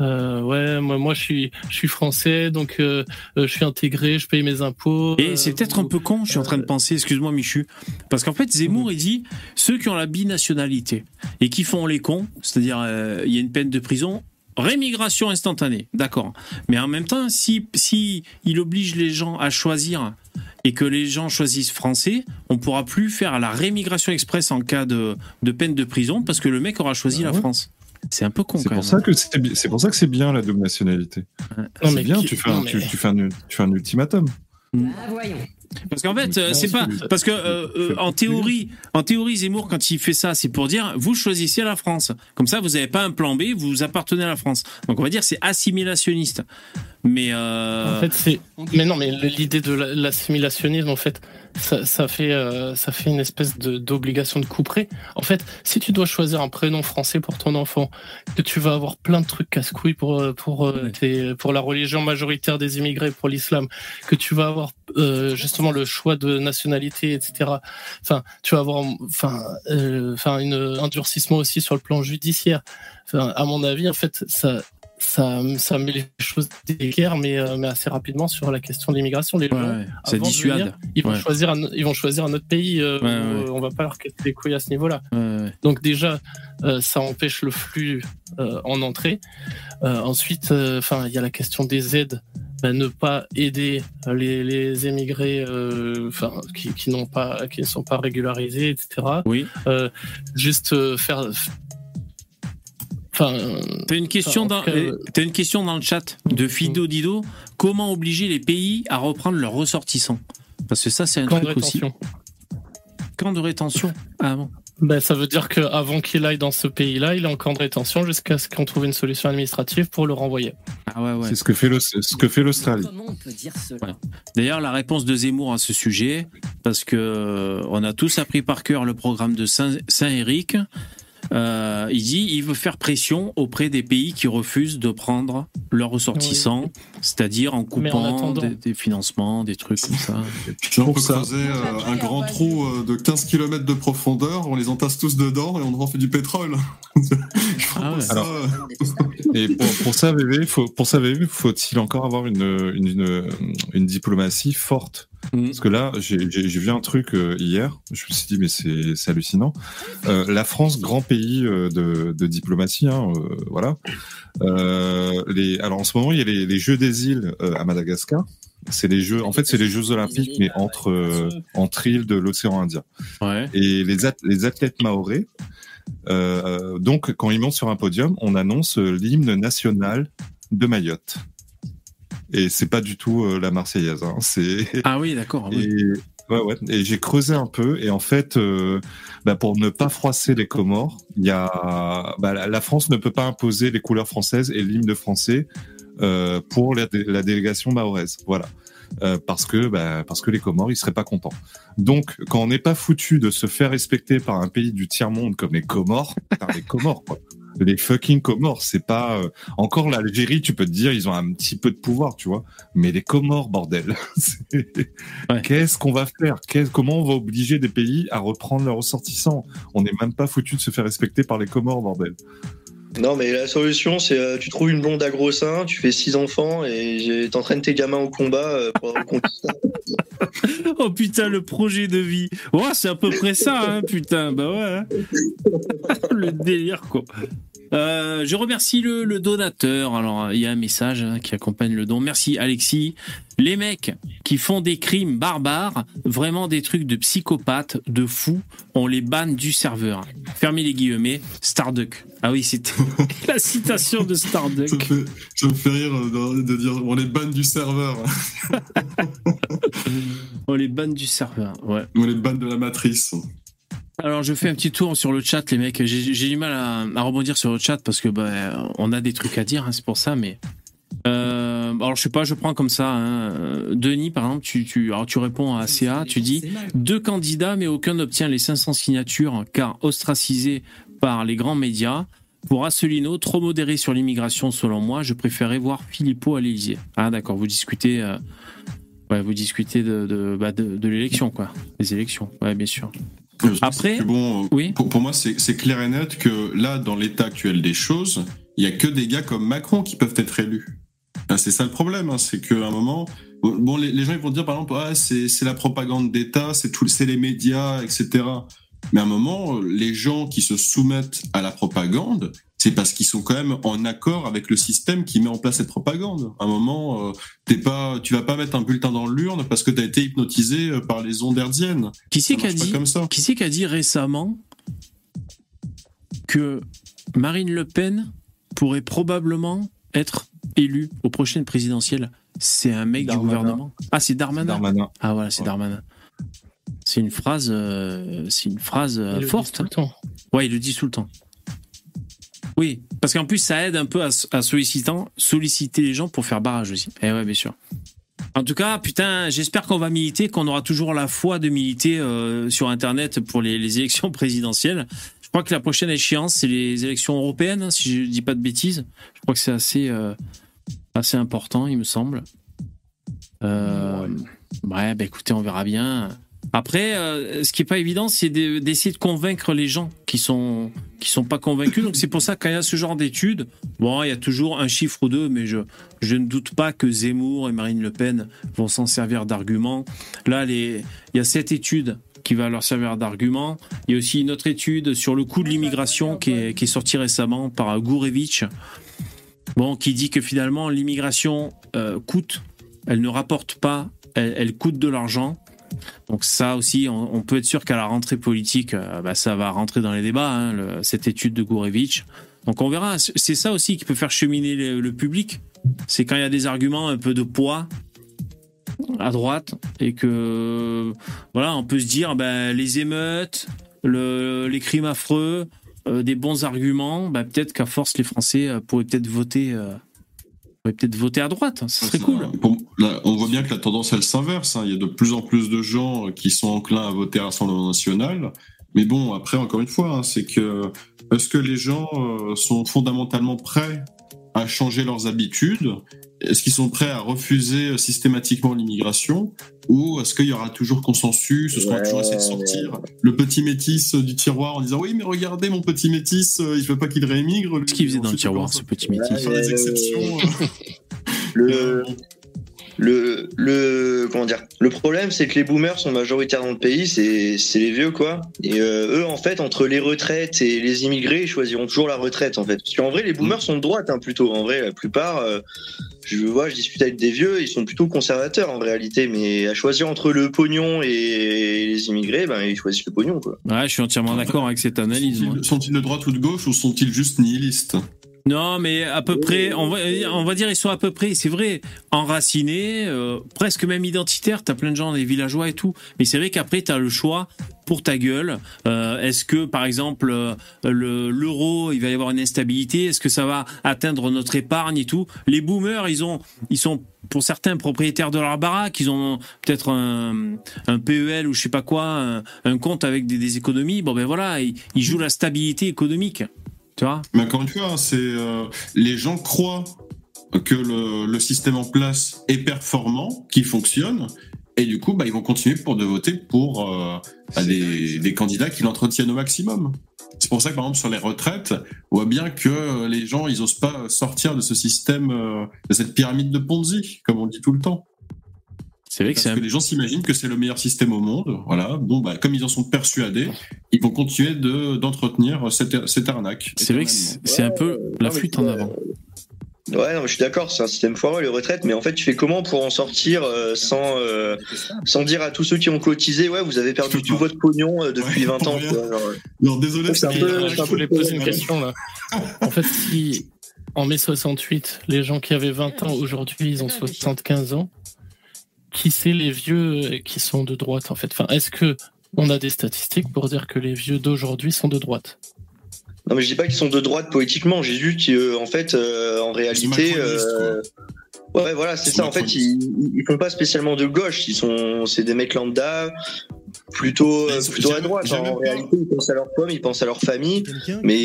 euh, ouais, moi, moi, je suis, je suis français, donc euh, je suis intégré, je paye mes impôts. Et c'est peut-être un peu con, je suis en train de penser, excuse-moi Michu, parce qu'en fait Zemmour il dit ceux qui ont la binationalité et qui font les cons, c'est-à-dire il y a une peine de prison, rémigration instantanée, d'accord. Mais en même temps, si, si il oblige les gens à choisir et que les gens choisissent français, on pourra plus faire la rémigration express en cas de, de peine de prison parce que le mec aura choisi Ah la. France. C'est un peu con C'est quand pour même. ça que c'est pour ça que c'est bien la double nationalité. Ouais. C'est bien, qui- tu fais, un, tu, mais- tu fais un, tu fais un ultimatum. Parce qu'en fait, euh, c'est pas parce que euh, euh, en théorie, en théorie, Zemmour quand il fait ça, c'est pour dire vous choisissez la France. Comme ça, vous n'avez pas un plan B, vous appartenez à la France. Donc on va dire c'est assimilationniste. Mais euh, En fait, c'est. Mais non, mais l'idée de la- l'assimilationnisme, en fait, ça, ça fait, euh, ça fait une espèce de- d'obligation de couper. En fait, si tu dois choisir un prénom français pour ton enfant, que tu vas avoir plein de trucs casse-couilles pour pour tes- pour la religion majoritaire des immigrés, pour l'islam, que tu vas avoir euh, justement le choix de nationalité, etc. Enfin, tu vas avoir, enfin, euh, enfin, une un durcissement aussi sur le plan judiciaire. Enfin, à mon avis, en fait, ça ça, ça met les choses d'équerre, mais, euh, mais assez rapidement sur la question de l'immigration. Les gens, ouais, ça avant de dissuade. venir, ils, vont Ouais. choisir un, ils vont choisir un autre pays. euh, où, on va pas leur casser les couilles à ce niveau-là. Donc déjà, euh, ça empêche le flux en entrée. Ensuite, enfin, il y a la question des aides. Ne pas aider les, les émigrés, euh, enfin, qui, qui n'ont pas, qui ne sont pas régularisés, etc. Oui. Euh, juste euh, faire. Enfin, T'as une question Enfin, dans euh, t'as une question dans le chat de Fido Dido. Comment obliger les pays à reprendre leurs ressortissants? Parce que ça c'est un camp de truc aussi. rétention. Camp de rétention. Ah bon. Ben, ça veut dire qu'avant qu'il aille dans ce pays-là, il est en camp de rétention jusqu'à ce qu'on trouve une solution administrative pour le renvoyer. Ah ouais ouais. C'est ce que fait l'Australie. Comment on peut dire cela D'ailleurs, la réponse de Zemmour à ce sujet, parce que euh, on a tous appris par cœur le programme de Saint- Saint-Éric. Euh, il dit il veut faire pression auprès des pays qui refusent de prendre leurs ressortissants, c'est-à-dire en coupant attendant- des, des financements, des trucs comme ça. On peut ça. creuser euh, un grand trou euh, de 15 km de profondeur, on les entasse tous dedans et on en fait du pétrole. Ah ouais. Ça, Alors- Et pour, pour ça, VV, faut, pour ça, VV, faut-il encore avoir une, une, une, une diplomatie forte? Mm. Parce que là, j'ai vu un truc euh, hier, je me suis dit, mais c'est hallucinant. Euh, la France, grand pays euh, de, de diplomatie, hein, euh, voilà. Euh, les, alors en ce moment, il y a les, les Jeux des îles euh, à Madagascar. C'est les jeux, en fait, c'est les Jeux olympiques, mais entre euh, entre îles de l'océan Indien. Ouais. Et les, ath- les athlètes maorais, euh, donc quand ils montent sur un podium, on annonce l'hymne national de Mayotte. Et c'est pas du tout euh, la Marseillaise. Hein. C'est Ah oui, d'accord. oui. et, ouais, ouais. et j'ai creusé un peu et en fait, euh, bah, pour ne pas froisser les Comores, il y a bah, la France ne peut pas imposer les couleurs françaises et l'hymne français euh, pour la, dé- la délégation mahoraise. Voilà. Euh, parce que bah, parce que les Comores ils seraient pas contents. Donc quand on n'est pas foutu de se faire respecter par un pays du tiers monde comme les Comores, putain, les Comores quoi. Les fucking Comores, c'est pas euh, encore l'Algérie, tu peux te dire ils ont un petit peu de pouvoir, tu vois, mais les Comores bordel. Ouais. Qu'est-ce qu'on va faire? Comment on va obliger des pays à reprendre leurs ressortissants? On n'est même pas foutu de se faire respecter par les Comores bordel. Non, mais la solution, c'est euh, tu trouves une blonde à gros seins, tu fais six enfants et t'entraînes tes gamins au combat euh, pour. Oh putain, le projet de vie. Ouais, c'est à peu près ça, hein, putain. Bah ouais. hein. le délire, quoi. Euh, je remercie le, le donateur. Alors, il y a un message hein, qui accompagne le don. Merci, Alexis. Les mecs qui font des crimes barbares, vraiment des trucs de psychopathes, de fous, on les banne du serveur. Fermez les guillemets. Starduck. Ah oui, c'était la citation de ça, me Starduck. fait, ça me fait rire de, de dire on les banne du serveur, On les banne du serveur. Ouais. on les banne de la matrice. Alors je fais un petit tour sur le chat les mecs. J'ai du mal à, à rebondir sur le chat parce que bah, on a des trucs à dire, hein, c'est pour ça. Mais euh, alors je sais pas, je prends comme ça. hein. Denis par exemple, tu, tu alors tu réponds à CA, tu dis deux candidats mais aucun n'obtient les 500 signatures car ostracisé par les grands médias. Pour Asselineau, trop modéré sur l'immigration selon moi, je préférais voir Philippot à l'Élysée. Ah d'accord, vous discutez, euh, ouais, vous discutez de de, bah, de, de l'élection quoi, les élections, ouais bien sûr. Après- bon, euh, Oui. pour, pour moi, c'est clair et net que là, dans l'état actuel des choses, il y a que des gars comme Macron qui peuvent être élus. C'est ça le problème, hein, c'est qu'à un moment, bon, les, les gens ils vont dire par exemple, ah, c'est c'est la propagande d'État, c'est tout, c'est les médias, etc. Mais à un moment, les gens qui se soumettent à la propagande, c'est parce qu'ils sont quand même en accord avec le système qui met en place cette propagande. À un moment, euh, t'es pas, tu vas pas mettre un bulletin dans l'urne parce que tu as été hypnotisé euh, par les ondes hertziennes. Qui c'est qui a dit comme ça. Qui c'est qui a dit récemment que Marine Le Pen pourrait probablement être élue aux prochaines présidentielles C'est un mec Darmanin. du gouvernement. Ah, c'est Darmanin. Darmanin. Ah voilà, c'est Ouais. Darmanin. C'est une phrase, euh, c'est une phrase euh, Il le dit forte. tout le temps. Ouais, il le dit tout le temps. Oui, parce qu'en plus, ça aide un peu à, à sollicitant, solliciter les gens pour faire barrage aussi. Eh ouais, bien sûr. En tout cas, putain, j'espère qu'on va militer, qu'on aura toujours la foi de militer euh, sur Internet pour les, les élections présidentielles. Je crois que la prochaine échéance, c'est les élections européennes, hein, si je dis pas de bêtises. Je crois que c'est assez, euh, assez important, il me semble. Euh, ouais, bah écoutez, on verra bien. Après, euh, ce qui est pas évident, c'est de- d'essayer de convaincre les gens qui sont qui sont pas convaincus. Donc c'est pour ça que quand il y a ce genre d'études, bon, il y a toujours un chiffre ou deux, mais je je ne doute pas que Zemmour et Marine Le Pen vont s'en servir d'argument. Là, les il y a cette étude qui va leur servir d'argument. Il y a aussi une autre étude sur le coût de l'immigration qui est, sortie récemment par Gourevitch, bon, qui dit que finalement l'immigration euh, coûte, elle ne rapporte pas, elle coûte de l'argent. Donc ça aussi, on, peut être sûr qu'à la rentrée politique, euh, bah, ça va rentrer dans les débats, hein, cette étude de Gourevitch. Donc on verra. C'est ça aussi qui peut faire cheminer le, public. C'est quand il y a des arguments un peu de poids à droite et que voilà, on peut se dire ben, les émeutes, le- les crimes affreux, euh, des bons arguments, ben, peut-être qu'à force les Français euh, pourraient peut-être voter, pourraient peut-être voter à droite. Ce serait cool. Là, on voit bien que la tendance, elle s'inverse. hein. Il y a de plus en plus de gens qui sont enclins à voter à Rassemblement National. Mais bon, après, encore une fois, hein, c'est que est-ce que les gens euh, sont fondamentalement prêts à changer leurs habitudes Est-ce qu'ils sont prêts à refuser euh, systématiquement l'immigration Ou est-ce qu'il y aura toujours consensus Est-ce qu'on va toujours essayer de sortir le petit métis euh, du tiroir en disant oui, mais regardez, mon petit métis, euh, il veut pas qu'il réémigre Qu'est-ce qu'il faisait dans le tiroir, ce petit métis Faire des exceptions. Le, le, le, comment dire, le problème, c'est que les boomers sont majoritaires dans le pays, c'est, c'est les vieux, quoi. Et euh, eux, en fait, entre les retraites et les immigrés, ils choisiront toujours la retraite, en fait. Parce qu'en vrai, les boomers sont de droite, hein, plutôt. En vrai, la plupart, euh, je vois, je discute avec des vieux, ils sont plutôt conservateurs, en réalité. Mais à choisir entre le pognon et les immigrés, ben, ils choisissent le pognon, quoi. Ouais, je suis entièrement d'accord avec cette analyse. sont-ils de droite ou de gauche ou sont-ils juste nihilistes? Non, mais à peu près, on va, on va dire ils sont à peu près, c'est vrai, enracinés, euh, presque même identitaires. T'as plein de gens, des villageois et tout. Mais c'est vrai qu'après, t'as le choix pour ta gueule. Euh, Est-ce que, par exemple, euh, le- l'euro, il va y avoir une instabilité? Est-ce que ça va atteindre notre épargne et tout? Les boomers, ils ont, ils sont pour certains propriétaires de leur baraque, ils ont peut-être un, un PEL ou je sais pas quoi, un, compte avec des, économies. Bon ben voilà, ils jouent la stabilité économique. Tu vois Mais encore une fois, hein, c'est euh, les gens croient que le, le système en place est performant, qu'il fonctionne, et du coup, bah, ils vont continuer pour de voter pour euh, bah, des, des candidats qui l'entretiennent au maximum. C'est pour ça que par exemple sur les retraites, on voit bien que euh, les gens ils osent pas sortir de ce système, euh, de cette pyramide de Ponzi, comme on dit tout le temps. C'est vrai que Parce c'est un que les gens s'imaginent que c'est le meilleur système au monde. Voilà. Bon, bah, comme ils en sont persuadés, ils vont continuer de d'entretenir cette, cette arnaque. C'est vrai que c'est un peu la flûte en avant. Ouais, non, mais je suis d'accord, c'est un système foireux les retraites, mais en fait, tu fais comment pour en sortir euh, sans euh, sans dire à tous ceux qui ont cotisé, ouais, vous avez perdu tout votre pognon euh, depuis 20 ans. quoi, euh. Non, désolé, c'est un Et, peu. euh, c'est je voulais poser une question là. En fait, si en mai 68, les gens qui avaient 20 ans aujourd'hui, ils ont 75 ans, qui c'est les vieux qui sont de droite en fait Enfin, est-ce que on a des statistiques pour dire que les vieux d'aujourd'hui sont de droite? Non, mais je dis pas qu'ils sont de droite politiquement. J'ai vu qu'en fait, euh, en réalité, euh, ouais, voilà, c'est ça. En fait, ils, ils font pas spécialement de gauche. Ils sont, c'est des mecs lambda, plutôt, euh, plutôt à droite. En réalité, ils pensent à leur pomme, ils pensent à leur famille. Mais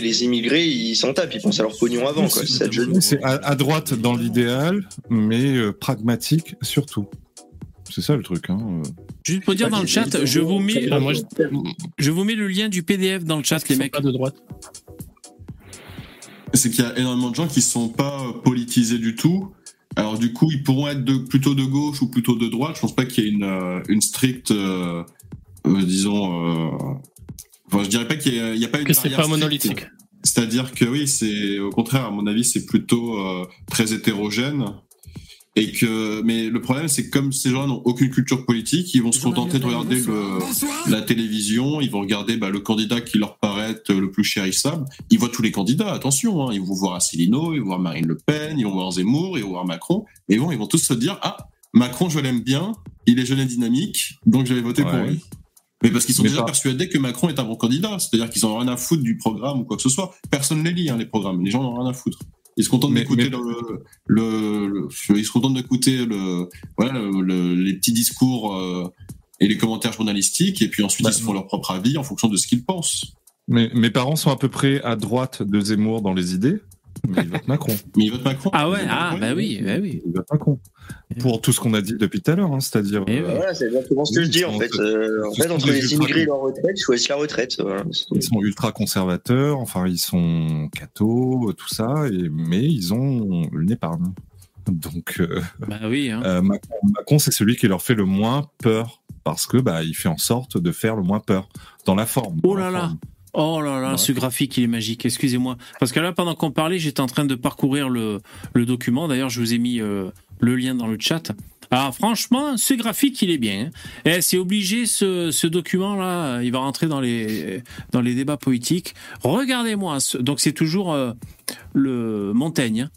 les immigrés, ils s'en tapent. Ils pensent à leur pognon avant. Quoi. C'est. C'est à, à droite dans l'idéal, mais euh, pragmatique surtout. C'est ça le truc. Hein. euh. Juste pour dire dans le chat, je vous mets, Ah, moi, je- je vous mets le lien du PDF dans le chat, les mecs. de droite. c'est qu'il y a énormément de gens qui sont pas euh, politisés du tout. Alors du coup, ils pourront être de, plutôt de gauche ou plutôt de droite. Je pense pas qu'il y ait une, euh, une stricte, euh, euh, disons, euh, enfin, je dirais pas qu'il y, a- il y a pas une Que c'est pas monolithique. C'est-à-dire que oui, c'est au contraire, à mon avis, c'est plutôt euh, très hétérogène. Et que, mais le problème, c'est que comme ces gens n'ont aucune culture politique, ils vont se contenter de regarder le, la télévision, ils vont regarder bah, le candidat qui leur paraît le plus chérissable. Ils voient tous les candidats, attention, hein, ils vont voir Asselineau, ils vont voir Marine Le Pen, ils vont voir Zemmour, ils vont voir Macron, et bon, ils vont tous se dire ah Macron, je l'aime bien, il est jeune et dynamique, donc je vais voter pour lui. Mais parce qu'ils sont Mais déjà pas- persuadés que Macron est un bon candidat, c'est-à-dire qu'ils ont rien à foutre du programme ou quoi que ce soit. Personne ne les lit, hein, les programmes. Les gens n'ont rien à foutre. Ils se contentent d'écouter mais- le, le, le- ils se contentent d'écouter le, voilà, le- le- les petits discours euh, et les commentaires journalistiques, et puis ensuite Bah, ils se font leur propre avis en fonction de ce qu'ils pensent. Mais mes parents sont à peu près à droite de Zemmour dans les idées, mais ils votent Macron. Mais ils votent Macron. Ah ouais, ah bah oui, bah oui. Ils votent Macron. Pour tout ce qu'on a dit depuis tout à l'heure, hein, c'est-à-dire. Euh, Voilà, c'est exactement ce que je dis en fait. Euh, en fait, entre les immigrés et leur retraite, ils choisissent la retraite. Voilà. Ils sont ultra conservateurs, enfin ils sont cathos, tout ça, et, mais ils ont une épargne. Donc euh, Bah oui. Hein. euh, Macron, Macron, c'est celui qui leur fait le moins peur parce que bah il fait en sorte de faire le moins peur dans la forme. Oh là là. Oh là là, Ouais. ce graphique, il est magique. Excusez-moi. Parce que là, pendant qu'on parlait, j'étais en train de parcourir le, le document. D'ailleurs, je vous ai mis euh, le lien dans le chat. Ah, franchement, ce graphique, il est bien. hein. Eh, c'est obligé, ce, ce document-là, il va rentrer dans les, dans les débats politiques. Regardez-moi. Donc, c'est toujours euh, le Montaigne. hein.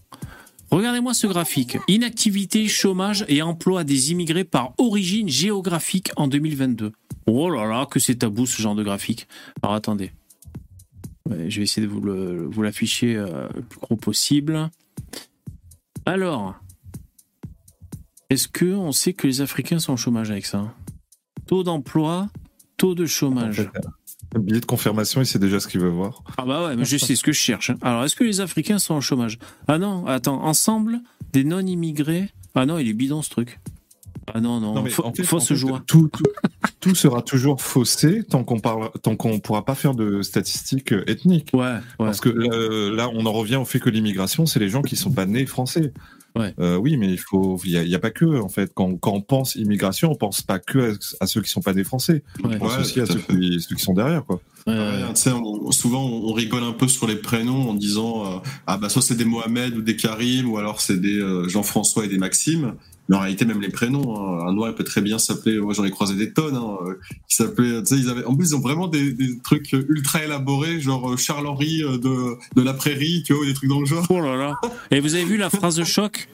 Regardez-moi ce graphique. Inactivité, chômage et emploi des immigrés par origine géographique en 2022. Oh là là, que c'est tabou ce genre de graphique. Alors attendez. Je vais essayer de vous le- vous l'afficher euh, le plus gros possible. Alors, est-ce que on sait que les Africains sont au chômage avec ça? Taux d'emploi, taux de chômage. Le billet de confirmation, il sait déjà ce qu'il veut voir. Ah bah ouais, mais je sais ce que je cherche. hein. Alors, est-ce que les Africains sont au chômage? Ah non, attends, ensemble, des non-immigrés. Ah non, il est bidon ce truc. Ah non, non, Non, mais faut, en fait- fausse en fait, joie. Tout, tout, tout sera toujours faussé tant qu'on parle, tant qu'on pourra pas faire de statistiques euh, ethniques. Ouais, ouais. Parce que euh, là, on en revient au fait que l'immigration, c'est les gens qui sont pas nés français. Ouais. Euh, oui, mais il faut, il y a, pas que en fait. Quand, quand on pense immigration, on pense pas que à, à ceux qui sont pas des Français. Ouais. On pense Ouais, aussi à ceux qui, ceux qui sont derrière, quoi. Ouais, Ouais, ouais. tu sais, on- souvent on rigole un peu sur les prénoms en disant euh, ah bah soit c'est des Mohamed ou des Karim ou alors c'est des euh, Jean-François et des Maxime. Mais en réalité même les prénoms, hein, un noir il peut très bien s'appeler. Moi j'en ai croisé des tonnes. Hein, euh, qui s'appelaient. Tu sais ils avaient. En plus ils ont vraiment des, des trucs ultra élaborés genre euh, Charles Henry euh, de de la Prairie, tu vois, ou des trucs dans le genre. Oh là là. Et vous avez vu la phrase choc?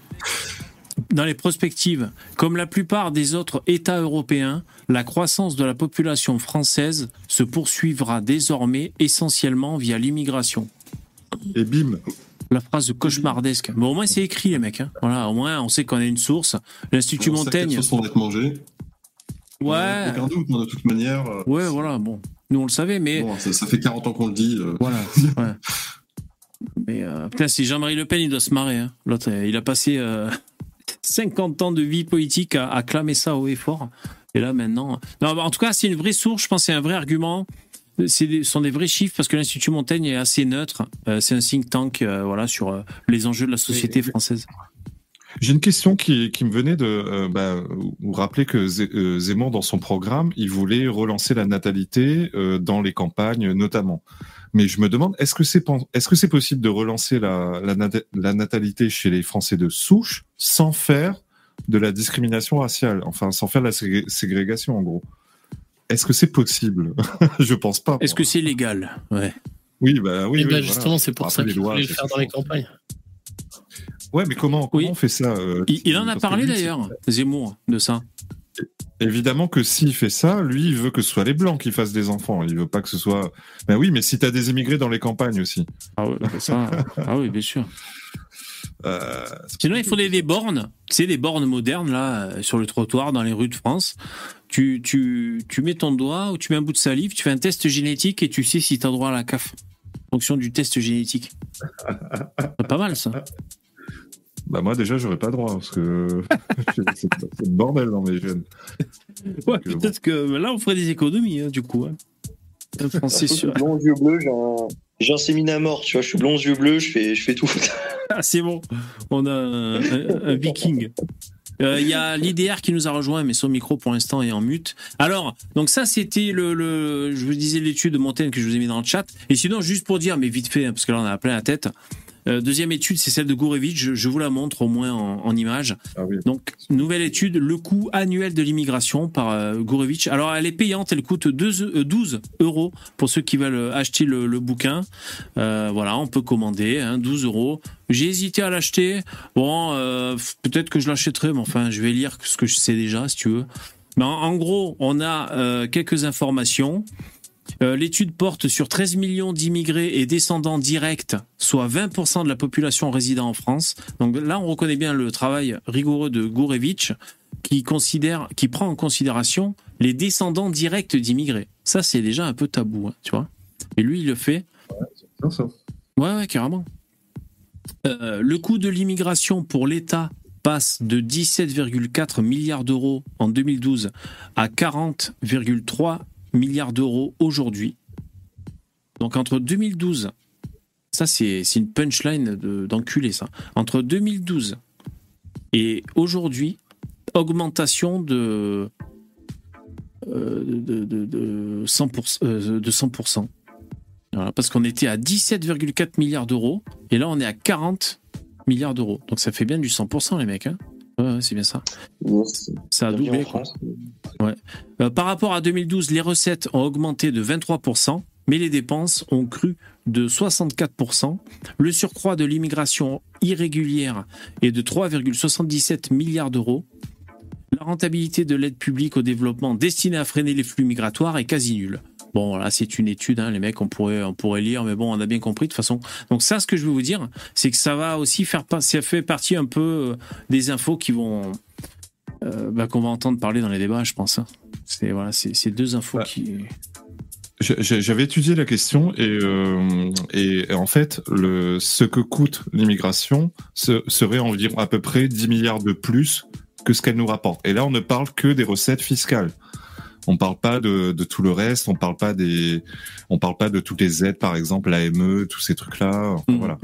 Dans les prospectives. Comme la plupart des autres États européens, la croissance de la population française se poursuivra désormais essentiellement via l'immigration. Et bim. La phrase cauchemardesque. Mais au moins c'est écrit les mecs. hein. Voilà, au moins on sait qu'on a une source. L'Institut On sait que les Montaigne. sauces vont être mangées. Ouais. Aucun doute, hein, de toute manière. euh, Ouais, voilà, bon. Nous on le savait, mais bon, ça, ça fait 40 ans qu'on le dit. euh, Voilà. ouais. Mais euh, putain, si Jean-Marie Le Pen, il doit se marrer. hein. L'autre, euh, il a passé euh, 50 ans de vie politique à, à clamer ça haut et fort. Et là, maintenant. Non, bah, en tout cas, c'est une vraie source. Je pense que c'est un vrai argument. Ce sont des vrais chiffres parce que l'Institut Montaigne est assez neutre. Euh, c'est un think tank euh, voilà, sur euh, les enjeux de la société française. J'ai une question qui, qui me venait de euh, bah, vous rappeler que Zemmour, dans son programme, il voulait relancer la natalité dans les campagnes notamment. Mais je me demande, est-ce que c'est est-ce que c'est possible de relancer la, la, nat- la natalité chez les Français de souche sans faire de la discrimination raciale, enfin sans faire de la ségré- ségrégation en gros Est-ce que c'est possible? Je pense pas. Est-ce que c'est légal? Ouais. Oui, bah oui. Et oui, bah, voilà. justement, c'est pour Après, ça qu'il voulait le faire dans les campagnes. Ouais, mais comment, comment Oui. on fait ça euh, Il, il en a parlé d'ailleurs, Zemmour, de ça. Évidemment que s'il fait ça, lui, il veut que ce soit les blancs qui fassent des enfants. Il veut pas que ce soit. Ben oui, mais si t'as des immigrés dans les campagnes aussi. Ah oui, ça, ah oui bien sûr. Euh, Sinon, il faudrait des bornes, tu sais, des bornes modernes, là, euh, sur le trottoir, dans les rues de France. Tu, tu, tu mets ton doigt ou tu mets un bout de salive, tu fais un test génétique et tu sais si tu as droit à la CAF. En fonction du test génétique. C'est pas mal, ça. Bah moi déjà, j'aurais pas droit parce que c'est c'est le bordel dans mes gènes. Ouais, euh, peut-être que là, on ferait des économies, hein, du coup. hein. Je suis sûr. blond aux yeux bleus, j'ai un, séminaire à mort, tu vois, je suis blond aux yeux bleus, je fais, je fais tout. Ah, c'est bon. On a un, un- un viking. Euh, Il y a l'IDR qui nous a rejoint, mais son micro pour l'instant est en mute. Alors, donc ça, c'était le, je vous disais l'étude de Montaigne que je vous ai mis dans le chat. Et sinon, juste pour dire, mais vite fait, hein, parce que là, on a plein la tête. Euh, deuxième étude, c'est celle de Gourevitch. Je, je vous la montre au moins en, en image. Donc, nouvelle étude, le coût annuel de l'immigration par euh, Gourevitch. Alors, elle est payante, elle coûte 2, euh, 12 euros pour ceux qui veulent euh, acheter le, le bouquin. Euh, voilà, on peut commander, hein, 12 euros. J'ai hésité à l'acheter. Bon, peut-être que je l'achèterai, mais enfin, je vais lire ce que je sais déjà, si tu veux. Mais en, en gros, on a quelques informations. Euh, L'étude porte sur 13 millions d'immigrés et descendants directs, soit 20% de la population résidant en France. Donc là, on reconnaît bien le travail rigoureux de Gourevitch qui considère, qui prend en considération les descendants directs d'immigrés. Ça, c'est déjà un peu tabou, hein, tu vois. Et lui, il le fait. Ouais, ouais, carrément. Euh, le coût de l'immigration pour l'État passe de 17,4 milliards d'euros en 2012 à 40,3 milliards d'euros aujourd'hui. Donc entre 2012, ça c'est une punchline de- d'enculé ça, entre 2012 et aujourd'hui, augmentation de, euh, de, de, de 100%. euh, de 100%. Voilà, parce qu'on était à 17,4 milliards d'euros et là on est à 40 milliards d'euros. Donc ça fait bien du 100% les mecs. Hein ouais, c'est bien ça. Ça a doublé. quoi. Ouais. Euh, par rapport à 2012, les recettes ont augmenté de 23%, mais les dépenses ont cru de 64%. Le surcroît de l'immigration irrégulière est de 3,77 milliards d'euros. La rentabilité de l'aide publique au développement destinée à freiner les flux migratoires est quasi nulle. Bon, là, c'est une étude, hein, les mecs, on pourrait, on pourrait lire, mais bon, on a bien compris de toute façon. Donc ça, ce que je veux vous dire, c'est que ça va aussi faire, ça fait partie un peu euh, des infos qui vont, euh, bah, qu'on va entendre parler dans les débats, je pense. hein. C'est voilà, c'est deux infos qui. J'ai- j'ai- J'avais étudié la question et, euh, et, en fait, le, ce que coûte l'immigration ce- serait environ à peu près 10 milliards de plus que ce qu'elle nous rapporte. Et là, on ne parle que des recettes fiscales. On parle pas de, de tout le reste. On parle pas des, on parle pas de toutes les aides, par exemple l'AME, tous ces trucs-là. Enfin, Voilà.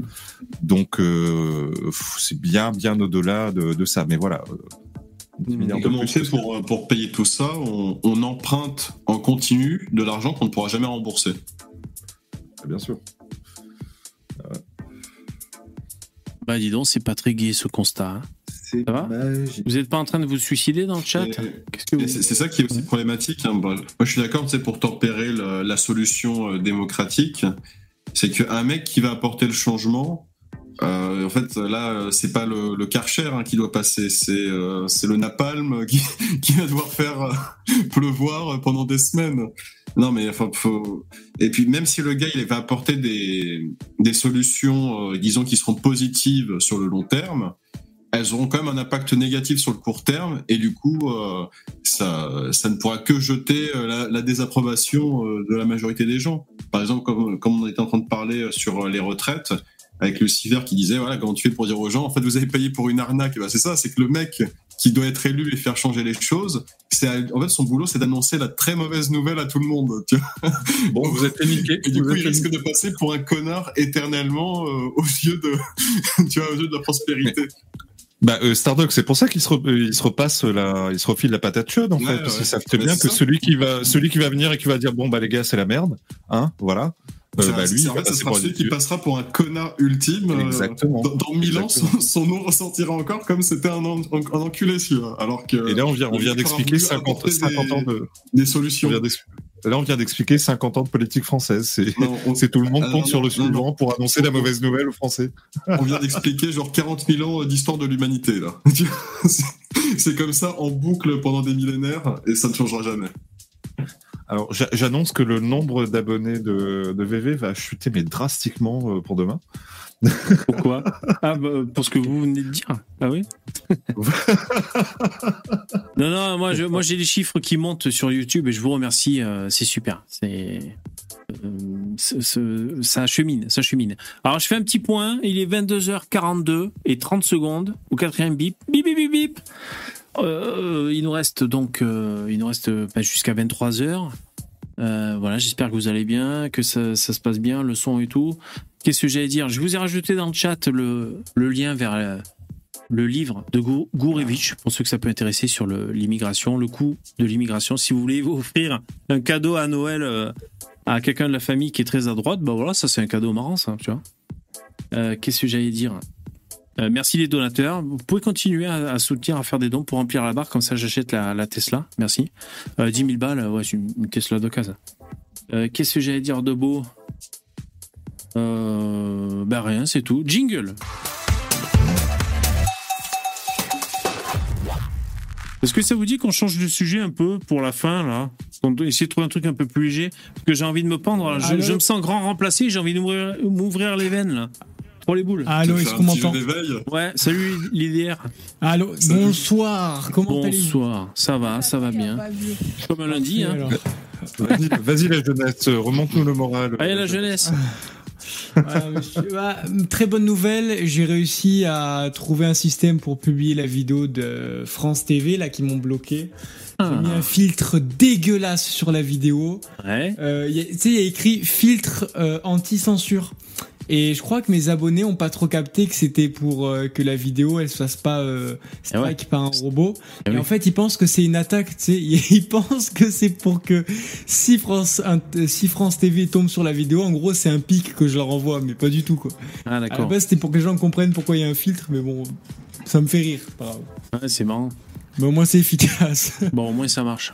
Donc, euh, c'est bien, bien au-delà de, de ça. Mais voilà. euh, 10 milliards de Comment on fait pour, pour payer tout ça on, on emprunte en continu de l'argent qu'on ne pourra jamais rembourser. Bien sûr. Bah dis donc, c'est pas très gai ce constat. hein. C'est Vous êtes pas en train de vous suicider dans le chat vous... C'est ça qui est aussi problématique. hein. Moi, je suis d'accord, c'est pour tempérer la solution euh, démocratique, c'est qu'un mec qui va apporter le changement, euh, en fait, là, c'est pas le, le Karcher hein, qui doit passer, c'est euh, le napalm qui, qui va devoir faire pleuvoir pendant des semaines. Non, mais enfin, faut... et puis même si le gars il va apporter des, des solutions, euh, disons, qui seront positives sur le long terme, elles auront quand même un impact négatif sur le court terme et du coup euh, ça, ça ne pourra que jeter euh, la, la désapprobation euh, de la majorité des gens. Par exemple, comme, comme on était en train de parler sur les retraites, avec Lucifer qui disait voilà comment tu fais pour dire aux gens en fait vous avez payé pour une arnaque. Et ben, c'est ça, c'est que le mec qui doit être élu et faire changer les choses, c'est en fait son boulot c'est d'annoncer la très mauvaise nouvelle à tout le monde. Tu vois Bon, vous êtes niqué. et du coup, il risque de passer pour un connard éternellement euh, aux yeux de, tu vois, aux yeux de la prospérité. Bah, euh, Stardock, c'est pour ça qu'il se, re- euh, il se repasse la, il se refile la patate chaude en Ouais, fait, parce qu'ils savent très bien que ça. celui qui va, celui qui va venir et qui va dire bon bah les gars c'est la merde, hein, voilà. Euh, bah lui, ce passer sera celui qui passera pour un connard ultime. euh, Exactement. dans, dans mille ans, son, nom ressortira encore comme c'était un, en- un, un enculé, celui-là. Alors que. Et là on vient, on vient d'expliquer voulu 50, apporter 50 des- ans de, des on solutions. vient Là, on vient d'expliquer 50 ans de politique française. C'est, on- tout le monde Ah, compte non, sur le non, non, suivant pour annoncer la mauvaise nouvelle aux Français. On vient d'expliquer genre 40 000 ans d'histoire de l'humanité, là. C'est- comme ça en boucle pendant des millénaires et ça ne changera jamais. Alors, j'a- j'annonce que le nombre d'abonnés de, de VV va chuter, mais drastiquement euh, pour demain. Pourquoi? Ah, bah, pour ce que vous venez de dire. Ah oui? Non, non, moi, je, moi j'ai les chiffres qui montent sur YouTube et je vous remercie. euh, c'est super. C'est. euh, ce- ce- ça chemine, ça chemine. Alors je fais un petit point, il est 22h42 et 30 secondes au quatrième bip, bip bip bip bip. Euh, il nous reste donc, euh, il nous reste euh, bah, jusqu'à 23h. Euh, voilà, j'espère que vous allez bien, que ça, se passe bien, le son et tout. Qu'est-ce que j'allais dire? Je vous ai rajouté dans le chat le, lien vers, euh, le livre de Gour- Gourevitch, pour ceux que ça peut intéresser sur l'immigration, le coût de l'immigration. Si vous voulez offrir un cadeau à Noël euh, à quelqu'un de la famille qui est très à droite, bah voilà, ça c'est un cadeau marrant, ça, tu vois. Qu'est-ce que j'allais dire? Euh, Merci les donateurs. Vous pouvez continuer à, à soutenir, à faire des dons pour remplir la barre, comme ça j'achète la, la Tesla. Merci. Euh, 10 000 balles, ouais, c'est une, une Tesla d'occasion. Euh, Qu'est-ce que j'allais dire de beau? Euh, Bah rien, c'est tout. Jingle Est-ce que ça vous dit qu'on change de sujet un peu pour la fin, là? Qu'on doit essayer de trouver un truc un peu plus léger Parce que j'ai envie de me pendre, là. Je, je me sens grand remplacé, j'ai envie de m'ouvrir- m'ouvrir les veines, là. Pour les boules. Allô, est-ce qu'on m'entend Ouais, salut l'IDR. Allô, bonsoir, comment allez-vous Bonsoir, ça va, ça va bien. Comme un lundi, hein. Vas-y, vas-y, la jeunesse, remonte-nous le moral. Allez, la jeunesse. Voilà, monsieur. Bah, très bonne nouvelle, j'ai réussi à trouver un système pour publier la vidéo de France TV là qui m'ont bloqué. J'ai mis un filtre dégueulasse sur la vidéo. Ouais. Euh, Tu sais, il y a écrit filtre euh, anti-censure. Et je crois que mes abonnés ont pas trop capté que c'était pour euh, que la vidéo elle se fasse pas euh, strike par un robot. Eh et oui. en fait, ils pensent que c'est une attaque. Tu sais, ils pensent que c'est pour que si France un- si France TV tombe sur la vidéo, en gros, c'est un pic que je leur envoie, mais pas du tout quoi. Ah, À la d'accord. base, c'était pour que les gens comprennent pourquoi il y a un filtre, mais bon, ça me fait rire. pas grave. Ouais, c'est marrant. Mais au moins, c'est efficace. Bon, au moins ça marche.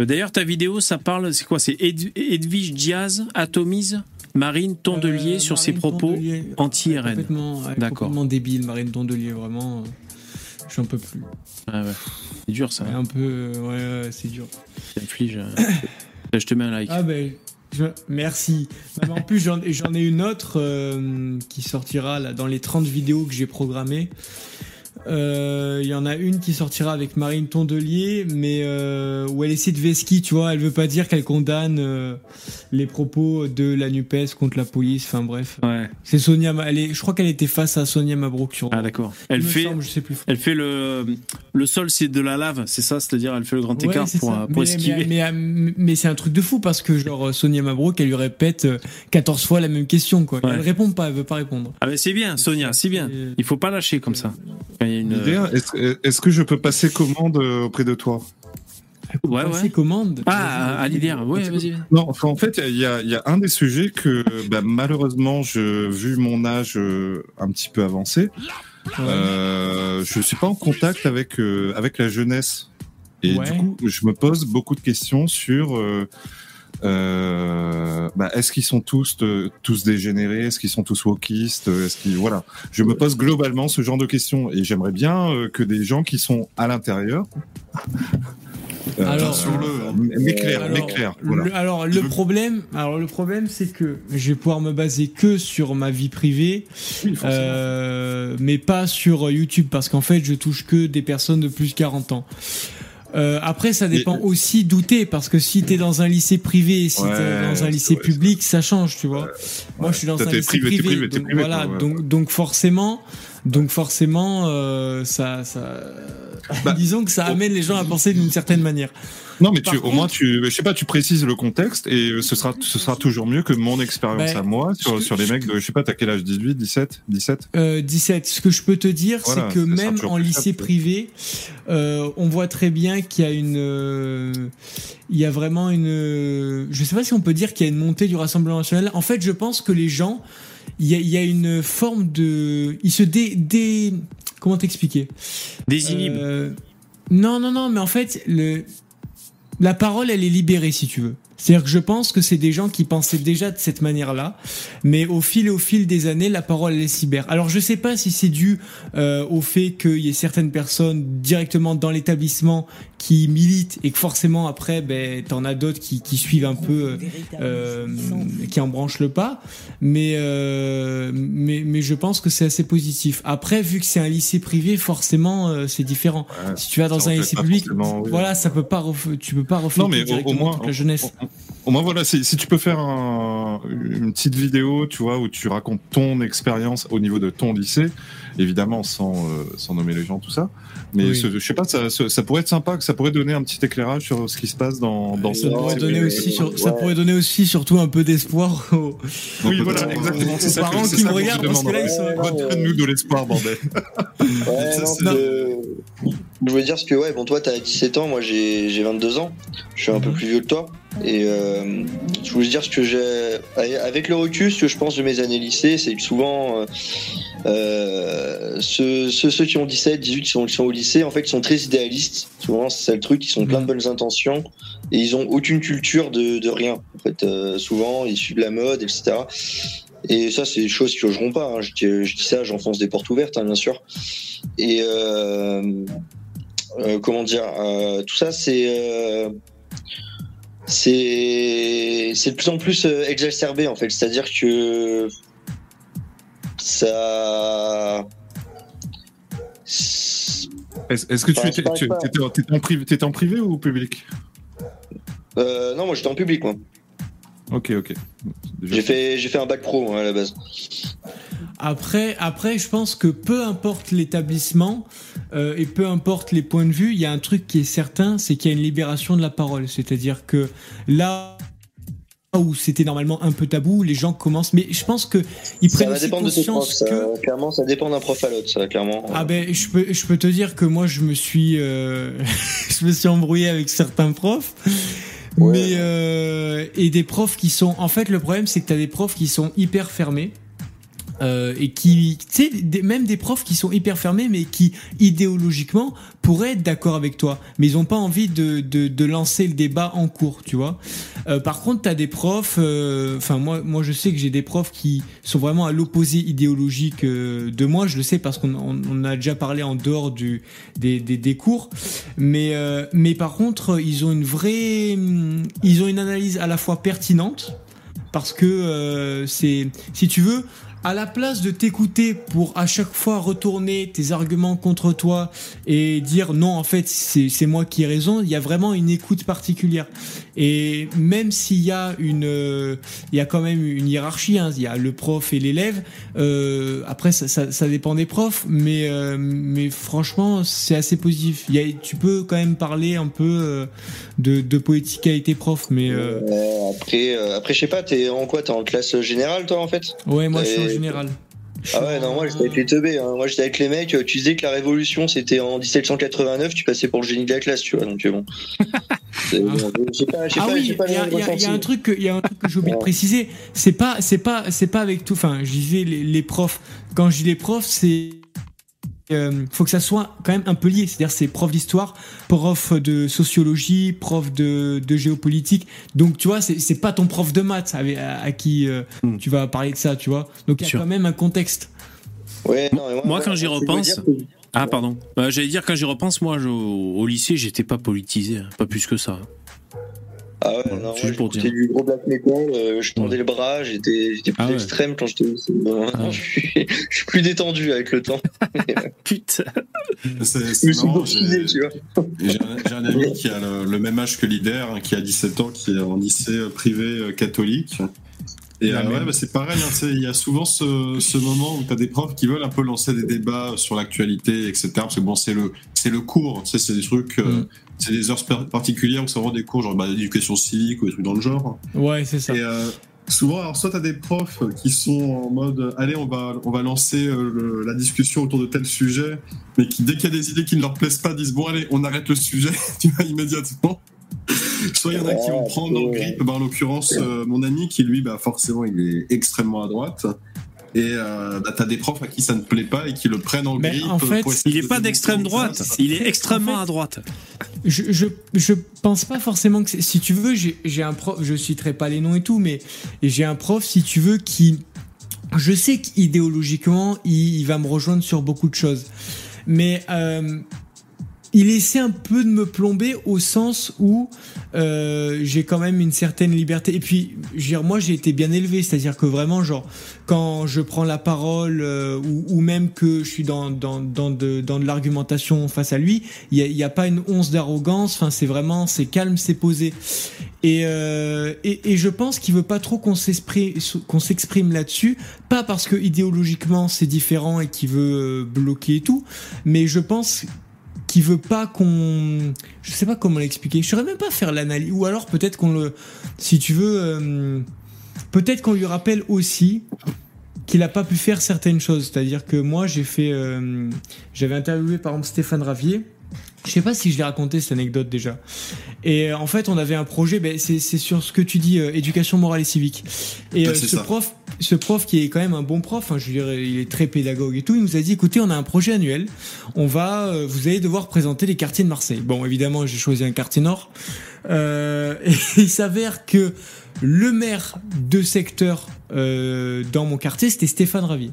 Euh, D'ailleurs, ta vidéo, ça parle, c'est quoi? C'est Ed- Edwige Diaz atomise? Marine Tondelier Euh, sur ses propos Tondelier, anti-RN. Complètement, ouais, D'accord. complètement débile, Marine Tondelier, vraiment. euh, J'en peux plus. Ah ouais. C'est dur ça. Ouais, un peu, euh, ouais, ouais, c'est dur. Ça inflige. euh, Je te mets un like. Ah ben, je- merci. Mais en plus, j'en j'en ai une autre euh, qui sortira là, dans les 30 vidéos que j'ai programmées. Euh, Il y en a une qui sortira avec Marine Tondelier, mais euh, où elle essaie de vesquille, tu vois. Elle veut pas dire qu'elle condamne euh, les propos de la Nupes contre la police. Enfin bref. Ouais. C'est Sonia. Elle est, je crois qu'elle était face à Sonia Mabrouk sur. Ah d'accord. Elle fait, semble, je sais plus. elle fait le le sol, c'est de la lave, c'est ça, c'est-à-dire elle fait le grand Ouais, écart pour, pour mais, esquiver. mais, mais, mais c'est un truc de fou parce que genre Sonia Mabrouk elle lui répète euh, 14 fois la même question quoi. Ouais. Elle répond pas, elle veut pas répondre. Ah mais c'est bien, Sonia, c'est bien. Il faut pas lâcher comme ça. Il une. Est-ce que je peux passer commande euh, auprès de toi? Ouais, Passer commande. Ah, à l'IDR, ouais, vas-y. Non, enfin, en fait, il y a, il y a un des sujets que bah, malheureusement, je, vu mon âge euh, un petit peu avancé, euh, je suis pas en contact avec euh, avec la jeunesse. Et Ouais. du coup, je me pose beaucoup de questions sur euh, bah, est-ce qu'ils sont tous euh, tous dégénérés, est-ce qu'ils sont tous wokistes, est-ce qu'ils voilà. Je me pose globalement ce genre de questions et j'aimerais bien euh, que des gens qui sont à l'intérieur Alors, voilà. le, alors le problème, alors le problème c'est que je vais pouvoir me baser que sur ma vie privée, euh, mais pas sur YouTube parce qu'en fait je touche que des personnes de plus de 40 ans. Euh, après, ça dépend aussi d'où t'es, parce que si t'es dans un lycée privé et si Ouais, t'es dans un lycée public, ça change, tu vois. Moi, je suis dans un lycée privé, privé, donc privé, voilà, donc donc forcément, donc forcément, euh, ça, ça, disons que ça amène les gens à penser d'une certaine manière. Non, mais Par tu, au moins, tu, je sais pas, tu précises le contexte et euh, ce sera, ce sera toujours mieux que mon expérience Ben, à moi sur, sur les mecs de, je sais pas, t'as quel âge? 18, 17, 17 Euh, 17. Ce que je peux te dire, Voilà, c'est que même en lycée simple. privé, euh, on voit très bien qu'il y a une, euh, il y a vraiment une, je sais pas si on peut dire qu'il y a une montée du Rassemblement national. En fait, je pense que les gens, il y a, il y a une forme de, ils se dé, dé- comment t'expliquer? Désinhibe. Euh, Non, non, non, mais en fait, le, la parole, elle est libérée, si tu veux. C'est-à-dire que je pense que c'est des gens qui pensaient déjà de cette manière-là, mais au fil et au fil des années, la parole elle est libère. Alors je sais pas si c'est dû euh, au fait qu'il y ait certaines personnes directement dans l'établissement qui militent et que forcément après, ben t'en as d'autres qui, qui suivent un peu, euh, euh, qui en branchent le pas. Mais euh, mais mais je pense que c'est assez positif. Après, vu que c'est un lycée privé, forcément euh, c'est différent. si tu vas dans un lycée public, oui. voilà, ça peut pas, ref- tu peux pas refléter Non, mais au- moins- toute la jeunesse. Au voilà, si, si tu peux faire un- une petite vidéo, tu vois, où tu racontes ton expérience au niveau de ton lycée, évidemment sans, euh, sans nommer les gens, tout ça. Mais Oui. ce- je sais pas, ça, ça, ça pourrait être sympa, que ça pourrait donner un petit éclairage sur ce qui se passe dans, dans Ça ce pourrait, donner aussi sur- ça pourrait donner aussi surtout un peu d'espoir aux, Oui, voilà, exactement. aux c'est ça que- parents qui me regardent parce que là ils sont. Redonne-nous de l'espoir, bordel. Ouais, Ça, non, c'est- de- Je voulais dire ce que, ouais, bon, toi, t'as 17 ans, moi, j'ai j'ai 22 ans. Je suis un peu plus vieux que toi. Et euh, je voulais dire ce que j'ai. Avec le recul, ce que je pense de mes années lycée, c'est que souvent, euh, euh, ceux, ceux, ceux qui ont 17, 18, qui sont, qui sont au lycée, en fait, ils sont très idéalistes. Souvent, c'est ça le truc, ils sont plein de bonnes intentions. Et ils ont aucune culture de, de rien. En fait, euh, souvent, ils suivent la mode, etc. Et ça, c'est des choses qui logeront pas. hein. Je, dis, je dis ça, j'enfonce des portes ouvertes, hein, bien sûr. Et euh, comment dire, tout ça, c'est c'est c'est de plus en plus exacerbé en fait. C'est-à-dire que ça. Est-ce que tu Enfin, étais, tu- en- t'étais en privé, t'étais en privé ou au public? Euh, non, moi j'étais en public, moi. Ok, ok. J'ai fait j'ai fait un bac pro moi, à la base. Après, après, je pense que peu importe l'établissement euh, et peu importe les points de vue, il y a un truc qui est certain, c'est qu'il y a une libération de la parole. C'est-à-dire que là où c'était normalement un peu tabou, les gens commencent. Mais je pense que ils Ça prennent va aussi dépendre de tes profs. Ça, que Clairement, ça dépend d'un prof à l'autre, ça, clairement. ah ben je peux je peux te dire que moi je me suis euh, je me suis embrouillé avec certains profs. Mais euh, et des profs qui sont en fait le problème c'est que t'as des profs qui sont hyper fermés euh, et qui tu sais même des profs qui sont hyper fermés mais qui idéologiquement pourraient être d'accord avec toi. Mais ils ont pas envie de, de, de lancer le débat en cours tu vois. Euh, par contre t'as des profs euh, enfin moi moi je sais que j'ai des profs qui sont vraiment à l'opposé idéologique euh, de moi. Je le sais parce qu'on on, on a déjà parlé en dehors du des, des, des cours. Mais euh, mais par contre ils ont une vraie ils ont une analyse à la fois pertinente parce que euh, c'est si tu veux à la place de t'écouter pour à chaque fois retourner tes arguments contre toi et dire non en fait c'est moi qui ai raison il y a vraiment une écoute particulière et même s'il y a une euh, il y a quand même une hiérarchie hein, il y a le prof et l'élève. Euh, après ça, ça, ça dépend des profs mais euh, mais franchement c'est assez positif. Il y a, tu peux quand même parler un peu euh, de, de politique avec tes profs mais euh, après, euh, après, je sais pas, t'es en quoi T'es en classe générale, toi, en fait? Ouais moi je suis en Et- général Ah ouais, non, moi j'étais avec les teubés. Hein. Moi j'étais avec les mecs. euh, Tu disais que la révolution c'était en 1789, tu passais pour le génie de la classe, tu vois. Donc euh, bon. Ah pas, oui, il y a un truc que j'ai oublié de préciser. C'est pas, c'est pas, c'est pas avec tout. Enfin, je disais les, les profs. Quand je dis les profs, c'est euh, faut que ça soit quand même un peu lié. C'est-à-dire, c'est prof d'histoire, prof de sociologie, prof de, de géopolitique. Donc, tu vois, c'est pas ton prof de maths avec- à, à qui euh, tu vas parler de ça, tu vois. Donc, il y a Sûr. quand même un contexte. Ouais, non, Moi, quand j'y repense. Ah, pardon. Bah, J'allais dire, quand j'y repense, moi, je- au, au lycée, j'étais pas politisé, hein, pas plus que ça. Ah ouais, non, moi, juste pour j'écoutais dire. du gros black metal, euh, je tendais le bras, j'étais j'étais plus Ah ouais. extrême quand j'étais au lycée. Bon, maintenant, je, suis, je suis plus détendu avec le temps. Putain. C'est c'est suis marrant, j'ai- tu vois. J'ai un, j'ai un ami qui a le, le même âge que Lider, hein, qui a 17 ans, qui est en lycée euh, privé euh, catholique. Et La euh, ouais, bah, c'est pareil, hein, il y a souvent ce, ce moment où tu as des profs qui veulent un peu lancer des débats sur l'actualité, etc. Parce que bon, c'est le, c'est le cours, c'est des trucs, euh, Mm. C'est des heures particulières où c'est vraiment des cours, genre bah, d'éducation civique ou des trucs dans le genre. Ouais, c'est ça. Et euh, souvent, alors, soit tu as des profs qui sont en mode allez, on va, on va lancer euh, le- la discussion autour de tel sujet, mais qui, dès qu'il y a des idées qui ne leur plaisent pas, disent bon, allez, on arrête le sujet, tu vois, immédiatement. Soit il y en a qui vont prendre en grippe, bah, en l'occurrence, euh, mon ami qui lui, bah, forcément, il est extrêmement à droite. Et euh, bah, t'as des profs à qui ça ne plaît pas et qui le prennent en Mais grippe. en fait, pour essayer Il est de pas d'extrême droite, il est extrêmement à droite. je, je, je pense pas forcément que c'est- si tu veux j'ai j'ai un prof je citerai pas les noms et tout mais j'ai un prof si tu veux qui je sais qu'idéologiquement il, il va me rejoindre sur beaucoup de choses mais euh, il essaie un peu de me plomber au sens où euh, j'ai quand même une certaine liberté. Et puis, je veux dire, moi, j'ai été bien élevé, c'est-à-dire que vraiment, genre, quand je prends la parole euh, ou, ou même que je suis dans dans dans de, dans de l'argumentation face à lui, il y a, a pas une once d'arrogance. Enfin, c'est vraiment, c'est calme, c'est posé. Et, euh, et et je pense qu'il veut pas trop qu'on s'exprime qu'on s'exprime là-dessus, pas parce que idéologiquement c'est différent et qu'il veut euh, bloquer et tout, mais je pense qui veut pas qu'on je sais pas comment l'expliquer. Je saurais même pas faire l'analyse. Ou alors peut-être qu'on le si tu veux euh, peut-être qu'on lui rappelle aussi qu'il a pas pu faire certaines choses. C'est-à-dire que moi j'ai fait euh, j'avais interviewé par exemple Stéphane Ravier je sais pas si je l'ai raconté cette anecdote déjà. Et euh, en fait, on avait un projet, ben, c'est c'est sur ce que tu dis, euh, éducation morale et civique. Et euh, ce ça. prof, ce prof qui est quand même un bon prof, hein, je veux dire, il est très pédagogue et tout, il nous a dit, écoutez, on a un projet annuel, on va, euh, vous allez devoir présenter les quartiers de Marseille. Bon, évidemment, j'ai choisi un quartier nord. Euh, et il s'avère que le maire de secteur euh, dans mon quartier, c'était Stéphane Ravier.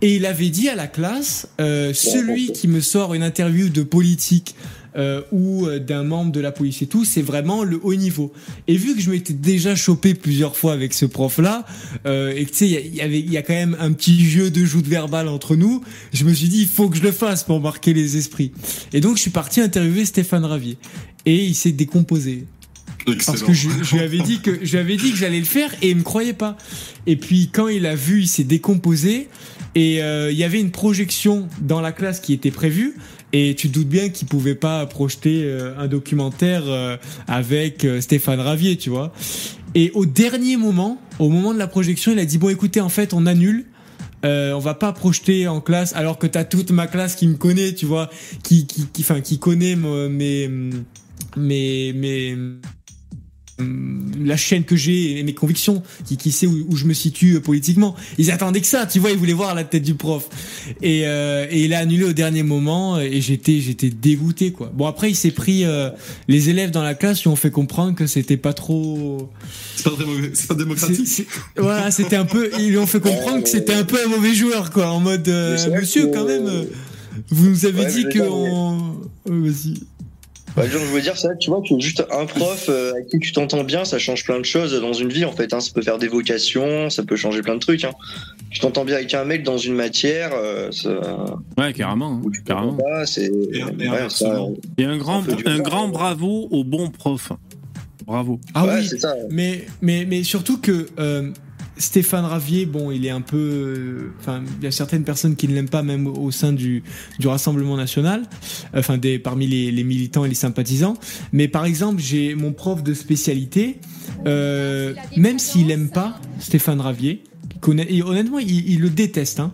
Et il avait dit à la classe, euh, celui qui me sort une interview de politique euh, ou euh, d'un membre de la police et tout, c'est vraiment le haut niveau. Et vu que je m'étais déjà chopé plusieurs fois avec ce prof-là, euh, et que tu sais, il y y a quand même un petit jeu de joute verbale entre nous, je me suis dit, il faut que je le fasse pour marquer les esprits. Et donc, je suis parti interviewer Stéphane Ravier. Et il s'est décomposé. Parce que je, je lui avais dit que je lui avais dit que j'allais le faire et il me croyait pas. Et puis quand il a vu, il s'est décomposé et euh, il y avait une projection dans la classe qui était prévue et tu te doutes bien qu'il pouvait pas projeter euh, un documentaire euh, avec euh, Stéphane Ravier, tu vois. Et au dernier moment, au moment de la projection, il a dit bon écoutez en fait on annule. Euh, on va pas projeter en classe alors que t'as toute ma classe qui me connaît, tu vois, qui qui qui enfin qui connaît me- mes mes mes la chaîne que j'ai et mes convictions, qui, qui sait où, où je me situe euh, politiquement. Ils attendaient que ça, tu vois, ils voulaient voir la tête du prof. Et, euh, et il a annulé au dernier moment et j'étais j'étais dégoûté quoi. Bon après il s'est pris euh, les élèves dans la classe lui ont fait comprendre que c'était pas trop C'est pas, très mauvais- c'est pas démocratique. c'est- voilà, c'était un peu ils lui ont fait comprendre que c'était un peu un mauvais joueur quoi en mode euh, monsieur que- quand même euh, vous nous avez Ouais, dit que on... Euh, vas-y. Genre, je veux dire, ça, tu vois, que juste un prof euh, avec qui tu t'entends bien, ça change plein de choses dans une vie, en fait. Hein. Ça peut faire des vocations, ça peut changer plein de trucs. Hein. Tu t'entends bien avec un mec dans une matière, euh, ça, Ouais, carrément. hein, carrément. pas, c'est. Et- et ouais, inversement. ça- Et un grand, un grand bravo au bon prof. Bravo. Ah ouais, oui, c'est ça. Mais, mais, mais surtout que euh, Stéphane Ravier, bon, il est un peu. Enfin, il y a certaines personnes qui ne l'aiment pas, même au sein du, du Rassemblement national, enfin, des, parmi les, les militants et les sympathisants. Mais par exemple, j'ai mon prof de spécialité, euh, même s'il aime pas Stéphane Ravier, et honnêtement, il, il le déteste. Hein,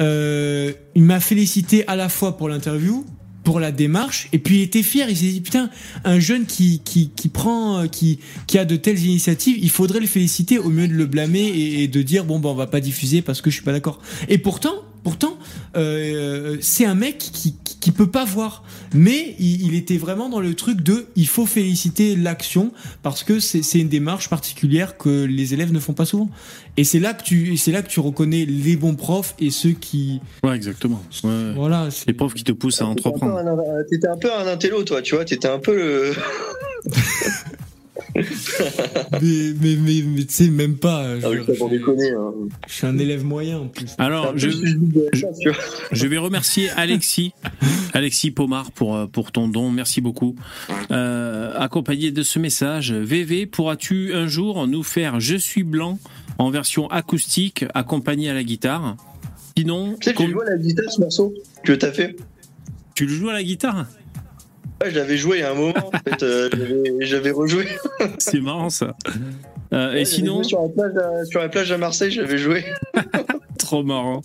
euh, il m'a félicité à la fois pour l'interview, pour la démarche, et puis il était fier. Il s'est dit putain, un jeune qui qui qui prend, euh, qui qui a de telles initiatives, il faudrait le féliciter au mieux de le blâmer et, de dire bon ben on va pas diffuser parce que je suis pas d'accord. Et pourtant, pourtant, euh, c'est un mec qui, qui peut pas voir, mais il, il était vraiment dans le truc de il faut féliciter l'action parce que c'est une démarche particulière que les élèves ne font pas souvent. Et c'est là que tu c'est là que tu reconnais les bons profs et ceux qui Ouais, exactement. Ouais, voilà. c'est- Les profs qui te poussent à T'étais entreprendre. un- un- T'étais un peu un intello, toi, tu vois. T'étais un peu le. mais mais mais, mais tu sais même pas. je- Ah oui, déconner. Hein. Je suis un élève moyen en plus. Alors, je, je... tu vais remercier Alexis, Alexis Pomard pour, euh, pour ton don. Merci beaucoup. Euh, accompagné de ce message, VV, pourras-tu un jour nous faire Je suis blanc en version acoustique accompagné à la guitare? Sinon, Tu sais, com- joué à la guitare ce morceau que t'as fait? tu le joues à la guitare? Ouais, je l'avais joué a un moment. En fait, euh, j'avais- rejoué. C'est marrant ça. Euh, Ouais, et sinon, sur la plage, à, sur la plage à Marseille, j'avais joué. trop marrant.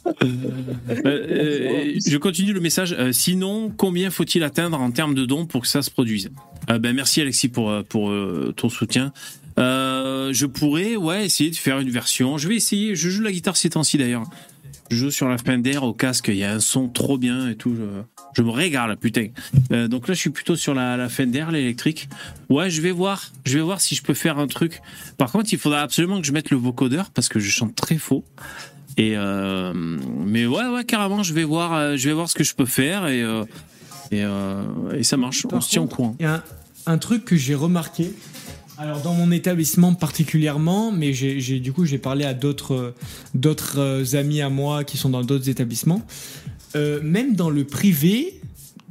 Euh, je continue le message. Sinon, combien faut-il atteindre en termes de dons pour que ça se produise? Ben, Merci Alexis pour, pour ton soutien. Je pourrais ouais, essayer de faire une version. Je vais essayer. Je joue la guitare ces temps-ci d'ailleurs. Je joue sur la Fender au casque. Il y a un son trop bien et tout. Je, je me régale, putain. Euh, donc là, je suis plutôt sur la, la Fender, l'électrique. Ouais, je vais voir. Je vais voir si je peux faire un truc. Par contre, il faudra absolument que je mette le vocodeur parce que je chante très faux. Et euh, mais ouais, ouais, carrément, je vais voir, euh, je vais voir ce que je peux faire et Et, et ça marche, Par on se tient au courant. Il y a un, un truc que j'ai remarqué. Alors dans mon établissement particulièrement, mais j'ai du coup j'ai parlé à d'autres d'autres euh, amis à moi qui sont dans d'autres établissements. Euh, même dans le privé,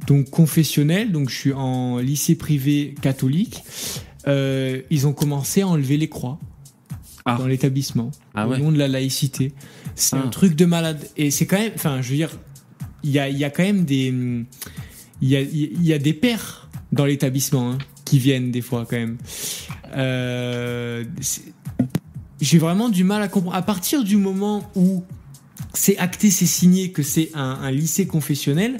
donc confessionnel, donc je suis en lycée privé catholique, euh, ils ont commencé à enlever les croix dans l'établissement Ah au ouais. nom de la laïcité. C'est Ah. un truc de malade. Et c'est quand même, enfin, je veux dire, il y a, il y a quand même des, il y a, il y a des pères dans l'établissement hein, qui viennent des fois quand même. Euh, J'ai vraiment du mal à comprendre. À partir du moment où c'est acté, c'est signé que c'est un, un lycée confessionnel,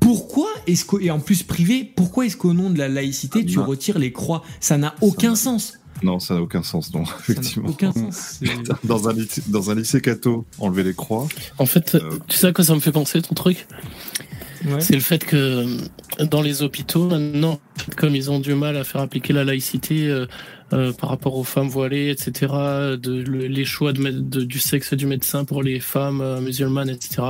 pourquoi est-ce que, et en plus privé, pourquoi est-ce qu'au nom de la laïcité, tu non. retires les croix? Ça n'a aucun sens. Non, ça n'a aucun sens, non, effectivement. aucun sens. Dans un, lycée, dans un lycée catho, enlever les croix. En fait, tu sais à quoi ça me fait penser ton truc? C'est le fait que euh, dans les hôpitaux, maintenant, comme ils ont du mal à faire appliquer la laïcité euh, euh, par rapport aux femmes voilées, etc., de, le- les choix de, de- du sexe du médecin pour les femmes euh, musulmanes, etc.,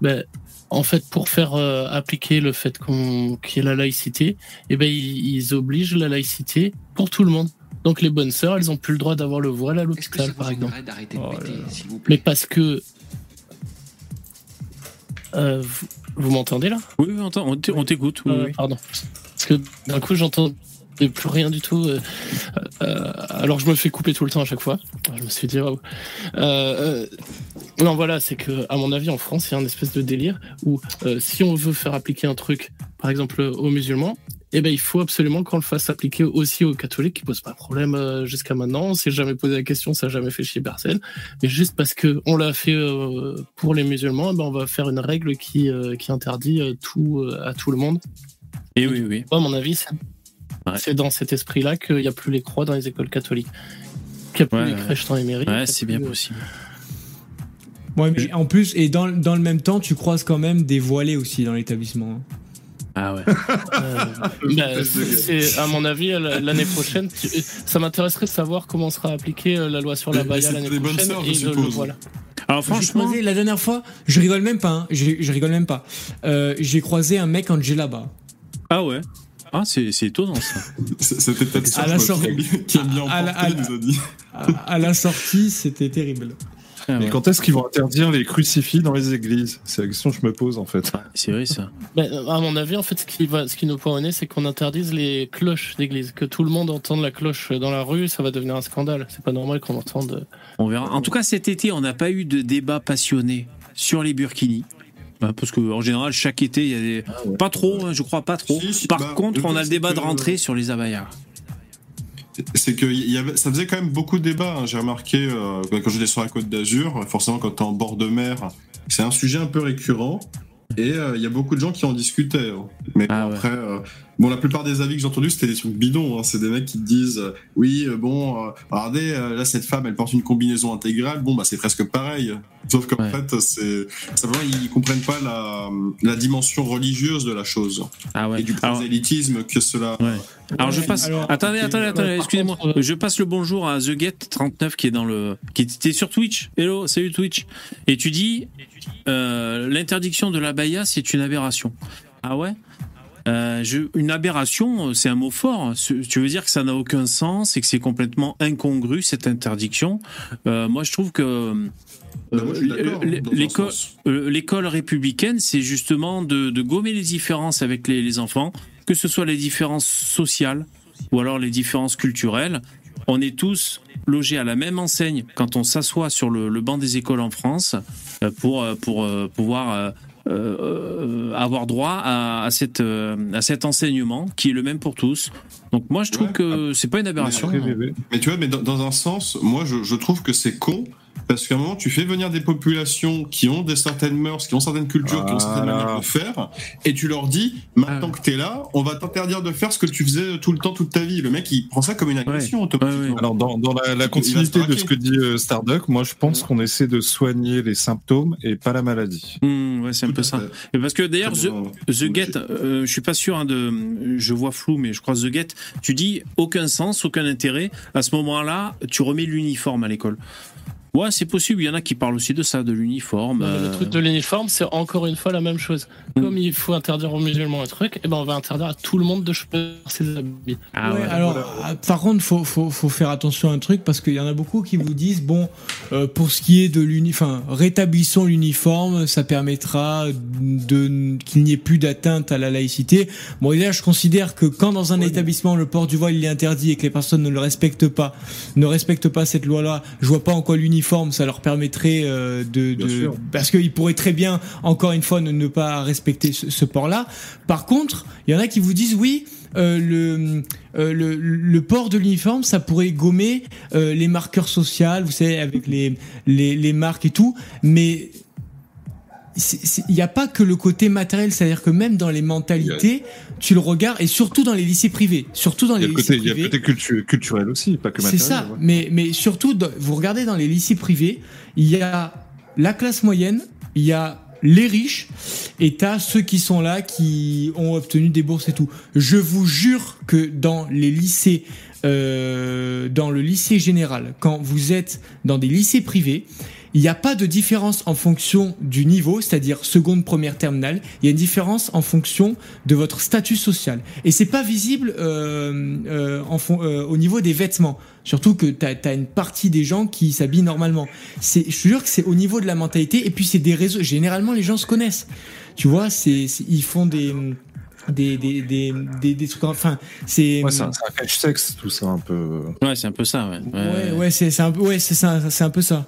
ben, en fait, pour faire euh, appliquer le fait qu'on qu'il y ait la laïcité, eh ben, ils, ils obligent la laïcité pour tout le monde. Donc les bonnes sœurs, elles ont plus le droit d'avoir le voile à l'hôpital, par exemple. Oh Mais parce que euh, vous, m'entendez là? Oui, on t'écoute. oui, Euh, oui. Pardon. Parce que d'un coup, j'entends plus rien du tout. euh, euh, alors je me fais couper tout le temps à chaque fois. Je me suis dit, waouh. Euh, non, voilà, c'est que, à mon avis, en France, il y a un espèce de délire où si on veut faire appliquer un truc, par exemple, aux musulmans, eh ben, il faut absolument qu'on le fasse appliquer aussi aux catholiques, qui posent pas de problème euh, jusqu'à maintenant. On s'est jamais posé la question, ça n'a jamais fait chier personne. Mais juste parce que on l'a fait euh, pour les musulmans, eh ben, on va faire une règle qui, euh, qui interdit euh, tout euh, à tout le monde. Et oui, oui. Moi, à mon avis, c'est dans cet esprit-là qu'il n'y a plus les croix dans les écoles catholiques. Qu'il n'y a plus Ouais, les crèches dans les mairies. Ouais, c'est bien possible. Ouais, mais en plus, et dans, dans le même temps, tu croises quand même des voilés aussi dans l'établissement. Ah ouais. bah, c'est- à mon avis, l'année prochaine, tu- ça m'intéresserait de savoir comment sera appliquée euh, la loi sur la c'est l'année les bonnes prochaine. et le voilà. Alors franchement, croisé, la dernière fois, je rigole même pas, hein, je, je rigole même pas. Euh, J'ai croisé un mec en djellaba. ah ouais. Ah, c'est c'est étonnant ça. C'était peut-être À la sortie, qui aime bien à la- à emporter, la- nous a dit. à, à la sortie, c'était terrible. Mais quand est-ce qu'ils vont interdire les crucifix dans les églises? C'est la question que je me pose en fait. C'est vrai ça. Ben, à mon avis, en fait, ce qui, va, ce qui nous pourrait mener, c'est qu'on interdise les cloches d'église. Que tout le monde entende la cloche dans la rue, ça va devenir un scandale. C'est pas normal qu'on entende. On verra. En tout cas, cet été, on n'a pas eu de débat passionné sur les burkinis. Bah, Parce que en général, chaque été, il y a des. Pas trop, hein, je crois pas trop. Par bah, contre, on a le débat de rentrée sur les abayas. C'est que il y avait, ça faisait quand même beaucoup de débats. hein. J'ai remarqué euh, quand j'étais sur la côte d'Azur, forcément quand t'es en bord de mer, c'est un sujet un peu récurrent. Et euh, il y a beaucoup de gens qui en discutaient. hein. Mais Ah après, euh, bon, la plupart des avis que j'ai entendus, c'était des trucs bidons. hein. C'est des mecs qui te disent, euh, oui, euh, bon, euh, regardez, euh, là cette femme, elle porte une combinaison intégrale. Bon, bah c'est presque pareil. Sauf qu'en fait, c'est simplement ils comprennent pas la, la dimension religieuse de la chose Ah ouais. et du prosélytisme que cela. Alors je passe. attendez, attendez, attendez, excusez-moi. Je passe le bonjour à TheGet39 qui est dans le. qui était sur Twitch. Hello, salut Twitch. Et tu dis euh, l'interdiction de la baya, c'est une aberration. Ah ouais? Euh, je- une aberration, c'est un mot fort. Tu veux dire que ça n'a aucun sens et que c'est complètement incongru cette interdiction? Euh, moi, je trouve que euh, l'école, républicaine, c'est justement de, de gommer les différences avec les, les enfants, que ce soit les différences sociales ou alors les différences culturelles. On est tous logés à la même enseigne quand on s'assoit sur le, le banc des écoles en France pour, pour pouvoir euh, euh, avoir droit à, à, cette, euh, à cet enseignement qui est le même pour tous. Donc moi je trouve que c'est pas une aberration. Mais tu vois, mais dans, dans un sens, moi je, je trouve que c'est con. Parce qu'à un moment, tu fais venir des populations qui ont des certaines mœurs, qui ont certaines cultures, qui ont certaines manières de faire, et tu leur dis, maintenant que t'es là, on va t'interdire de faire ce que tu faisais tout le temps, toute ta vie. Le mec, il prend ça comme une agression automatiquement. Alors dans, dans la, continuité de ce que dit euh, Starduck, moi je pense qu'on essaie de soigner les symptômes et pas la maladie. Hmm, ouais, c'est un peu ça. Et parce que d'ailleurs, The Get, euh, je suis pas sûr hein, de, je vois flou, mais je crois The Get, tu dis aucun sens, aucun intérêt. À ce moment-là, tu remets l'uniforme à l'école. Ouais, c'est possible. Il y en a qui parlent aussi de ça, de l'uniforme. Mais euh, Le truc de l'uniforme, c'est encore une fois la même chose. Mm. Comme il faut interdire aux musulmans un truc, et ben on va interdire à tout le monde de choisir ses habits. Ah Ouais, alors, ah, par contre, faut, faut, faut faire attention à un truc parce qu'il y en a beaucoup qui vous disent bon, euh, pour ce qui est de l'uniforme, enfin, rétablissons l'uniforme, ça permettra de qu'il n'y ait plus d'atteinte à la laïcité. Bon, déjà, je considère que quand dans un établissement le port du voile il est interdit et que les personnes ne le respectent pas, ne respectent pas cette loi-là, je vois pas en quoi l'uniforme ça leur permettrait euh, de, de parce qu'ils pourraient très bien, encore une fois, ne, ne pas respecter ce, ce port-là. Par contre, il y en a qui vous disent oui. euh, le, euh, le, le port de l'uniforme, ça pourrait gommer euh, les marqueurs sociaux, vous savez, avec les, les, les marques et tout, mais il n'y a pas que le côté matériel, c'est-à-dire que même dans les mentalités, tu le regardes, et surtout dans les lycées privés, surtout dans les lycées côté, il y a le privés. côté cultu- culturel aussi, pas que C'est matériel. ça, ouais. mais, mais surtout, vous regardez dans les lycées privés, il y a la classe moyenne, il y a les riches, et t'as ceux qui sont là, qui ont obtenu des bourses et tout. Je vous jure que dans les lycées, euh, dans le lycée général, quand vous êtes dans des lycées privés, il n'y a pas de différence en fonction du niveau, c'est-à-dire seconde, première, terminale. Il y a une différence en fonction de votre statut social. Et c'est pas visible euh, euh, en euh, au niveau des vêtements. Surtout que tu as, une partie des gens qui s'habillent normalement. C'est, je te jure que c'est au niveau de la mentalité. Et puis c'est des réseaux. Généralement, les gens se connaissent. Tu vois, c'est, c'est- ils font des des des des des, des trucs. Enfin, c'est. Ouais, c'est un, un cache-sexe, tout ça, un peu. Ouais, c'est un peu ça, ouais. Ouais, ouais, c'est c'est un peu, ouais, c'est ça, c'est un peu ça.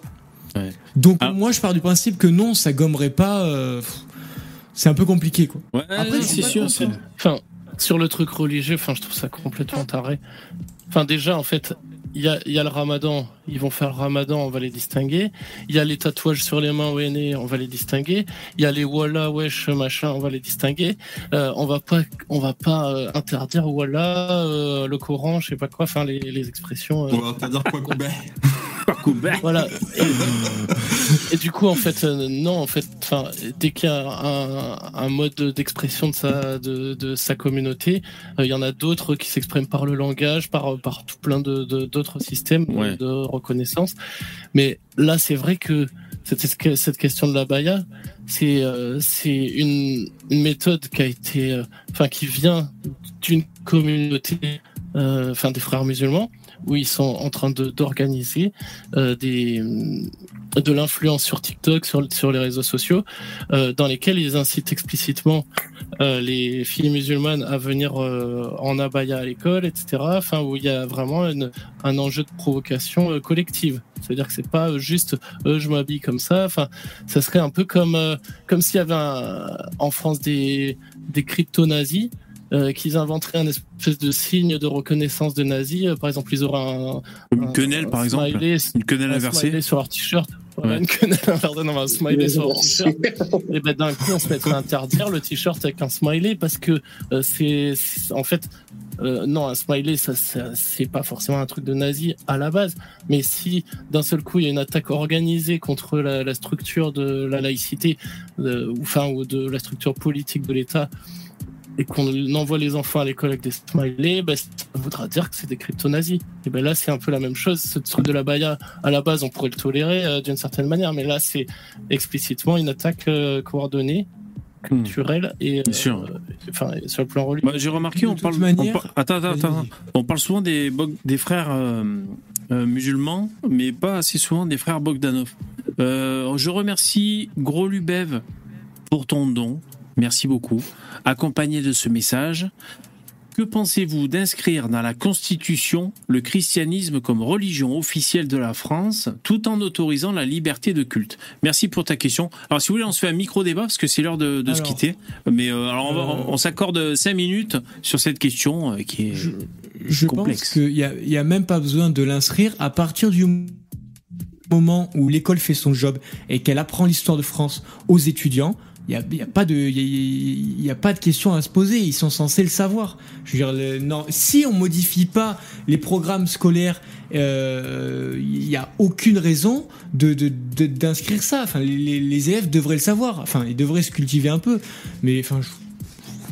Ouais. Donc moi, je pars du principe que non, ça gommerait pas. euh, c'est un peu compliqué, quoi. Ouais, Après, c'est sûr. Enfin, sur le truc religieux, enfin, je trouve ça complètement taré. Enfin, déjà, en fait, il y a, il y a le ramadan, ils vont faire le ramadan, on va les distinguer. Il y a les tatouages sur les mains ONE, on va les distinguer. Il y a les walla, wesh, machin, on va les distinguer. Euh, on va pas, on va pas euh, interdire walla, euh, le Coran, je sais pas quoi, enfin, les, les expressions. euh, On va pas dire quoi couper. voilà. Et, et du coup, en fait, euh, non, en fait, enfin, dès qu'il y a un, un mode d'expression de sa, de, de sa communauté, euh, il y en a d'autres qui s'expriment par le langage, par, par tout plein de, de- d'autres systèmes Ouais. de reconnaissance. Mais là, c'est vrai que cette, cette question de la baya, c'est euh, c'est une, méthode qui a été, euh, enfin, qui vient d'une communauté, euh, enfin, des frères musulmans, où ils sont en train de d'organiser euh, des de l'influence sur TikTok, sur sur les réseaux sociaux, dans lesquels ils incitent explicitement euh, les filles musulmanes à venir euh, en abaya à l'école, etc. Enfin, où il y a vraiment une- un enjeu de provocation euh, collective. C'est-à-dire que c'est pas euh, juste euh, je m'habille comme ça. Enfin, ça serait un peu comme euh, comme s'il y avait un- en France des des crypto nazis. euh, qu'ils inventeraient un espèce de signe de reconnaissance de nazis. Euh, par exemple, ils auraient un, Une un- quenelle, un par exemple. smiley, Une quenelle inversée. sur leur t-shirt. Voilà, Ouais. une quenelle inversée, non, un smiley sur leur t-shirt. Et ben d'un coup, on se mettrait à interdire le t-shirt avec un smiley parce que euh, c'est c'est- en fait euh, non, un smiley, ça, ça c'est pas forcément un truc de nazi à la base. Mais si d'un seul coup il y a une attaque organisée contre la, la structure de la laïcité, euh, ou enfin ou de la structure politique de l'État, et qu'on envoie les enfants à l'école avec des smileys, ben, ça voudra dire que c'est des crypto-nazis. Et ben là, c'est un peu la même chose. Ce truc de la baya, à la base, on pourrait le tolérer euh, d'une certaine manière, mais là, c'est explicitement une attaque euh, coordonnée, culturelle et euh, enfin sur le plan religieux. Bah, J'ai remarqué, on parle, manière- on par- attends, attends, attends. on parle souvent des, Bog- des frères euh, euh, musulmans, mais pas assez souvent des frères Bogdanov. Euh, je remercie Gros Lubev pour ton don. Merci beaucoup. Accompagné de ce message, que pensez-vous d'inscrire dans la Constitution le christianisme comme religion officielle de la France, tout en autorisant la liberté de culte? Merci pour ta question. Alors, si vous voulez, on se fait un micro-débat, parce que c'est l'heure de, de se quitter. Mais euh, alors, on, euh, on s'accorde 5 minutes sur cette question euh, qui est Je complexe. pense qu'il y a, il y a même pas besoin de l'inscrire à partir du moment où l'école fait son job et qu'elle apprend l'histoire de France aux étudiants. Il y a, y a pas de, il y a- il y a pas de question à se poser. Ils sont censés le savoir. Je veux dire, le- non, si on modifie pas les programmes scolaires, euh, il y a aucune raison de d'inscrire ça. Enfin, les, élèves devraient le savoir. Enfin, ils devraient se cultiver un peu. Mais enfin, je-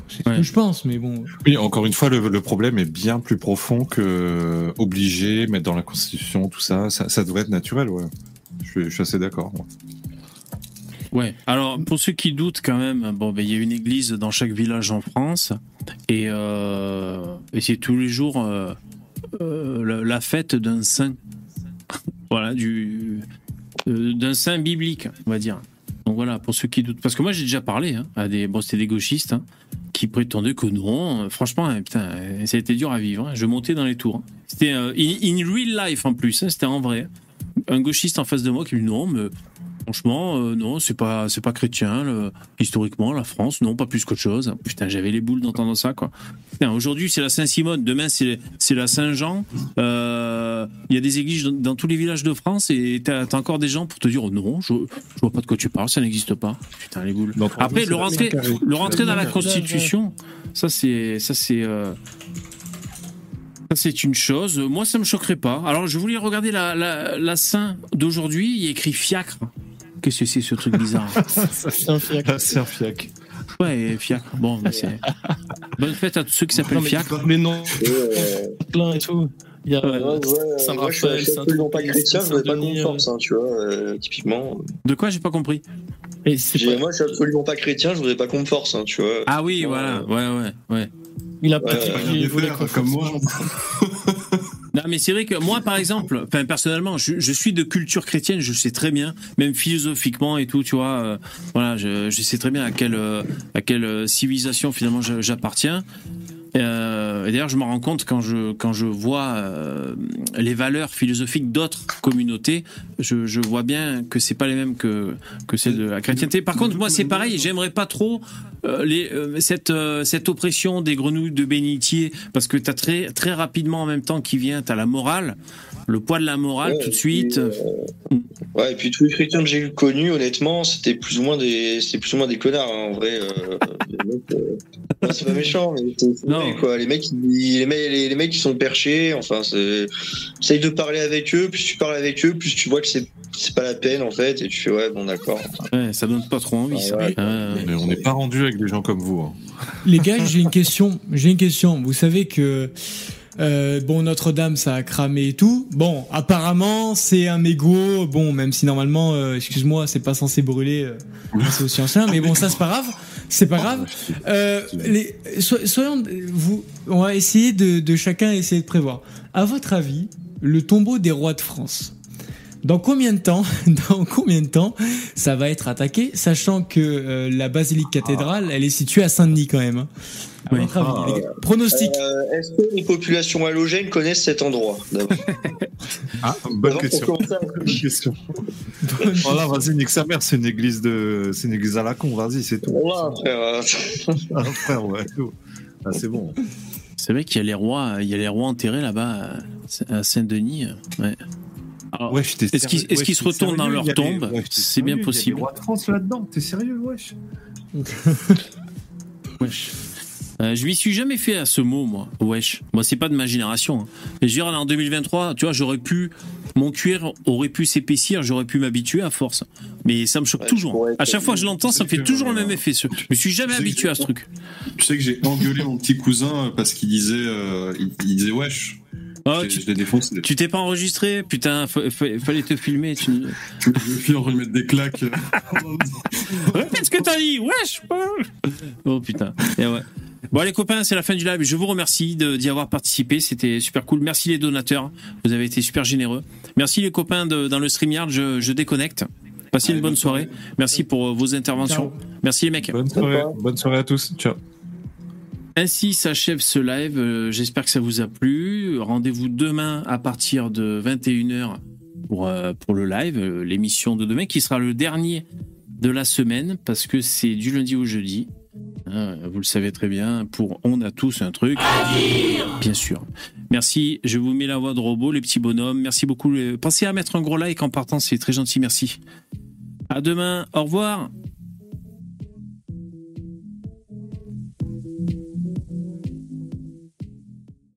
c'est ce que je pense. Mais bon. Oui, encore une fois, le, le problème est bien plus profond que obligé, mettre dans la Constitution, tout ça. Ça, ça devrait être naturel, ouais. Je suis, je suis assez d'accord. Ouais. Alors, pour ceux qui doutent quand même, bon, ben, il y a une église dans chaque village en France et, euh, c'est tous les jours euh, euh, la, fête d'un saint. voilà, du d'un saint biblique, on va dire. Donc voilà, pour ceux qui doutent. Parce que moi, j'ai déjà parlé hein, à des, bon, c'était des gauchistes hein, qui prétendaient que non. Franchement, hein, putain, ça a été dur à vivre. Je montais dans les tours. C'était in, real life en plus. c'était en vrai. Un gauchiste en face de moi qui me dit non, mais Franchement, euh, non, c'est pas, c'est pas chrétien. le- historiquement, la France, non, pas plus qu'autre chose. Putain, j'avais les boules d'entendre ça, quoi. Aujourd'hui, c'est la Saint-Simone. Demain, c'est, c'est la Saint-Jean. Euh, Il y a des églises dans, dans tous les villages de France et t'as, t'as encore des gens pour te dire, oh, non, je, je vois pas de quoi tu parles, ça n'existe pas. Putain, les boules. Après, le rentrer, le rentrer dans la. Constitution, ça, c'est, ça, c'est. euh, ça, c'est une chose. Moi, ça me choquerait pas. Alors, je voulais regarder la, la, la Saint d'aujourd'hui. Il y a écrit fiacre. Qu'est-ce que c'est ce truc bizarre C'est un fiac. Ah, c'est un fiac. Ouais, fiacre. Bon, bah, c'est. Bonne fête à tous ceux qui s'appellent fiacre. Mais non, Euh, plein et tout. Il y a suis- Saint-Raphaël, je suis absolument pas chrétien, je voudrais pas Saint-Denis, me force, hein, tu vois, euh, typiquement. De quoi j'ai pas compris Moi, je suis absolument pas chrétien, je voudrais pas qu'on me force, hein, tu vois. Ah oui, Euh, voilà. Ouais, ouais, ouais. Il a pas dit qu'il voulait comme moi. Non, mais c'est vrai que moi, par exemple, personnellement, je, suis de culture chrétienne, je sais très bien, même philosophiquement et tout, tu vois, euh, voilà, je, sais très bien à quelle, euh, à quelle euh, civilisation finalement j'appartiens. Euh, et d'ailleurs, je me rends compte quand je, quand je vois euh, les valeurs philosophiques d'autres communautés, je, je vois bien que c'est pas les mêmes que, que celles de la chrétienté. Par contre, moi, c'est pareil, j'aimerais pas trop euh, les, euh, cette, euh, cette oppression des grenouilles de bénitier, parce que tu as très, très rapidement en même temps qui vient, tu as la morale, le poids de la morale Ouais, tout de suite. euh, ouais, et puis tous les chrétiens que j'ai eu connus, honnêtement, c'était plus ou moins des, c'était plus ou moins des connards, hein, en vrai. euh, euh, c'est pas méchant, mais Non. vrai, quoi. Les mecs, ils- les mecs, les, les mecs, qui sont perchés. Enfin, c'est, essaye de parler avec eux. Plus tu parles avec eux, plus tu vois que c'est, c'est pas la peine, en fait, et tu fais ouais, bon, d'accord. Ouais, ça donne pas trop envie, ça. Ouais. Mais on n'est pas rendu avec des gens comme vous. hein. Les gars, j'ai une question. J'ai une question. Vous savez que euh, bon Notre-Dame, ça a cramé et tout. Bon, apparemment, c'est un mégot. Bon, même si normalement, euh, excuse-moi, c'est pas censé brûler. euh, c'est aussi ancien, mais bon, ça c'est pas grave. C'est pas grave. Euh, les, so- soyons, vous, on va essayer de, de chacun essayer de prévoir. À votre avis, le tombeau des rois de France. Dans combien de temps, dans combien de temps, ça va être attaqué, sachant que euh, la basilique cathédrale, elle est située à Saint-Denis quand même. hein. Oui. les. Pronostic. Euh, est-ce que les populations halogènes connaissent cet endroit Ah, bonne question. Bonne question. Voilà, vas-y, nique sa mère, c'est une église de, c'est une église à la con, vas-y, c'est tout. Voilà, frère. Ah, frère, ouais. Ah, c'est bon. C'est vrai qu'il y a les rois, il y a les rois enterrés là-bas à Saint-Denis. Ouais. Est-ce qu'ils est-ce qu'ils se retournent dans leur tombe C'est bien possible. Il y a des rois de France là-dedans, t'es sérieux, wesh Wesh. Euh, je m'y suis jamais fait à ce mot, moi. Wesh. Moi, c'est pas de ma génération. hein. Mais je veux dire, en 2023, tu vois, j'aurais pu. Mon cuir aurait pu s'épaissir, j'aurais pu m'habituer à force. Mais ça me choque Ouais, toujours. À chaque fois que je l'entends, ça me fait toujours le euh, même effet. Je me suis jamais tu sais que habitué à ce truc. Tu sais que j'ai engueulé mon petit cousin parce qu'il disait, euh, il, il disait wesh. Oh, tu Je l'ai défoncé. tu t'es pas enregistré Putain, fa- fa- fallait te filmer. Tu... Je me suis en train de mettre des claques. Répète ce que t'as dit, wesh Oh putain. Et ouais. Bon les copains, c'est la fin du live. Je vous remercie de- d'y avoir participé, c'était super cool. Merci les donateurs, vous avez été super généreux. Merci les copains de- dans le StreamYard, je, je déconnecte. Passez une bonne soirée. Merci pour vos interventions. Merci les mecs. Bonne soirée, bonne soirée à tous. Ciao. Ainsi s'achève ce live. Euh, J'espère que ça vous a plu. Rendez-vous demain à partir de 21h pour, euh, pour le live, euh, l'émission de demain qui sera le dernier de la semaine parce que c'est du lundi au jeudi. Vous le savez très bien. Pour On a tous un truc. Bien sûr. Merci. Je vous mets la voix de robot, les petits bonhommes. Merci beaucoup. Pensez à mettre un gros like en partant, c'est très gentil. Merci. À demain. Au revoir.